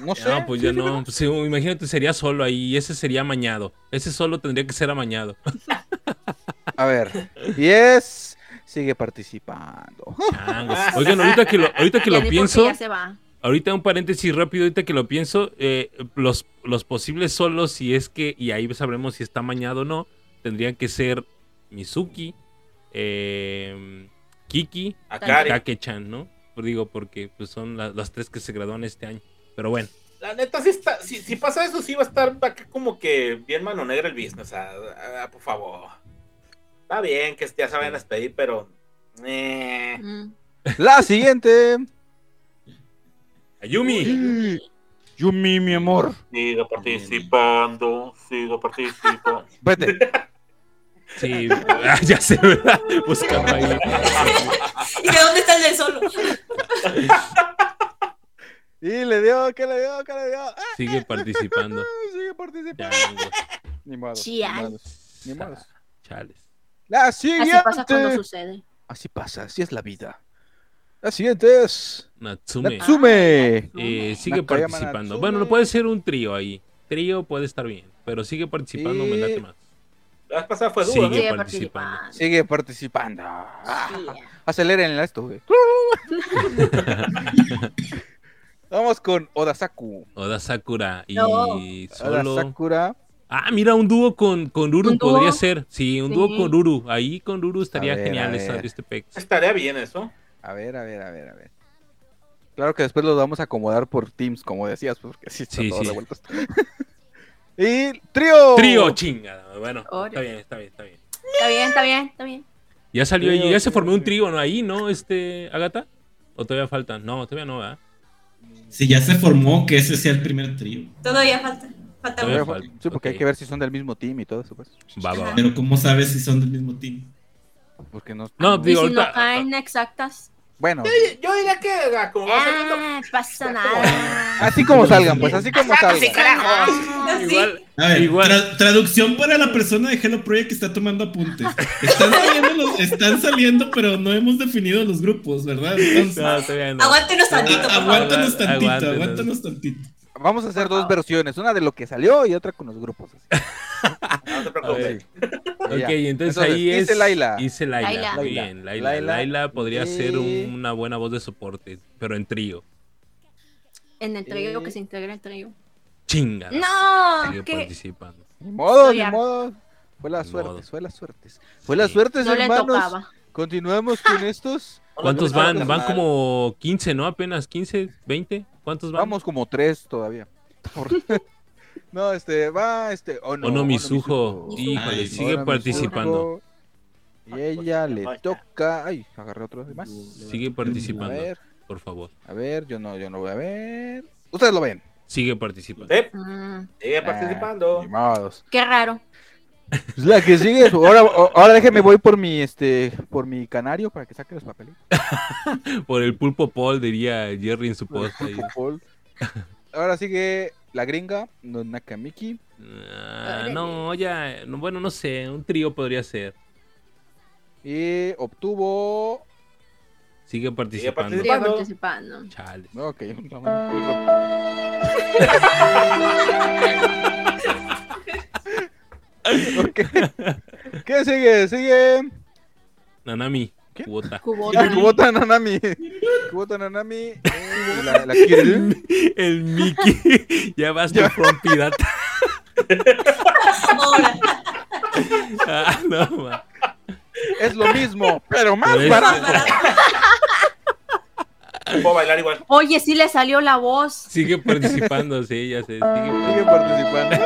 No sé. No, pues ya no. Pues, sí, imagínate, sería solo ahí. Ese sería amañado. Ese solo tendría que ser amañado. A ver. Y es. Sigue participando. Changos. Oigan, ahorita que lo, ahorita que Ya lo pienso, Ya se va. Ahorita un paréntesis rápido, ahorita que lo pienso, eh, los, los posibles solos, si es que, y ahí sabremos si está amañado o no, tendrían que ser Mizuki, eh, Kiki, Akari. Kake-chan, ¿no? Digo, porque pues, son la- las tres que se gradúan este año. Pero bueno, La neta, sí está, si, si pasa eso, sí va a estar acá como que bien mano negra el business. O sea, ah, por favor. Está bien que ya se vayan a despedir, pero. eh, Mm. La siguiente. Ayumi. Yumi, mi amor. sigo participando, sigo participando. Vete. Sí, ah, ya sé, ¿verdad? Ahí. ¿Y de dónde está el del solo? Y le dio, ¿qué le dio? ¿Qué le dio? Sigue participando. Sigue participando. Changos. Ni modo. Modo. Ni modo. Chales. La Así siguiente. pasa cuando sucede. Así pasa, así es la vida. La siguiente es. Natsume. Natsume. Eh, sigue Nakayama participando. Natsume. Bueno, no puede ser un trío ahí. Trío puede estar bien, pero sigue participando, Y- me late más. La vez pasada fue duro, ¿no? Sigue Sigue participando. participando. Sigue participando. Ah, Sí. Aceleren esto, güey. Vamos con Odasaku. Oda Sakura y No. solo. Oda Sakura. Ah, mira, un dúo con, con Uru ¿Un dúo? podría ser. Sí, un dúo con Uru. Ahí con Uru estaría ver, genial este pex. Estaría bien eso. A ver, a ver, a ver, a ver. Claro que después los vamos a acomodar por teams, como decías, porque así está Sí, todo sí. revuelto. y trío. Trío, chingada. Bueno, está bien, está bien, está bien. Está bien, está bien, está bien. Ya salió Trío, ahí, ya se trío, formó un trío. ¿no? Ahí, ¿no? Este, Agata. ¿O todavía falta? No, todavía no, ¿verdad? Si ya se formó, que ese sea el primer trío. Todavía falta. Falta Todavía. Sí, porque hay que ver si son del mismo team y todo eso, pues. Va, va. Pero ¿cómo sabes si son del mismo team? Porque no. No, Y digo, si no caen exactas. Bueno, Yo diría que ah, como va saliendo- Ah, pasa nada. así como salgan, pues, así como salgan. Sí. Igual, A ver, Igual. tra- traducción para la persona de Hello Project que está tomando apuntes. Están saliendo, los- están saliendo, pero no hemos definido los grupos, ¿verdad? Entonces, no, no. Aguántenos tantito, por a- favor. aguántanos tantito, Aguántenos. tantito. Vamos a hacer dos versiones, una de lo que salió y otra con los grupos. así. No te preocupes. Ok, entonces, ahí es. Dice Laila. Dice Laila. Bien, Laila. Laila. Laila podría Y- ser una buena voz de soporte, pero en trío. En el trío, que se integre el trío. Chinga. No, que participando. Ni modo, ni modo. Fue la suerte, fue la suerte. Fue la suerte, no le hermanos. tocaba. Continuamos con estos. ¿Cuántos van? Van como 15, ¿no? Apenas 15, 20. ¿Cuántos van? Vamos como tres todavía. No, este, va, este. Oh, no, Ono Ono Mizuho. Mizuho. Híjole, Ay, sigue participando. Mizuho. Y ella le toca. Ay, agarré otro de más. Sigue A participando, ver, por favor. a ver, yo no, yo no voy a ver. Ustedes lo ven. Sigue participando. Mm, sigue Ah, participando. modos. qué raro. Pues la que sigue. Ahora, ahora déjeme voy por mi, este, por mi canario para que saque los papelitos. Por el pulpo Paul, diría Jerry en su post. ahí. Paul. Ahora sigue la gringa, no Nakamiki. Ah, no, ya. no, bueno, no sé. Un trío podría ser. Y obtuvo. Sigue participando. Sigue Participando. participando. Chale. Ok. Ok. ¿Qué sigue? Sigue. Nanami. ¿Qué? Kubota. Cubota. Kubota Nanami. Kubota Nanami. eh, La, la Kiryu. El Mickey. ya vas Ya. con pirata. Ah, no, ma. Es lo mismo, pero más Pero barato. Puedo bailar igual. Oye, sí le salió la voz. Sigue participando, sí, ya sé. Sigue Sigue participando.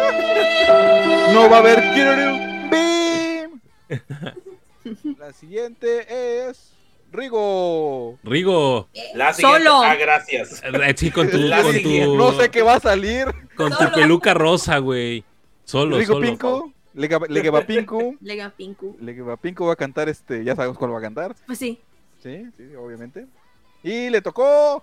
No va a haber Kiryu. La siguiente es. Rigo. Rigo, La siguiente. Solo. Ah, gracias. eh, sí, con tu, La con siguiente. tu, No sé qué va a salir. con tu peluca rosa, güey. Solo, Rigo solo. Pinko. Legaba Pinku. Lega Pinku. Legaba Pinku va a cantar este. Ya sabemos cuál va a cantar. Pues sí. Sí, sí, obviamente. Y le tocó.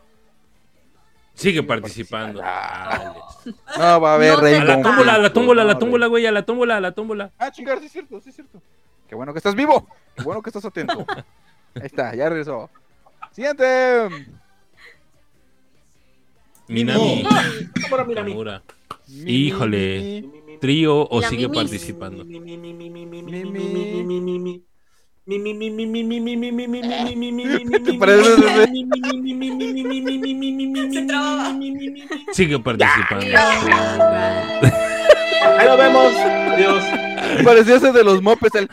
Sigue participando. Ah. Dale. No va a haber No A la tómbola, a la tómbola, a la tómbola, güey, a la tómbola, a la tómbola. Ah, chingar, sí es cierto, sí es cierto. Qué bueno que estás vivo. Qué bueno que estás atento. Ahí está, ya regresó. Siguiente. Minami. Ahora mira mi. Tamura. Mi, Híjole. ¿Trío o La sigue Mimi. participando? Parece. Sigue participando. Ahí nos vemos. Adiós. Parecía ese de los mopes. El...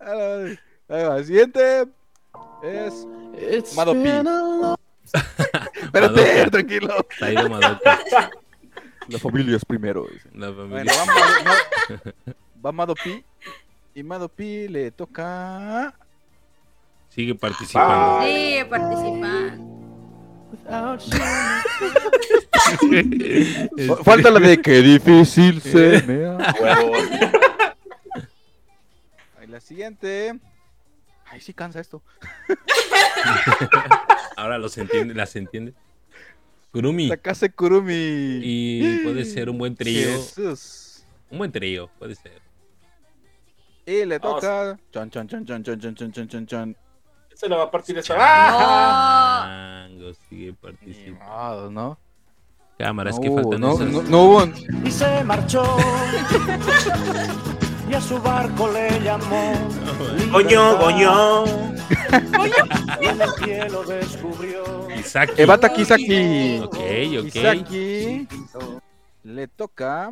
La va, Siguiente es Madopi. Espérate, Madoka. tranquilo. Madoka. La familia es primero. dice. La familia. Bueno, va, Mado- Ma- va Madopi. Y Madopi le toca. Sigue participando. Sí, participan. Fa- Falta la de qué difícil se me. Ahí la siguiente. Ay, sí cansa esto. Ahora los entiende, las entiende. Kurumi. Takase Kurumi. Y puede ser un buen trío. Jesús. Un buen trío, puede ser. Y le toca. Chan, chan, chan, chan, chan, chan, chan, chan, chan, chan. Se le va a partir esa. ¡Ah! Sigue participando. ¿no? Cámaras No que hubo, faltan no, esas. no, no hubo y se marchó. y a su barco le llamó. Goño, goño. Y en el cielo descubrió. Isaki. Ebata Kisaki. Ok, ok. Kisaki. Le toca.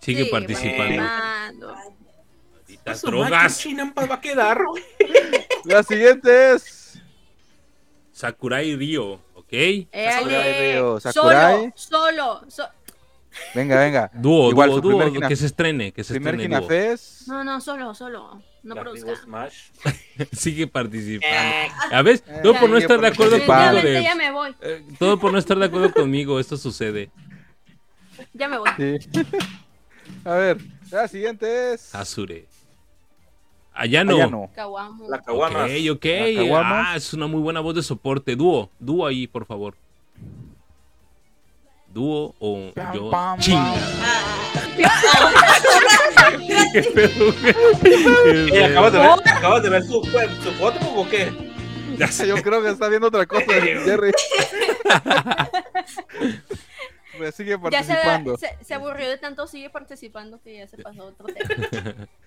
Sigue Sí, participando. participando. Su drogas. Chinampa va a quedar. La siguiente es. Sakurai Ryo. Ok. Éale. Ryo, Sakurai. Solo, solo. so- Venga, venga. Dúo, Igual, dúo, dúo. Que se estrene, que se Primer estrene. No, no, solo, solo. No La produzca. Smash. Sigue participando. Eh, A ver, Eh, todo por no estar de acuerdo conmigo. Definitivamente De, ya me voy. eh, todo por no estar de acuerdo conmigo. Esto sucede. Ya me voy. Sí. A ver, la siguiente es. Azure. Ayano. Ayano. Kawamo. La Ok, Caguamas. ok. La Caguamas. Ah, es una muy buena voz de soporte. Dúo, dúo ahí, por favor. Dúo o Pam, yo. pam, Chinga. ¿Qué pedo, güey? ¿Qué ¿acabas, de ver, ¿Acabas de ver su, su foto o qué? Ya sé. Yo creo que está viendo otra cosa, Jerry. Me sigue Ya se, se, se aburrió de tanto sigue participando que ya se pasó otro tema.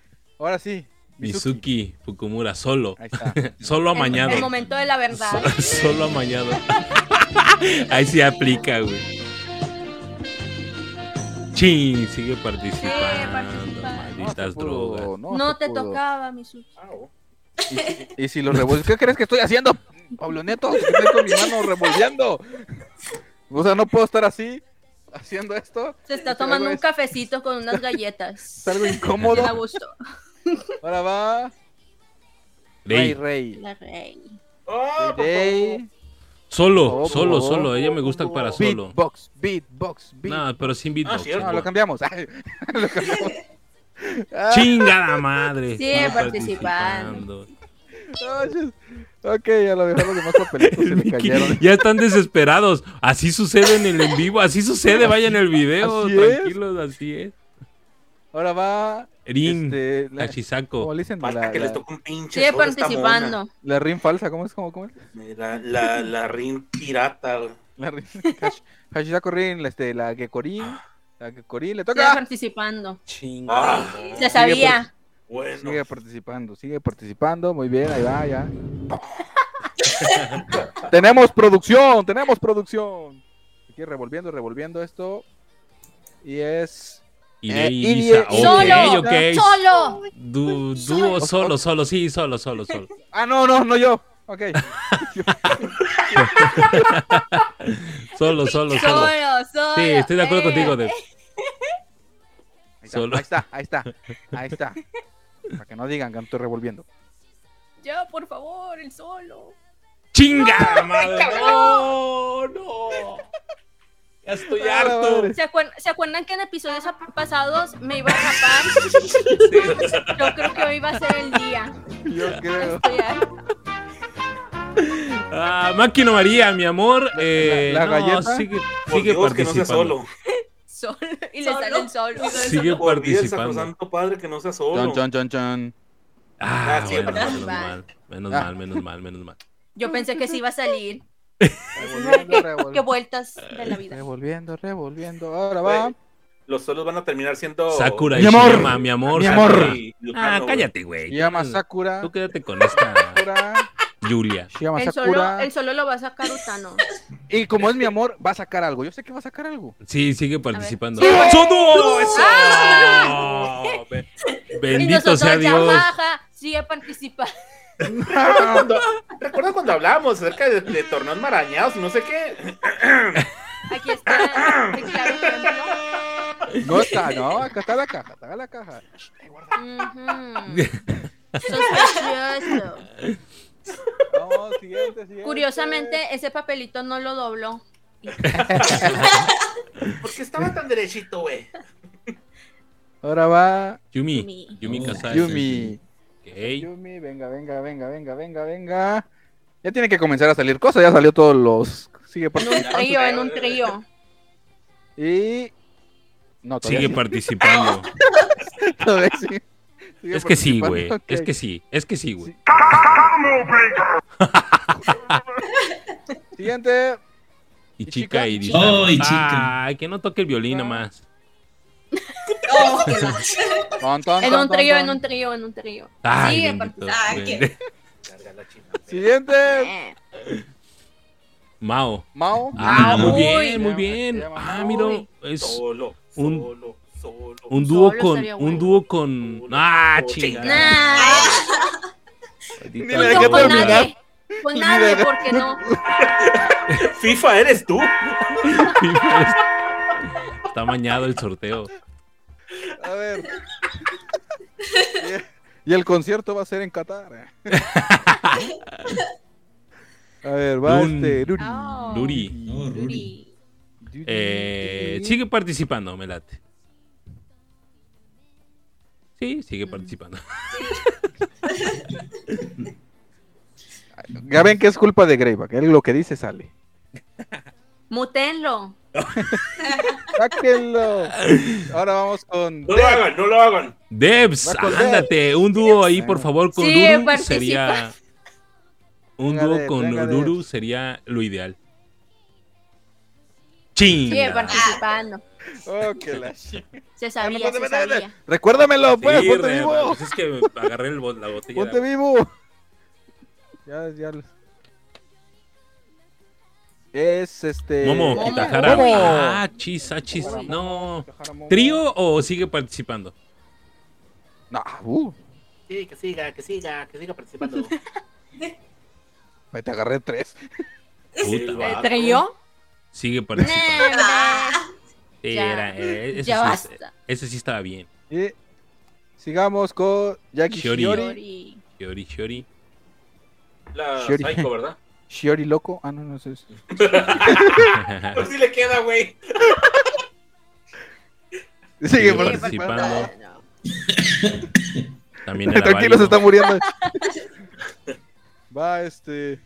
Ahora sí. Mizuki Fukumura, solo. Ahí está. Solo El, amañado. el momento de la verdad. So- solo amañado. Ahí sí aplica, güey. Chin, sigue participando. participando. Malditas pudo. No, No te pudo. tocaba, Misu. Ah, oh. Y si, y si lo revuelves, ¿qué crees que estoy haciendo? Pablo Neto, ¿qué estoy con mi mano revolviendo? O sea, no puedo estar así, haciendo esto. Se está Es tomando un es- cafecito con unas galletas. Es algo incómodo. Ahora va. Rey, Rey, Rey. La rey. Oh, Rey. solo, Oh, solo, oh, solo. Ella me gusta para solo. Beatbox, beatbox, beat. No, pero sin beatbox. Ah. No, lo cambiamos. lo cambiamos. Chingada madre. Sigue participando. no, ok, a lo mejor los demás papelitos se le cayeron. Ya están desesperados. Así sucede en el en vivo, así sucede, vaya en el video. Así es. Tranquilos, así es. Ahora va. Rin, Este, la, Hachisako. ¿Cómo le dicen? Falta La, que la, les un pinche Sigue participando. la rin falsa, ¿cómo es? ¿Cómo, cómo es? La, la, la rin pirata. La rin. Rin, la, este, la Gekorin. La Gekorin, le Sigue toca. participando. Chingada. Ah, Se sabía. bueno. Sigue participando, sigue participando. Muy bien, ahí va, ya. tenemos producción, tenemos producción. Aquí revolviendo, revolviendo esto. Y es. Eh, Lisa. Solo, Ok, ok. solo. Du- dúo, solo, solo, sí, solo, solo, solo. Ah, no, no, no yo. Ok. Solo, solo, solo. Solo, solo. Sí, estoy de acuerdo Eh, contigo, Dev. Ahí está, Solo. ahí está, ahí está. Ahí está. Para que no digan que no estoy revolviendo. Ya, por favor, el solo. ¡Chingada madre! ¡No! ¡No! Ya estoy Ah, harto. ¿Se, acuer- ¿Se acuerdan que en episodios pasados me iba a rapar? Yo creo que hoy va a ser el día. Yo creo. Estoy. Ah, Máquina María, mi amor. Eh, la no, galleta? sigue, Por sigue Dios, que no sea participando. solo. Sol y Solo. le salen solos. Sigue Olvida el participando. sacrosanto padre que no sea solo. Chan, chan, chan, chan. Ah, Ah, sí, bueno, menos mal. Menos Ah. mal, menos mal, menos mal. Yo pensé que sí iba a salir. Revolviendo, Qué vueltas de la vida. Revolviendo, revolviendo. Ahora va. Los solos van a terminar siendo. Sakura Mi y amor. Shiyama, mi amor. Mi amor. y Ah, Lujano, cállate, güey. Llama Sakura. Tú quédate con esta Sakura. Julia. El solo, el solo lo va a sacar Utano. Y como es mi amor, va a sacar algo. Yo sé que va a sacar algo. Sí, sigue participando. Sí. ¡Eso! ¡Ah! Bendito sea Dios. baja, sigue participando. Cuando- ¿Recuerdas cuando hablábamos acerca de, de torneos marañados y no sé qué? Aquí está. No está, no. Acá está la caja. Está la caja. Sospechoso. No, siguiente, siguiente. Curiosamente, ese papelito no lo dobló. Porque estaba tan derechito, güey. Ahora va Yumi. Yumi. Yumi. Kasai. Yumi. Yumi, venga, venga, venga, venga, venga, venga. Ya tiene que comenzar a salir cosas. Ya salió todos los. Sigue En un participando. trío, en un trío. Y. No, Sigue sí. participando. Todavía sí. Sigue Es que sí, güey. Es que sí. Es que sí, güey. Siguiente. Y ¿Y chica y dice. Oh, y chica. Ay, que no toque el violín Ah. nomás. Oh, Ton, ton, En un trío, en un trío, en un trío. Ay, Sigue bendito. Ay, china. Siguiente. Eh, Mao. Mao. Ah, muy Uy. bien, muy bien. Ah, mira, es Solo, un- solo, solo. un dúo Solo con un dúo con ah, Solo. chingada. Nah, Ni dejé con terminar. nadie. Con nadie, de- ¿por qué no? FIFA eres tú. Está mañado el sorteo. A ver. Y- el concierto va a ser en Qatar. A ver, va Dun. este. Ruri. Oh. No. Duri, Eh, sigue participando, me late. Sí, sigue participando. Ya ven que es culpa de Greyback. Él lo que dice sale. Mutenlo. ¡Sáquenlo! Ahora vamos con. No lo hagan, no lo hagan. Debs, ándate, un dúo ahí por favor con Sí, Duru participa. sería un Venga, dúo Debs, con venga, Duru Debs. sería lo ideal. Sigue Chinga. participando. Oh, que la Se sabía, se sabía. Recuérdamelo, pues, Sí, ponte re- vivo. pues es que agarré el la botella. Ponte vivo. Ya, ya. Es este. Momo, Momo. Kitahara. Momo. Ah, chis, ah, chis. No. ¿Trío o sigue participando? No, uh, Sí, que siga, que siga, que siga participando. ahí te agarré tres. Puta, ¿El va. trío? Sigue participando. Sí, Ya. era, eh, ese, Ya sí, basta. ese sí estaba bien. Y sigamos con Jackie Shiori. Shiori. Shiori, Shiori. La Shiori. Psycho, ¿verdad? Shiori loco. Ah, no, no sé. Pues sí le queda, güey. Sigue participando. También era Tranquilo, se está muriendo. Va este.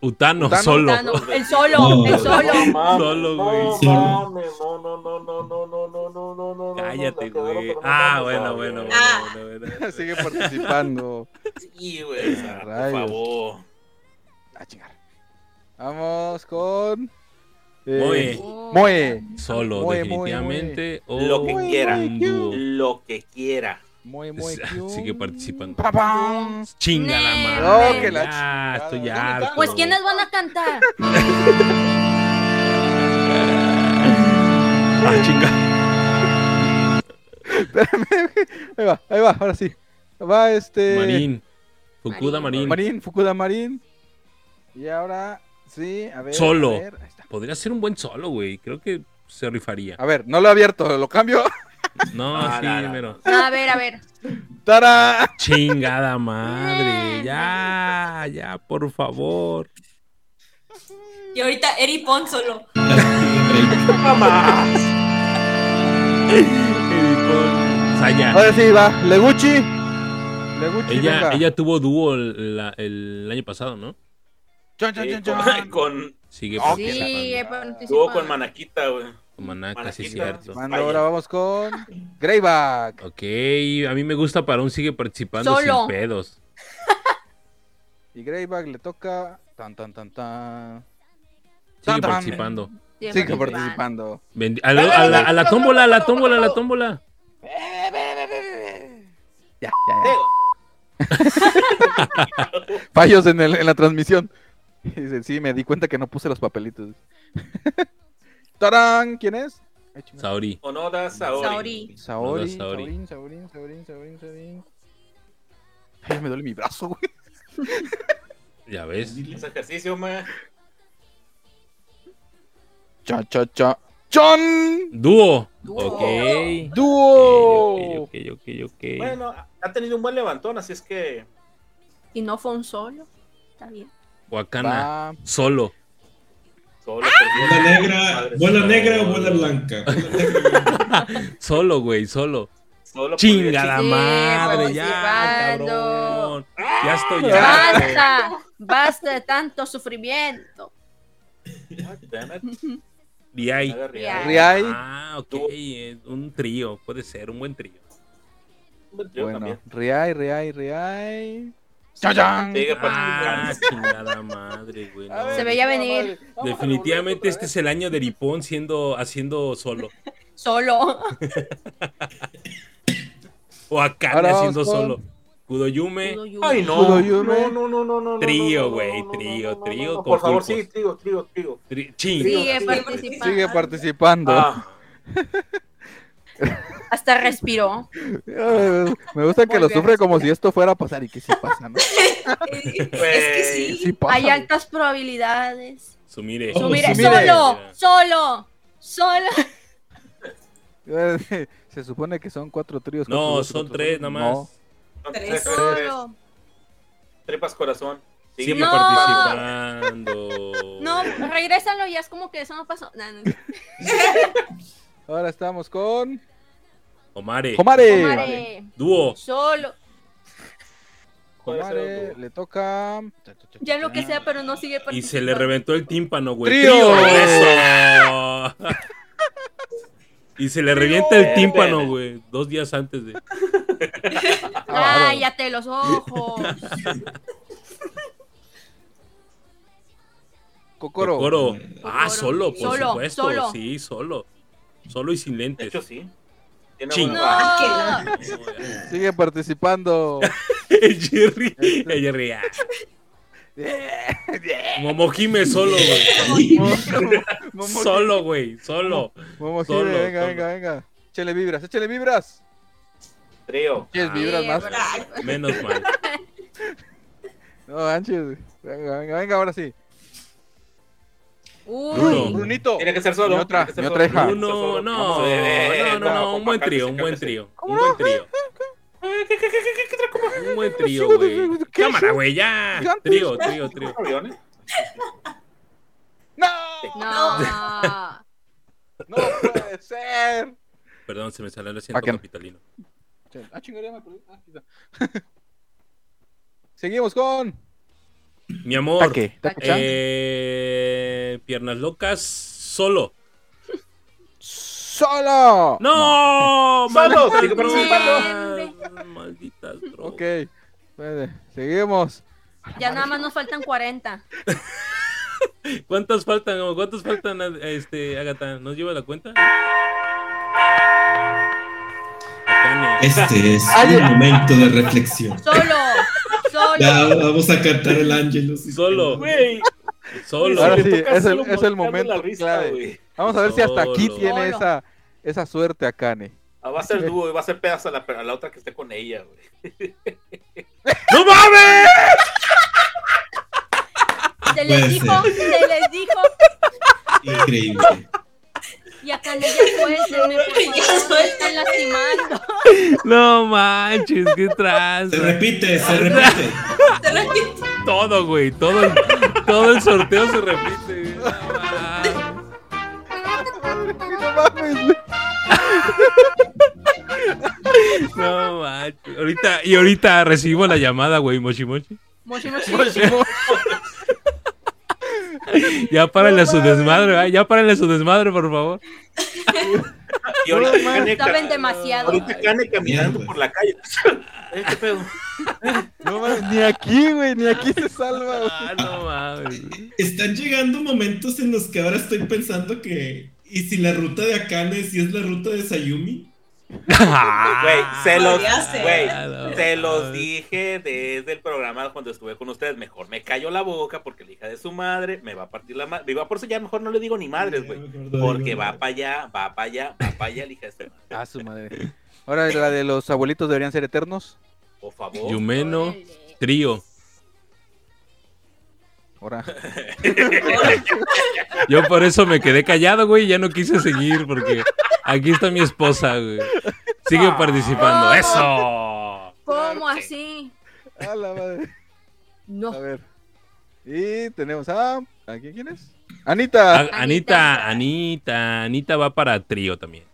Utano, Utano. solo. Utano, El solo, No. el solo. Solo, güey. No, no, no, no, no, no, no, no, no, no. Cállate, güey. Ah, no, bueno, no, bueno, no. bueno, Ah. bueno, bueno. Sigue participando. Sí, güey, por favor. A chingar. Vamos con. Moe. eh, Moe. Solo, Moe, definitivamente. o Lo que quiera. Lo que quiera. Moe, Moe. Kyun. Sigue participando. Pa, pam. Chinga la madre. No, que la ya. Pues ¿quiénes van a cantar? Ah, chinga. Ahí va, ahí va, ahora sí. Va este. Marín. Fukuda Marín. Marín, Fukuda Marín. Y ahora, sí, a ver. Solo. A ver, ahí está. Podría ser un buen solo, güey. Creo que se rifaría. A ver, no lo he abierto, lo cambio. No, Ah, sí, no, no, pero. A ver, a ver. ¡Tara! Chingada madre. Ya, ya, por favor. Y ahorita Eri pon solo. Saya. Ahora sí, va. Leguchi. Leguchi, Ella, venga. ella tuvo dúo el año pasado, ¿no? Sí, con, con, Sigue Ok. Sí, estuvo con Manaquita, güey. Manaka, sí, Manaquita. cierto. Mando, ahora vamos con Greyback. Ok, a mí me gusta para un sigue participando Solo. sin pedos. Y Greyback le toca. Tan, tan, tan, tan. Sigue Tan, tan. participando. Sigue participando. A, la, a la- a la tómbola, a la tómbola, a la tómbola. Ya, ya, ya. Fallos en, el- en la transmisión. Dice, sí, me di cuenta que no puse los papelitos. ¡Tarán! ¿Quién es? Ay. Saori. Onoda Saori. Saori. Saori, Saori. Saurín, Saurín. Ay, me duele mi brazo, güey. Ya ves. Ese ejercicio, man. Cha, cha, cha. ¡Chon! Dúo. Dúo. Ok. ¡Dúo! Ok, ok, ok, ok. Bueno, ha tenido un buen levantón, así es que. Y no fue un solo. Está bien. Wakana. Va. Solo. Solo por Bola negra, bola negra o bola blanca. Bola negra. Solo, güey, solo. Solo Chingada Dios. madre, ya, cabrón. Ya estoy harto. ¡Basta! ¡Basta de tanto sufrimiento! Haga real. Riai. Ah, ok. Un trío, puede ser, un buen trío. Un buen trío Bueno, también. Riai, Riai, ¡Chayán! Sigue Ah, chingada madre, güey. no. Se veía venir. Definitivamente este es el año de Ripón siendo, haciendo solo. Solo. O Akane haciendo con- solo. Kudoyume. Ay, no. Kudo No, Yume. no, no, no, no, no. Trío, güey, trío, trío Por favor, sí, trío, trío, trío. Tri-. Sigue Sí, participando. Sigue participando. Ah, Hasta respiró. Me gusta que lo sufre como si esto fuera a pasar y que sí pasa, ¿no? Es que sí. Sí pasa. Hay altas probabilidades. Sumire. Oh, Mire, Sumire. solo, solo, solo. Se supone que son cuatro tríos. No, cuatro son cuatro tres solos. nada más. No. son Tres. Solo. Tripas corazón. Sigue Sí, No. participando. No, regrésalo ya es como que eso no pasó. No, no. Ahora estamos con. Omare. ¡Comare! Omare, Dúo. Solo. Un le toca. Ya lo que sea, pero no sigue Y se le reventó el tímpano, güey. ¡Trío! ¡Eso! Y se le revienta el tímpano, güey. Dos días antes de. Cállate los ojos. Cocoro. Coro. Ah, Cocoro. solo, por Solo, supuesto. solo. Sí, solo. Solo y sin De lentes. hecho, sí. Tiene Ching. No. Sigue participando. el Jerry. El Jerry. ah. Momojime solo, güey. Momo- Solo, güey. Solo. Momo Solo, Jime, venga, solo. venga, venga. Échale vibras, échale vibras. Trío. ¿Quieres vibras más? Menos mal. No, Ángel. Venga, venga, venga, ahora sí. Uy. Bruno. Brunito. Tiene que ser solo. Mi otra, mi otra hija. Tiene que ser Uno, solo. no, no, no, no, un buen trío, un buen trío, un buen trío. Un buen trío, güey. de- ¿qué Cámara, güey, ya. Trío, trío, trío. ¡No! No. ¡No puede ser! Perdón, se me salió el ¿Pa' asiento qué? capitalino. Ah, chingaría, me perdí. Ah, aquí está. Seguimos con. Mi amor, Taque. Taque-chan. eh, piernas locas, solo. ¡Solo! ¡No! Solo, ¡Malditas sigue drogas! ¡Malditas drogas! Ok. Espérate, Seguimos. Ya nada más nos faltan 40. ¿Cuántas faltan? o ¿Cuántas faltan, este, Agatha? ¿Nos lleva la cuenta? Este es Ay, un momento de reflexión. Solo. Solo. Ya vamos a cantar el Ángelus. Solo. Güey. Solo. Ahora sí, es el- es momento risa, clave. güey. Vamos a ver si hasta aquí tiene esa, esa suerte a Kane. Ah, va a ser dúo y va a ser pedazo a la, a la otra que esté con ella, güey. ¡No mames! Se les Puede dijo, ser. se les dijo. Increíble. Y acá ya suéltenme, por Ya favor. Me están lastimando. No manches, qué tranza. Se repite, se repite. Se repite. Todo, güey. Todo el, todo el sorteo se repite. No No mames. No manches. Ahorita, y ahorita recibo la llamada, güey, Moshi Moshi. Moshi, moshi. Ya párenle a su desmadre, ¿verdad? ya párenle a su desmadre, por favor. Y ahorita No, Saben demasiado. ahorita Kane caminando por la calle. Eh, ¿Qué pedo? No mames, ni aquí, güey, ni aquí se salva, güey. Ah, no mames. Están llegando momentos en los que ahora estoy pensando que. ¿Y si la ruta de Akane si es la ruta de Sayumi? Güey, se los, Ah, se los dije desde el programa cuando estuve con ustedes. Mejor me callo la boca porque la hija de su madre me va a partir la madre. Digo, por eso ya mejor no le digo ni madres, güey. Porque va para allá, va para allá, va para allá, la hija de su madre. A su madre. Ahora la de los abuelitos deberían ser eternos. Por favor. Yumeno, trío. Ahora. Yo por eso me quedé callado, güey, ya no quise seguir porque aquí está mi esposa, güey. Sigue participando. ¡Eso! ¿Cómo así? A la madre. A No. ver. Y tenemos a. ¿Aquí quién es? Anita. A- Anita, Anita, Anita va para trío también.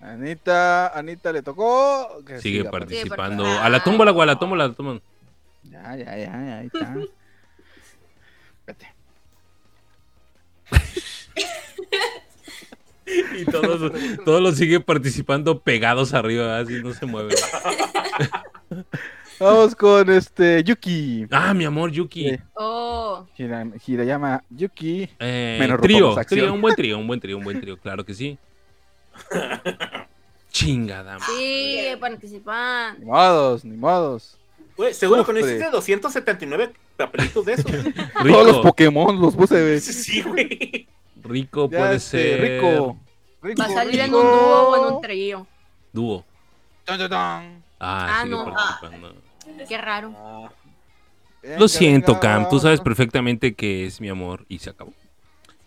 Anita, Anita le tocó. que Sigue participando. participando. A la tumba, la, a la tumba, a la tumba. Ya, ya, ya, ya, ahí está. Y todos, todos los sigue participando pegados arriba, así no se mueven. Vamos con este Yuki. Ah, mi amor, Yuki. Sí. Oh. Hira- Hirayama Yuki. Eh, Menos trío, acción. trío, un buen trío, un buen trío, un buen trío, claro que sí. Chingada. madre. Sigue participando. Ni modos, ni modos. Güey, seguro que no Sufre. hiciste 279 papelitos de esos. Todos los Pokémon los puse, güey. Sí, güey. rico Ya, puede este, ser. Rico. Rico. Va a salir en un dúo o en un trío. Dúo. Ah, Ah, sigue no. participando. Qué raro. Ah, Venga, Lo siento, venga. Cam, tú sabes perfectamente que es mi amor y se acabó.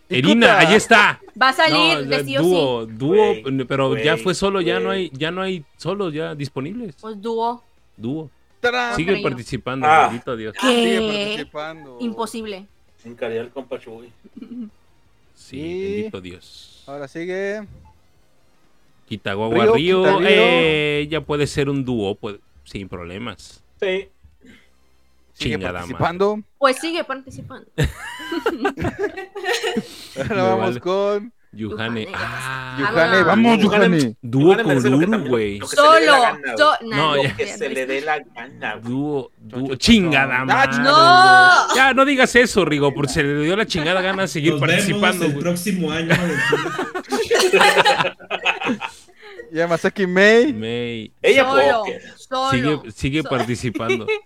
Erina, ahí está. Va a salir No, de sí o sí. dúo, dúo, pero ya fue solo, ya no hay, ya no hay solos ya disponibles. Pues dúo. Dúo. Sigue participando, Ah. maldito Dios. Sigue ¿Qué? participando. Imposible. sin calidad el compa Chuy. Sí, Y- bendito Dios. Ahora sigue. Quitaguagua Río, Río, eh, ya puede ser un dúo, pues, sin problemas. Sí. Sigue Chingada madre. participando. Pues sigue participando. Ahora vamos vale. con Yuhane. Yuhane, Ah, Yuhane. Ah, Vamos, Yuhane. Dúo con merece lo que Uru, también- güey. Solo. so- nah, No, ya. que se le dé la gana, güey. Dúo, dúo. Chingada madre. ¡No! Ya, no digas eso, Rigo, porque se le dio la chingada gana de seguir Nos participando, vemos el próximo año. Yamasaki Mei. May, Ella Solo. Solo. sigue, sigue So- participando. Eh,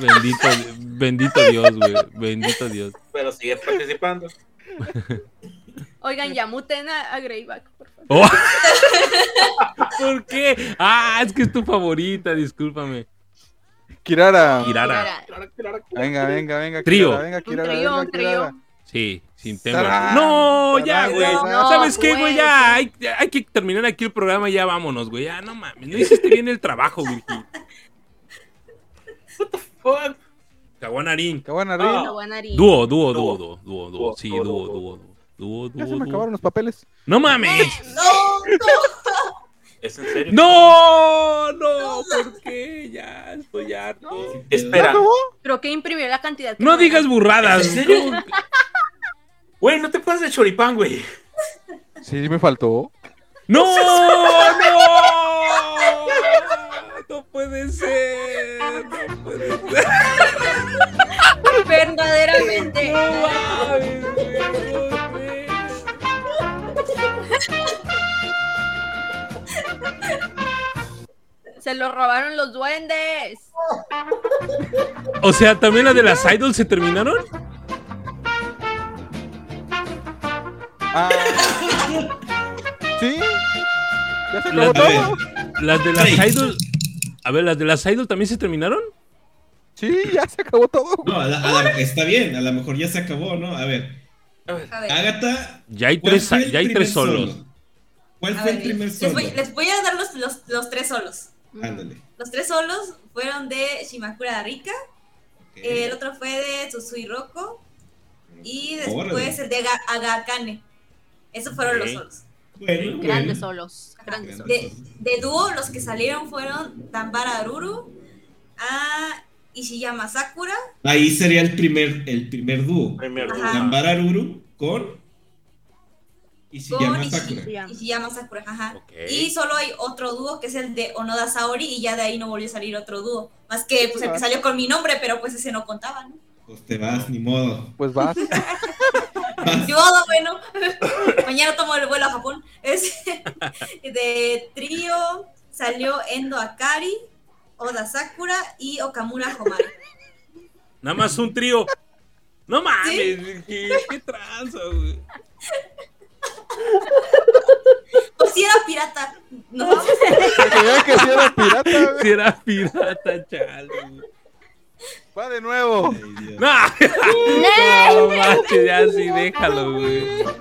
Bendito, bendito Dios, güey. Bendito Dios. Pero sigue participando. Oigan, ya muten a, a Greyback, por favor. Oh. ¿Por qué? Ah, es que es tu favorita, discúlpame. Kirara. Kirara. Venga, venga, venga. Trío. Kirara, venga, Kirara, trío, venga, un trío. Kirara. Sí, sin tema. Tarán, No, ya, güey. ¿Sabes qué, güey? pues. Ya hay, que terminar aquí el programa y ya vámonos, güey. Ya, no mames. No hiciste bien el trabajo, Virgil. Fuck. Caguanarín. Kawanari. Ah. Dúo, dúo, dúo, Dúo. dúo, dúo, Sí, dúo, dúo, dúo. Ya se me acabaron los papeles. No mames. No, ¿Es en serio? No, no, ¿por qué? Ya estoy harto. Espera. ¿Ya acabó? Pero que imprimió la cantidad. que No era? digas burradas. ¿En serio? Güey, no te pases de choripán, güey. Sí, me faltó. No, no. No puede ser. No puede ser. Verdaderamente. No mames, güey, no, güey. Se lo robaron los duendes. O sea, ¿también las de las idols se terminaron? Ah. ¿Sí? ¿Ya se acabó Las de las idols. A ver, ¿las de las idols también se terminaron? Sí, ya se acabó todo. no, a la- a la- está bien, a lo mejor ya se acabó, ¿no? A ver, a ver. Agatha. Ya hay ¿cuál tres, ya hay tres solos. solo? ¿Cuál A fue ver, el primer les, solo? voy, les voy a dar los, los, los tres solos. Ándale. Los tres solos fueron de Shimakura Rika, el otro fue de Tsusui Roko y después Órale. el de Aga- Agakane. Esos fueron los solos. Bueno, Grandes bueno. solos. Grandes solos. De, de dúo, los que salieron fueron Tambara Aruru, a Ishiyama Sakura, Ahí sería el primer, el primer dúo. Primer Ajá. dúo. Gambara Aruru con con Ishiyama Ishi- Sakura. Ishiyama Sakura, ajá. Y solo hay otro dúo que es el de Onoda Saori y ya de ahí no volvió a salir otro dúo. Más que pues el que salió con mi nombre, pero pues ese no contaba, ¿no? Pues te vas, ni modo. Pues vas. Yo, bueno, mañana tomo el vuelo a Japón. Es de trío salió Endo Akari, Oda Sakura y Okamura Homare. Nada más un trío. No mames, qué, qué tranza, güey. O si era pirata, ¿no? Creía que sí era pirata, güey. Si era pirata, chale. güey. Va de nuevo. Ay. No, no manches, ya sí, déjalo, güey.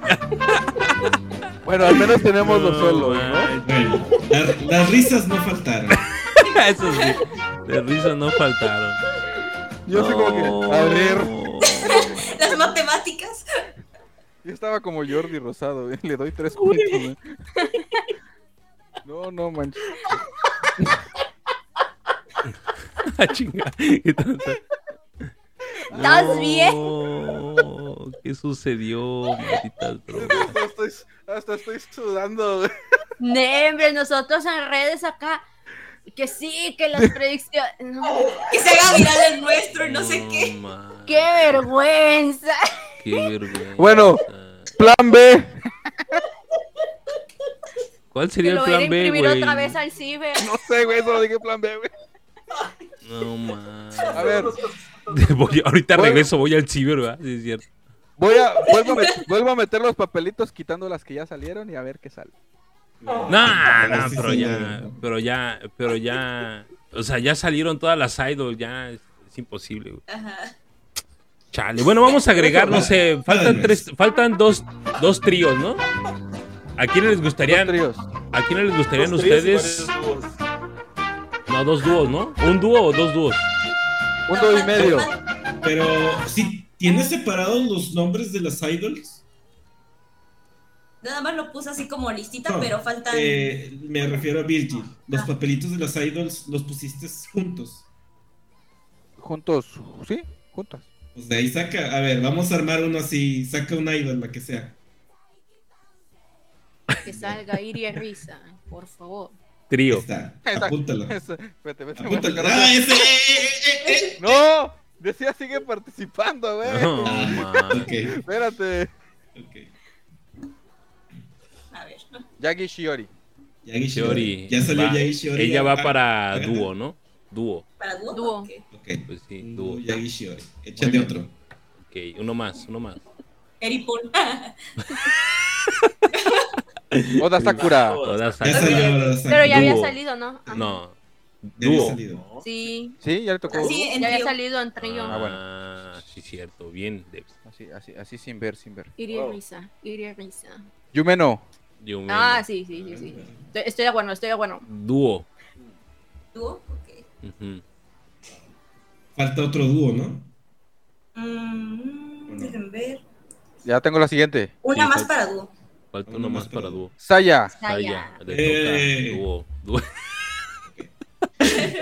Bueno, al menos tenemos los No suelos, ¿no? manches. Bueno, las, las risas no faltaron. Eso sí, de risas no faltaron. Yo sé como que, a ver, Las matemáticas. yo estaba como Jordi Rosado, güey. Le doy tres puntos, güey. No, no, manches. Ah, chinga, qué tonta. ¿Estás bien? No, ¿Qué sucedió, malditas drogas? Hasta estoy, hasta estoy sudando, güey. Nembre, nosotros en redes acá. Que sí, que las predicciones. No, Que se haga viral el nuestro y no sé qué. ma, ¡Qué vergüenza! Qué vergüenza. Bueno. Plan B. ¿Cuál Que sería el lo voy a plan B, güey? otra vez al ciber. No sé, güey, solo dije plan B, güey. No, man. A ver, Voy- ahorita regreso, voy al ciber, ¿verdad? Sí, es cierto. voy a, vuelvo a, met- vuelvo a meter los papelitos quitando las que ya salieron y a ver qué sale. No, no, pero ya, pero ya, pero ya, o sea, ya salieron todas las idols, ya es, es imposible, güey. Ajá. Chale. Bueno, vamos a agregar, no sé, faltan tres, faltan dos, dos tríos, ¿no? ¿A quiénes les tríos. a quiénes les gustarían ustedes? No, dos dúos, ¿no? ¿Un dúo o dos dúos? Un dos y medio. Pero si tienes separados los nombres de las idols. Nada más lo puse así como listita, No, pero faltan. eh, me refiero a Virgil. Los Ah. papelitos de las idols los pusiste juntos. Juntos, ¿sí? Juntas. Pues de ahí saca. A ver, vamos a armar uno así. Saca una idol, la que sea. Que salga Iria Risa, por favor. Trío. Apúntalo. Esa- voy a Apúntalo. ¡Ah, ese! eh, eh, eh, eh! No, decía sigue participando, güey. No, Ah, man. ok, Espérate. ok. A ver. Yagi Shiori. Yagi Shiori. Ya salió va. Yagi Shiori. Ella va para dúo, ¿no? Dúo. ¿Para dúo? Dúo. Ok. Ok. Pues sí, Un dúo. Yagi Shiori. Échale bien. otro. Ok, uno más, uno más. Eripol. Oda Sakura. Oda Ya salió. Pero ya había salido, ¿no? Ajá. No. Ya había Dúo. salido. Sí, Sí, ya le tocó. Sí, ya había salido en trío. Ah, bueno. Ah, sí, cierto. Bien, Debs. Así, así, así sin ver, sin ver. Iria Wow. Risa, Iria Risa. Yumeno. Yo me- Ah, sí, sí, sí, sí. Estoy, estoy de acuerdo, estoy de acuerdo. Dúo. ¿Dúo? Ok. Falta otro dúo, ¿no? Mm, déjenme ver. Ya tengo la siguiente. Una Sí, más para dúo. Falta Uno uno más para dúo. Saya. Saya. Eh. dúo.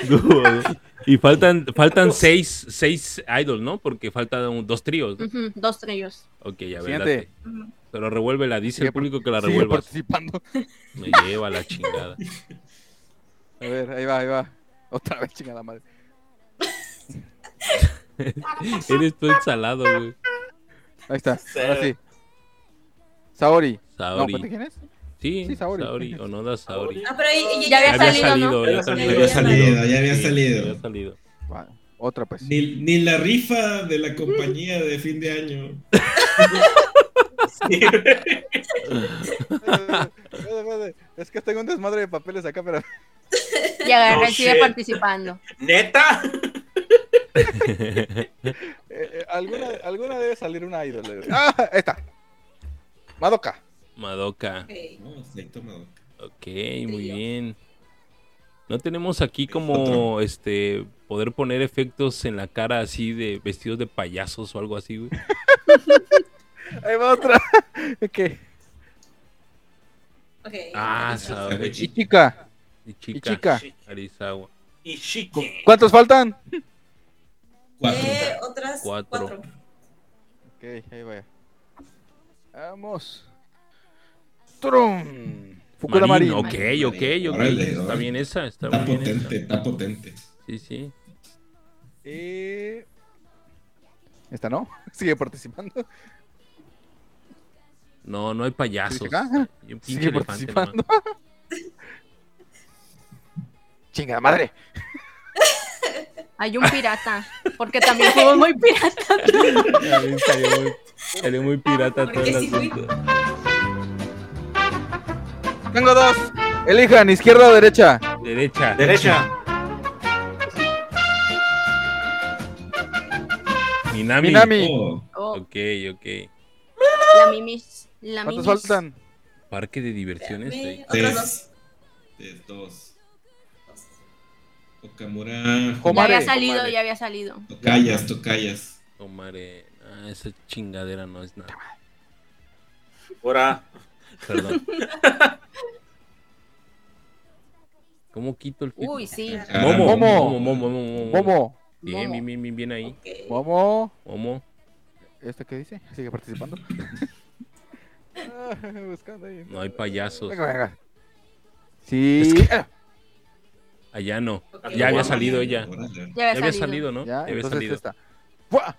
Dúo. Y faltan, faltan seis, seis idols, ¿no? Porque faltan dos tríos. Dos trillos. Ok, ya ver. Pero revuélvela, dice Sigue el público que la Sigue revuelvas. participando. Me lleva la chingada. A ver, ahí va, ahí va. Otra vez, chingada madre. Eres tú el salado, güey. Ahí está. Ahora sí. Saori. No, Saori. ¿pero quién es? Sí, Sí, Saori. Saori. Onoda Saori. Ah, pero ahí- ella Ya había había salido, salido, ¿no? ya Ya salido. había Ya había salido, ya había salido. había salido. Va, Otra, pues. Ni, ni la rifa de la compañía de fin de año. Es que tengo un desmadre de papeles acá, pero. Y agarré, Oh, sigue shit. participando. ¿Neta? eh, eh, alguna, alguna debe salir una idol. eh. ¡Ah! Ahí está. Madoka. Madoka. Ok. No, sí, toma. Ok, muy bien. No tenemos aquí como este poder poner efectos en la cara así de vestidos de payasos o algo así, güey. Ahí va otra. ok. Ok. Ah, Y Saori. Y chica. Y Y chica. chica. Arizawa. ¿Cuántos faltan? Cuatro. Eh, otras Cuatro. cuatro. Ok, ahí va. Vamos. ¡Trum! Fukuda Marín, Marín. ok, ok, ok. Órale, Está órale. bien esa, está, Está bien potente, esa. está potente. Sí, sí. Eh, Esta no, sigue participando. No, no hay payasos. ¿Dice acá? Y un pinche Sigue elefante participando. Chingada madre. Hay un pirata. Porque también fuimos muy piratas. Ya ven, Salió muy, salió muy pirata todo el asunto. Tengo dos. Elijan, izquierda o derecha. Derecha. Derecha. Minami. Minami. Oh, Oh, Ok, ok. la mimis. La ¿Cuántos mimis. faltan? Parque de diversiones. Tres, tres, dos. Okamura. Ya había salido, Homare. ya había salido. Tocayas, tocayas. Tomare. Ah, esa chingadera no es nada. Ahora. Perdón. ¿Cómo quito el Uy, sí. Ah, Momo, Momo. Momo, Momo, Momo, Momo. Momo. Bien, bien, bien, bien, bien ahí. Ok. Momo. Momo. ¿Este qué dice? Sigue participando. Ah, Buscando ahí. No hay payasos. Venga, venga. Sí. Es que- Ah, Allá no. Ya había salido ella. Ya Ya había salido, ¿no? Ya, Ya había salido. esta. ¡Fua!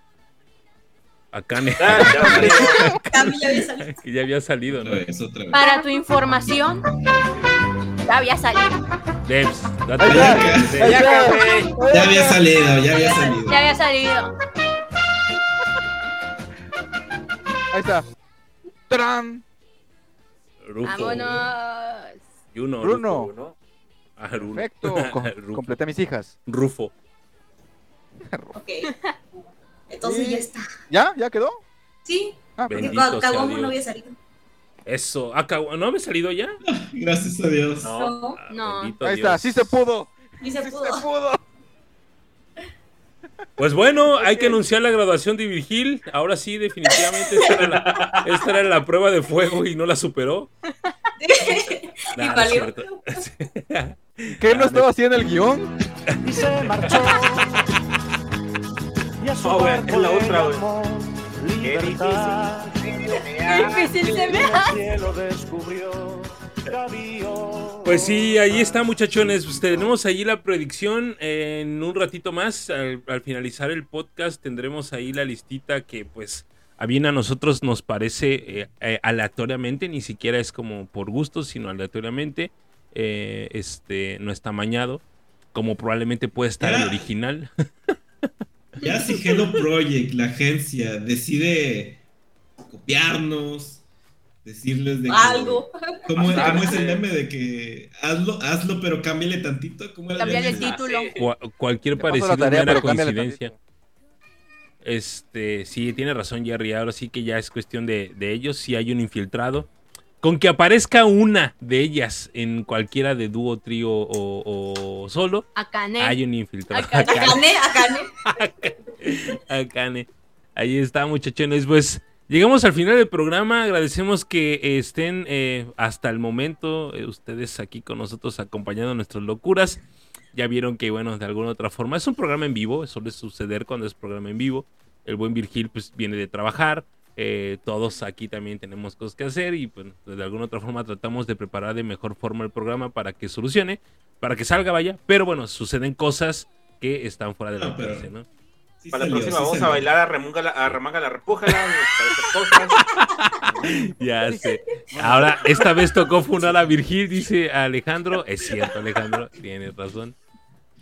Akane. Ya había salido. que ya había salido, ¿no? Para tu información, ya había salido. Debs, date. Ya había salido, ya había salido. Ya había salido. Ahí está. ¡Tarán! Rufo. Vámonos. Bruno. Rufo, ¿no? Ah, Bruno. Perfecto. Com- Rufo. completé a mis hijas. Rufo. Ok. Entonces ya está. ¿Ya? ¿Ya quedó? Sí, Ah, porque no había salido. Eso. Kawa- ¿No había salido ya? Gracias a Dios. No. No, Ah, No. ahí Dios. está. Sí se pudo. se Sí pudo. se pudo. Pues bueno, hay que anunciar la graduación de Virgil. Ahora sí, definitivamente esta era la, esta era la prueba de fuego y no la superó. y Nah, no valió. cierto. ¿Qué no estaba haciendo el guion? y se marchó. Y a su No, es la otra, güey. Libertad. Qué difícil se ve. Pues sí, ahí está, muchachones. Pues tenemos ahí la predicción. En un ratito más, al, al finalizar el podcast, tendremos ahí la listita que, pues, a bien a nosotros nos parece eh, eh, aleatoriamente, ni siquiera es como por gusto, sino aleatoriamente. eh, este no está mañado, como probablemente puede estar el original. Ya si Hello Project, la agencia, decide copiarnos, decirles de que- Algo. ¿Cómo, Bastante. cómo es el meme de que hazlo, hazlo, pero cámbiale tantito? ¿Cómo era el título. Cua- cualquier parecido tarea, no era coincidencia. Este, sí, tiene razón Jerry. Ahora sí que ya es cuestión de, de ellos. Si hay un infiltrado. Con que aparezca una de ellas en cualquiera de dúo, trío o, o solo, Akane. hay un infiltrado. Akane. Akane, Akane. Akane. Ahí está, muchachones. Pues llegamos al final del programa. Agradecemos que estén eh, hasta el momento eh, ustedes aquí con nosotros acompañando nuestras locuras. Ya vieron que, bueno, de alguna otra forma es un programa en vivo. Suele suceder cuando es programa en vivo. El buen Virgil, pues, viene de trabajar. Eh, todos aquí también tenemos cosas que hacer y pues de alguna otra forma tratamos de preparar de mejor forma el programa para que solucione, para que salga, vaya. Pero bueno, suceden cosas que están fuera No, pero- alcance, ¿no? Sí Para la salió, próxima sí vamos a salió. bailar a remanga la, a remanga la repújala. Ya sé. Ahora, esta vez tocó funar a Virgil, dice Alejandro. Es cierto, Alejandro, tienes razón.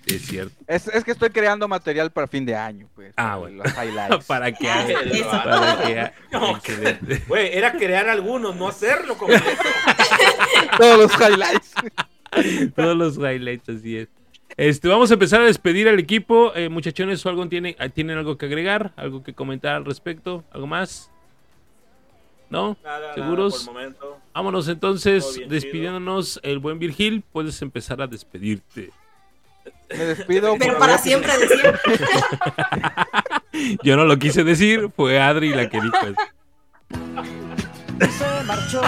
Es cierto. Es, es que estoy creando material para fin de año, pues. Ah, bueno. Los highlights. Para que Ah, haga. Para que haga. No. Excelente. Güey, era crear algunos, no hacerlo completo. Todos los highlights. Todos los highlights, así es. Este, vamos a empezar a despedir al equipo. Eh, muchachones, ¿o algo tienen, ¿tienen algo que agregar? ¿Algo que comentar al respecto? ¿Algo más? ¿No? Nada, nada, ¿Seguros? por el momento. Vámonos entonces, despidiéndonos. El buen Virgil, puedes empezar a despedirte. Me despido. Pero para siempre, de siempre. Yo no lo quise decir, fue Adri la que dijo eso. Se marchó.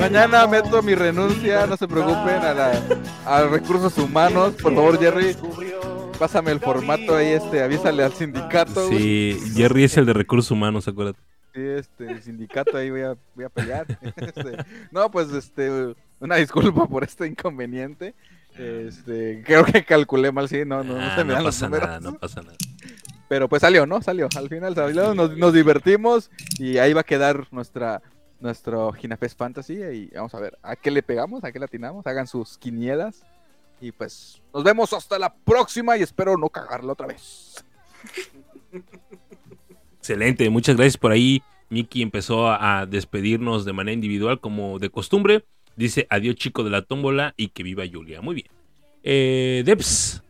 Mañana meto mi renuncia, no se preocupen, a, la, a recursos humanos. Por favor, Jerry. pásame el formato ahí, este, avísale al sindicato. Sí, Jerry es el de recursos humanos, acuérdate. Sí, este, el sindicato ahí voy a, voy a pelear. Este, no, pues, este, una disculpa por este inconveniente. Este, creo que calculé mal, sí, no, no, no Ah, se me no dan los pasa números. nada, no pasa nada. Pero pues salió, ¿no? Salió. Al final salió, nos, nos divertimos y ahí va a quedar nuestra nuestro Ginafest Fantasy y vamos a ver a qué le pegamos, a qué le atinamos, hagan sus quinielas y pues nos vemos hasta la próxima y espero no cagarla otra vez. Excelente, muchas gracias por ahí. Miki empezó a despedirnos de manera individual como de costumbre. Dice adiós chico de la tómbola y que viva Julia. Muy bien. Eh, Debs,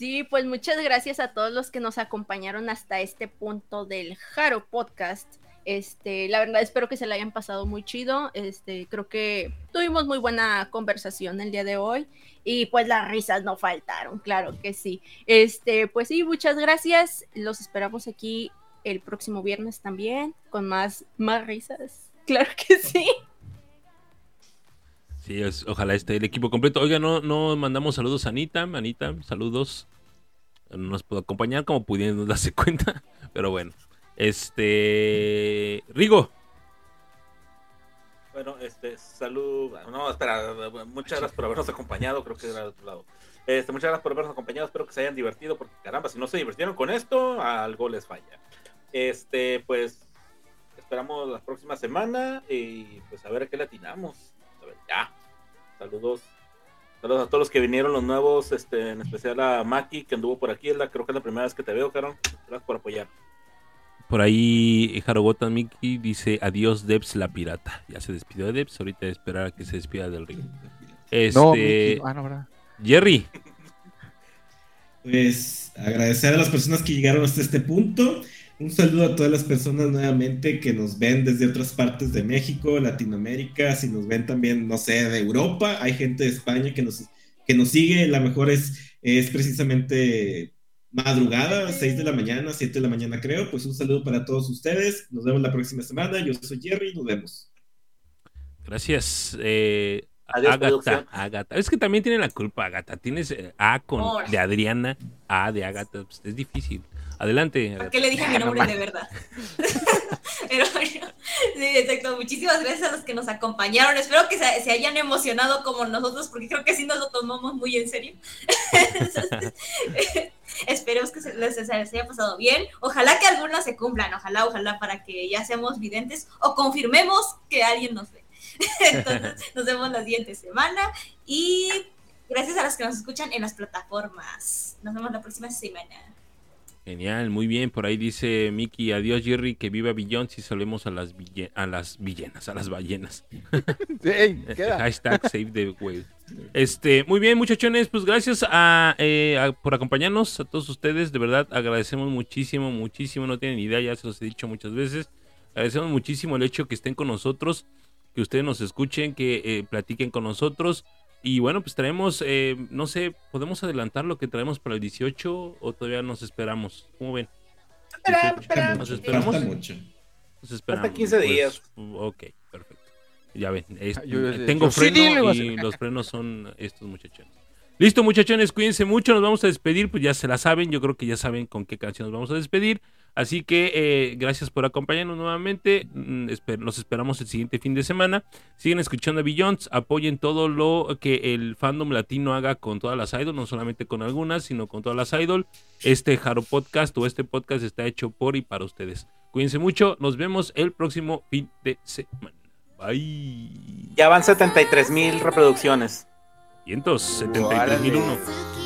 Sí, pues muchas gracias a todos los que nos acompañaron hasta este punto del Jaro Podcast. Este, la verdad espero que se la hayan pasado muy chido. Este, creo que tuvimos muy buena conversación el día de hoy y pues las risas no faltaron, claro que sí. Este, pues sí, muchas gracias. Los esperamos aquí el próximo viernes también con más más risas. Claro que sí. Sí, ojalá esté el equipo completo. Oiga, no, no mandamos saludos a Anita. Anita, saludos. No nos puedo acompañar como pudiendo darse cuenta. Pero bueno. Este. Rigo. Bueno, este, salud. No, espera, muchas gracias por habernos acompañado. Creo que era de otro lado. Este, muchas gracias por habernos acompañado. Espero que se hayan divertido. Porque caramba, si no se divirtieron con esto, algo les falla. Este, pues, esperamos la próxima semana. Y pues a ver qué le atinamos. A ver, ya. Saludos. Saludos a todos los que vinieron, los nuevos, este, en especial a Maki, que anduvo por aquí. Es la, creo que es la primera vez que te veo, Caron. Gracias por apoyar. Por ahí Harogotan Miki dice adiós Debs la pirata. Ya se despidió de Debs. Ahorita esperar a que se despida del Rigo. Este. No, ah, no, ¿verdad? Jerry. Pues agradecer a las personas que llegaron hasta este punto. Un saludo a todas las personas nuevamente que nos ven desde otras partes de México, Latinoamérica, si nos ven también, no sé, de Europa. Hay gente de España que nos, que nos sigue. La mejor es, es precisamente madrugada, 6 de la mañana, 7 de la mañana creo. Pues un saludo para todos ustedes. Nos vemos la próxima semana. Yo soy Jerry. Nos vemos. Gracias. Eh, Adiós. Agatha. Es que también tiene la culpa, Agatha. Tienes eh, A con de Adriana, A de Agatha. Pues, es difícil. Adelante. ¿Por qué le dije mi nombre de verdad? Pero bueno, sí, exacto. Muchísimas gracias a los que nos acompañaron. Espero que se, se hayan emocionado como nosotros, porque creo que sí nos lo tomamos muy en serio. Entonces, esperemos que se les, se les haya pasado bien. Ojalá que algunas se cumplan. Ojalá, ojalá, para que ya seamos videntes o confirmemos que alguien nos ve. Entonces, nos vemos la siguiente semana. Y gracias a los que nos escuchan en las plataformas. Nos vemos la próxima semana. Genial, muy bien. Por ahí dice Miki, adiós Jerry, que viva Billón si solemos a las, a las villenas, a las ballenas. Hashtag save the whale. Este, muy bien, muchachones, pues gracias a, eh, a- por acompañarnos a todos ustedes. De verdad, agradecemos muchísimo, muchísimo. No tienen idea, ya se los he dicho muchas veces. Agradecemos muchísimo el hecho que estén con nosotros, que ustedes nos escuchen, que eh, platiquen con nosotros. Y bueno, pues traemos, eh, no sé, ¿podemos adelantar lo que traemos para el 18 o todavía nos esperamos? ¿Cómo ven? Espera, 18. espera. ¿Nos esperamos? Falta mucho. Nos esperamos. 15 Pues, días. ok, perfecto. Ya ven, es- Ah, yo- yo- tengo yo freno y los frenos son estos muchachones. Listo, muchachones, cuídense mucho. Nos vamos a despedir, pues ya se la saben. Yo creo que ya saben con qué canción nos vamos a despedir. Así que eh, gracias por acompañarnos nuevamente. Mm, Los esperamos el siguiente fin de semana. Siguen escuchando a Billions. Apoyen todo lo que el fandom latino haga con todas las idol, no solamente con algunas, sino con todas las idol. Este Jaro Podcast o este podcast está hecho por y para ustedes. Cuídense mucho. Nos vemos el próximo fin de semana. Bye. Ya van 73 mil reproducciones. 573.001.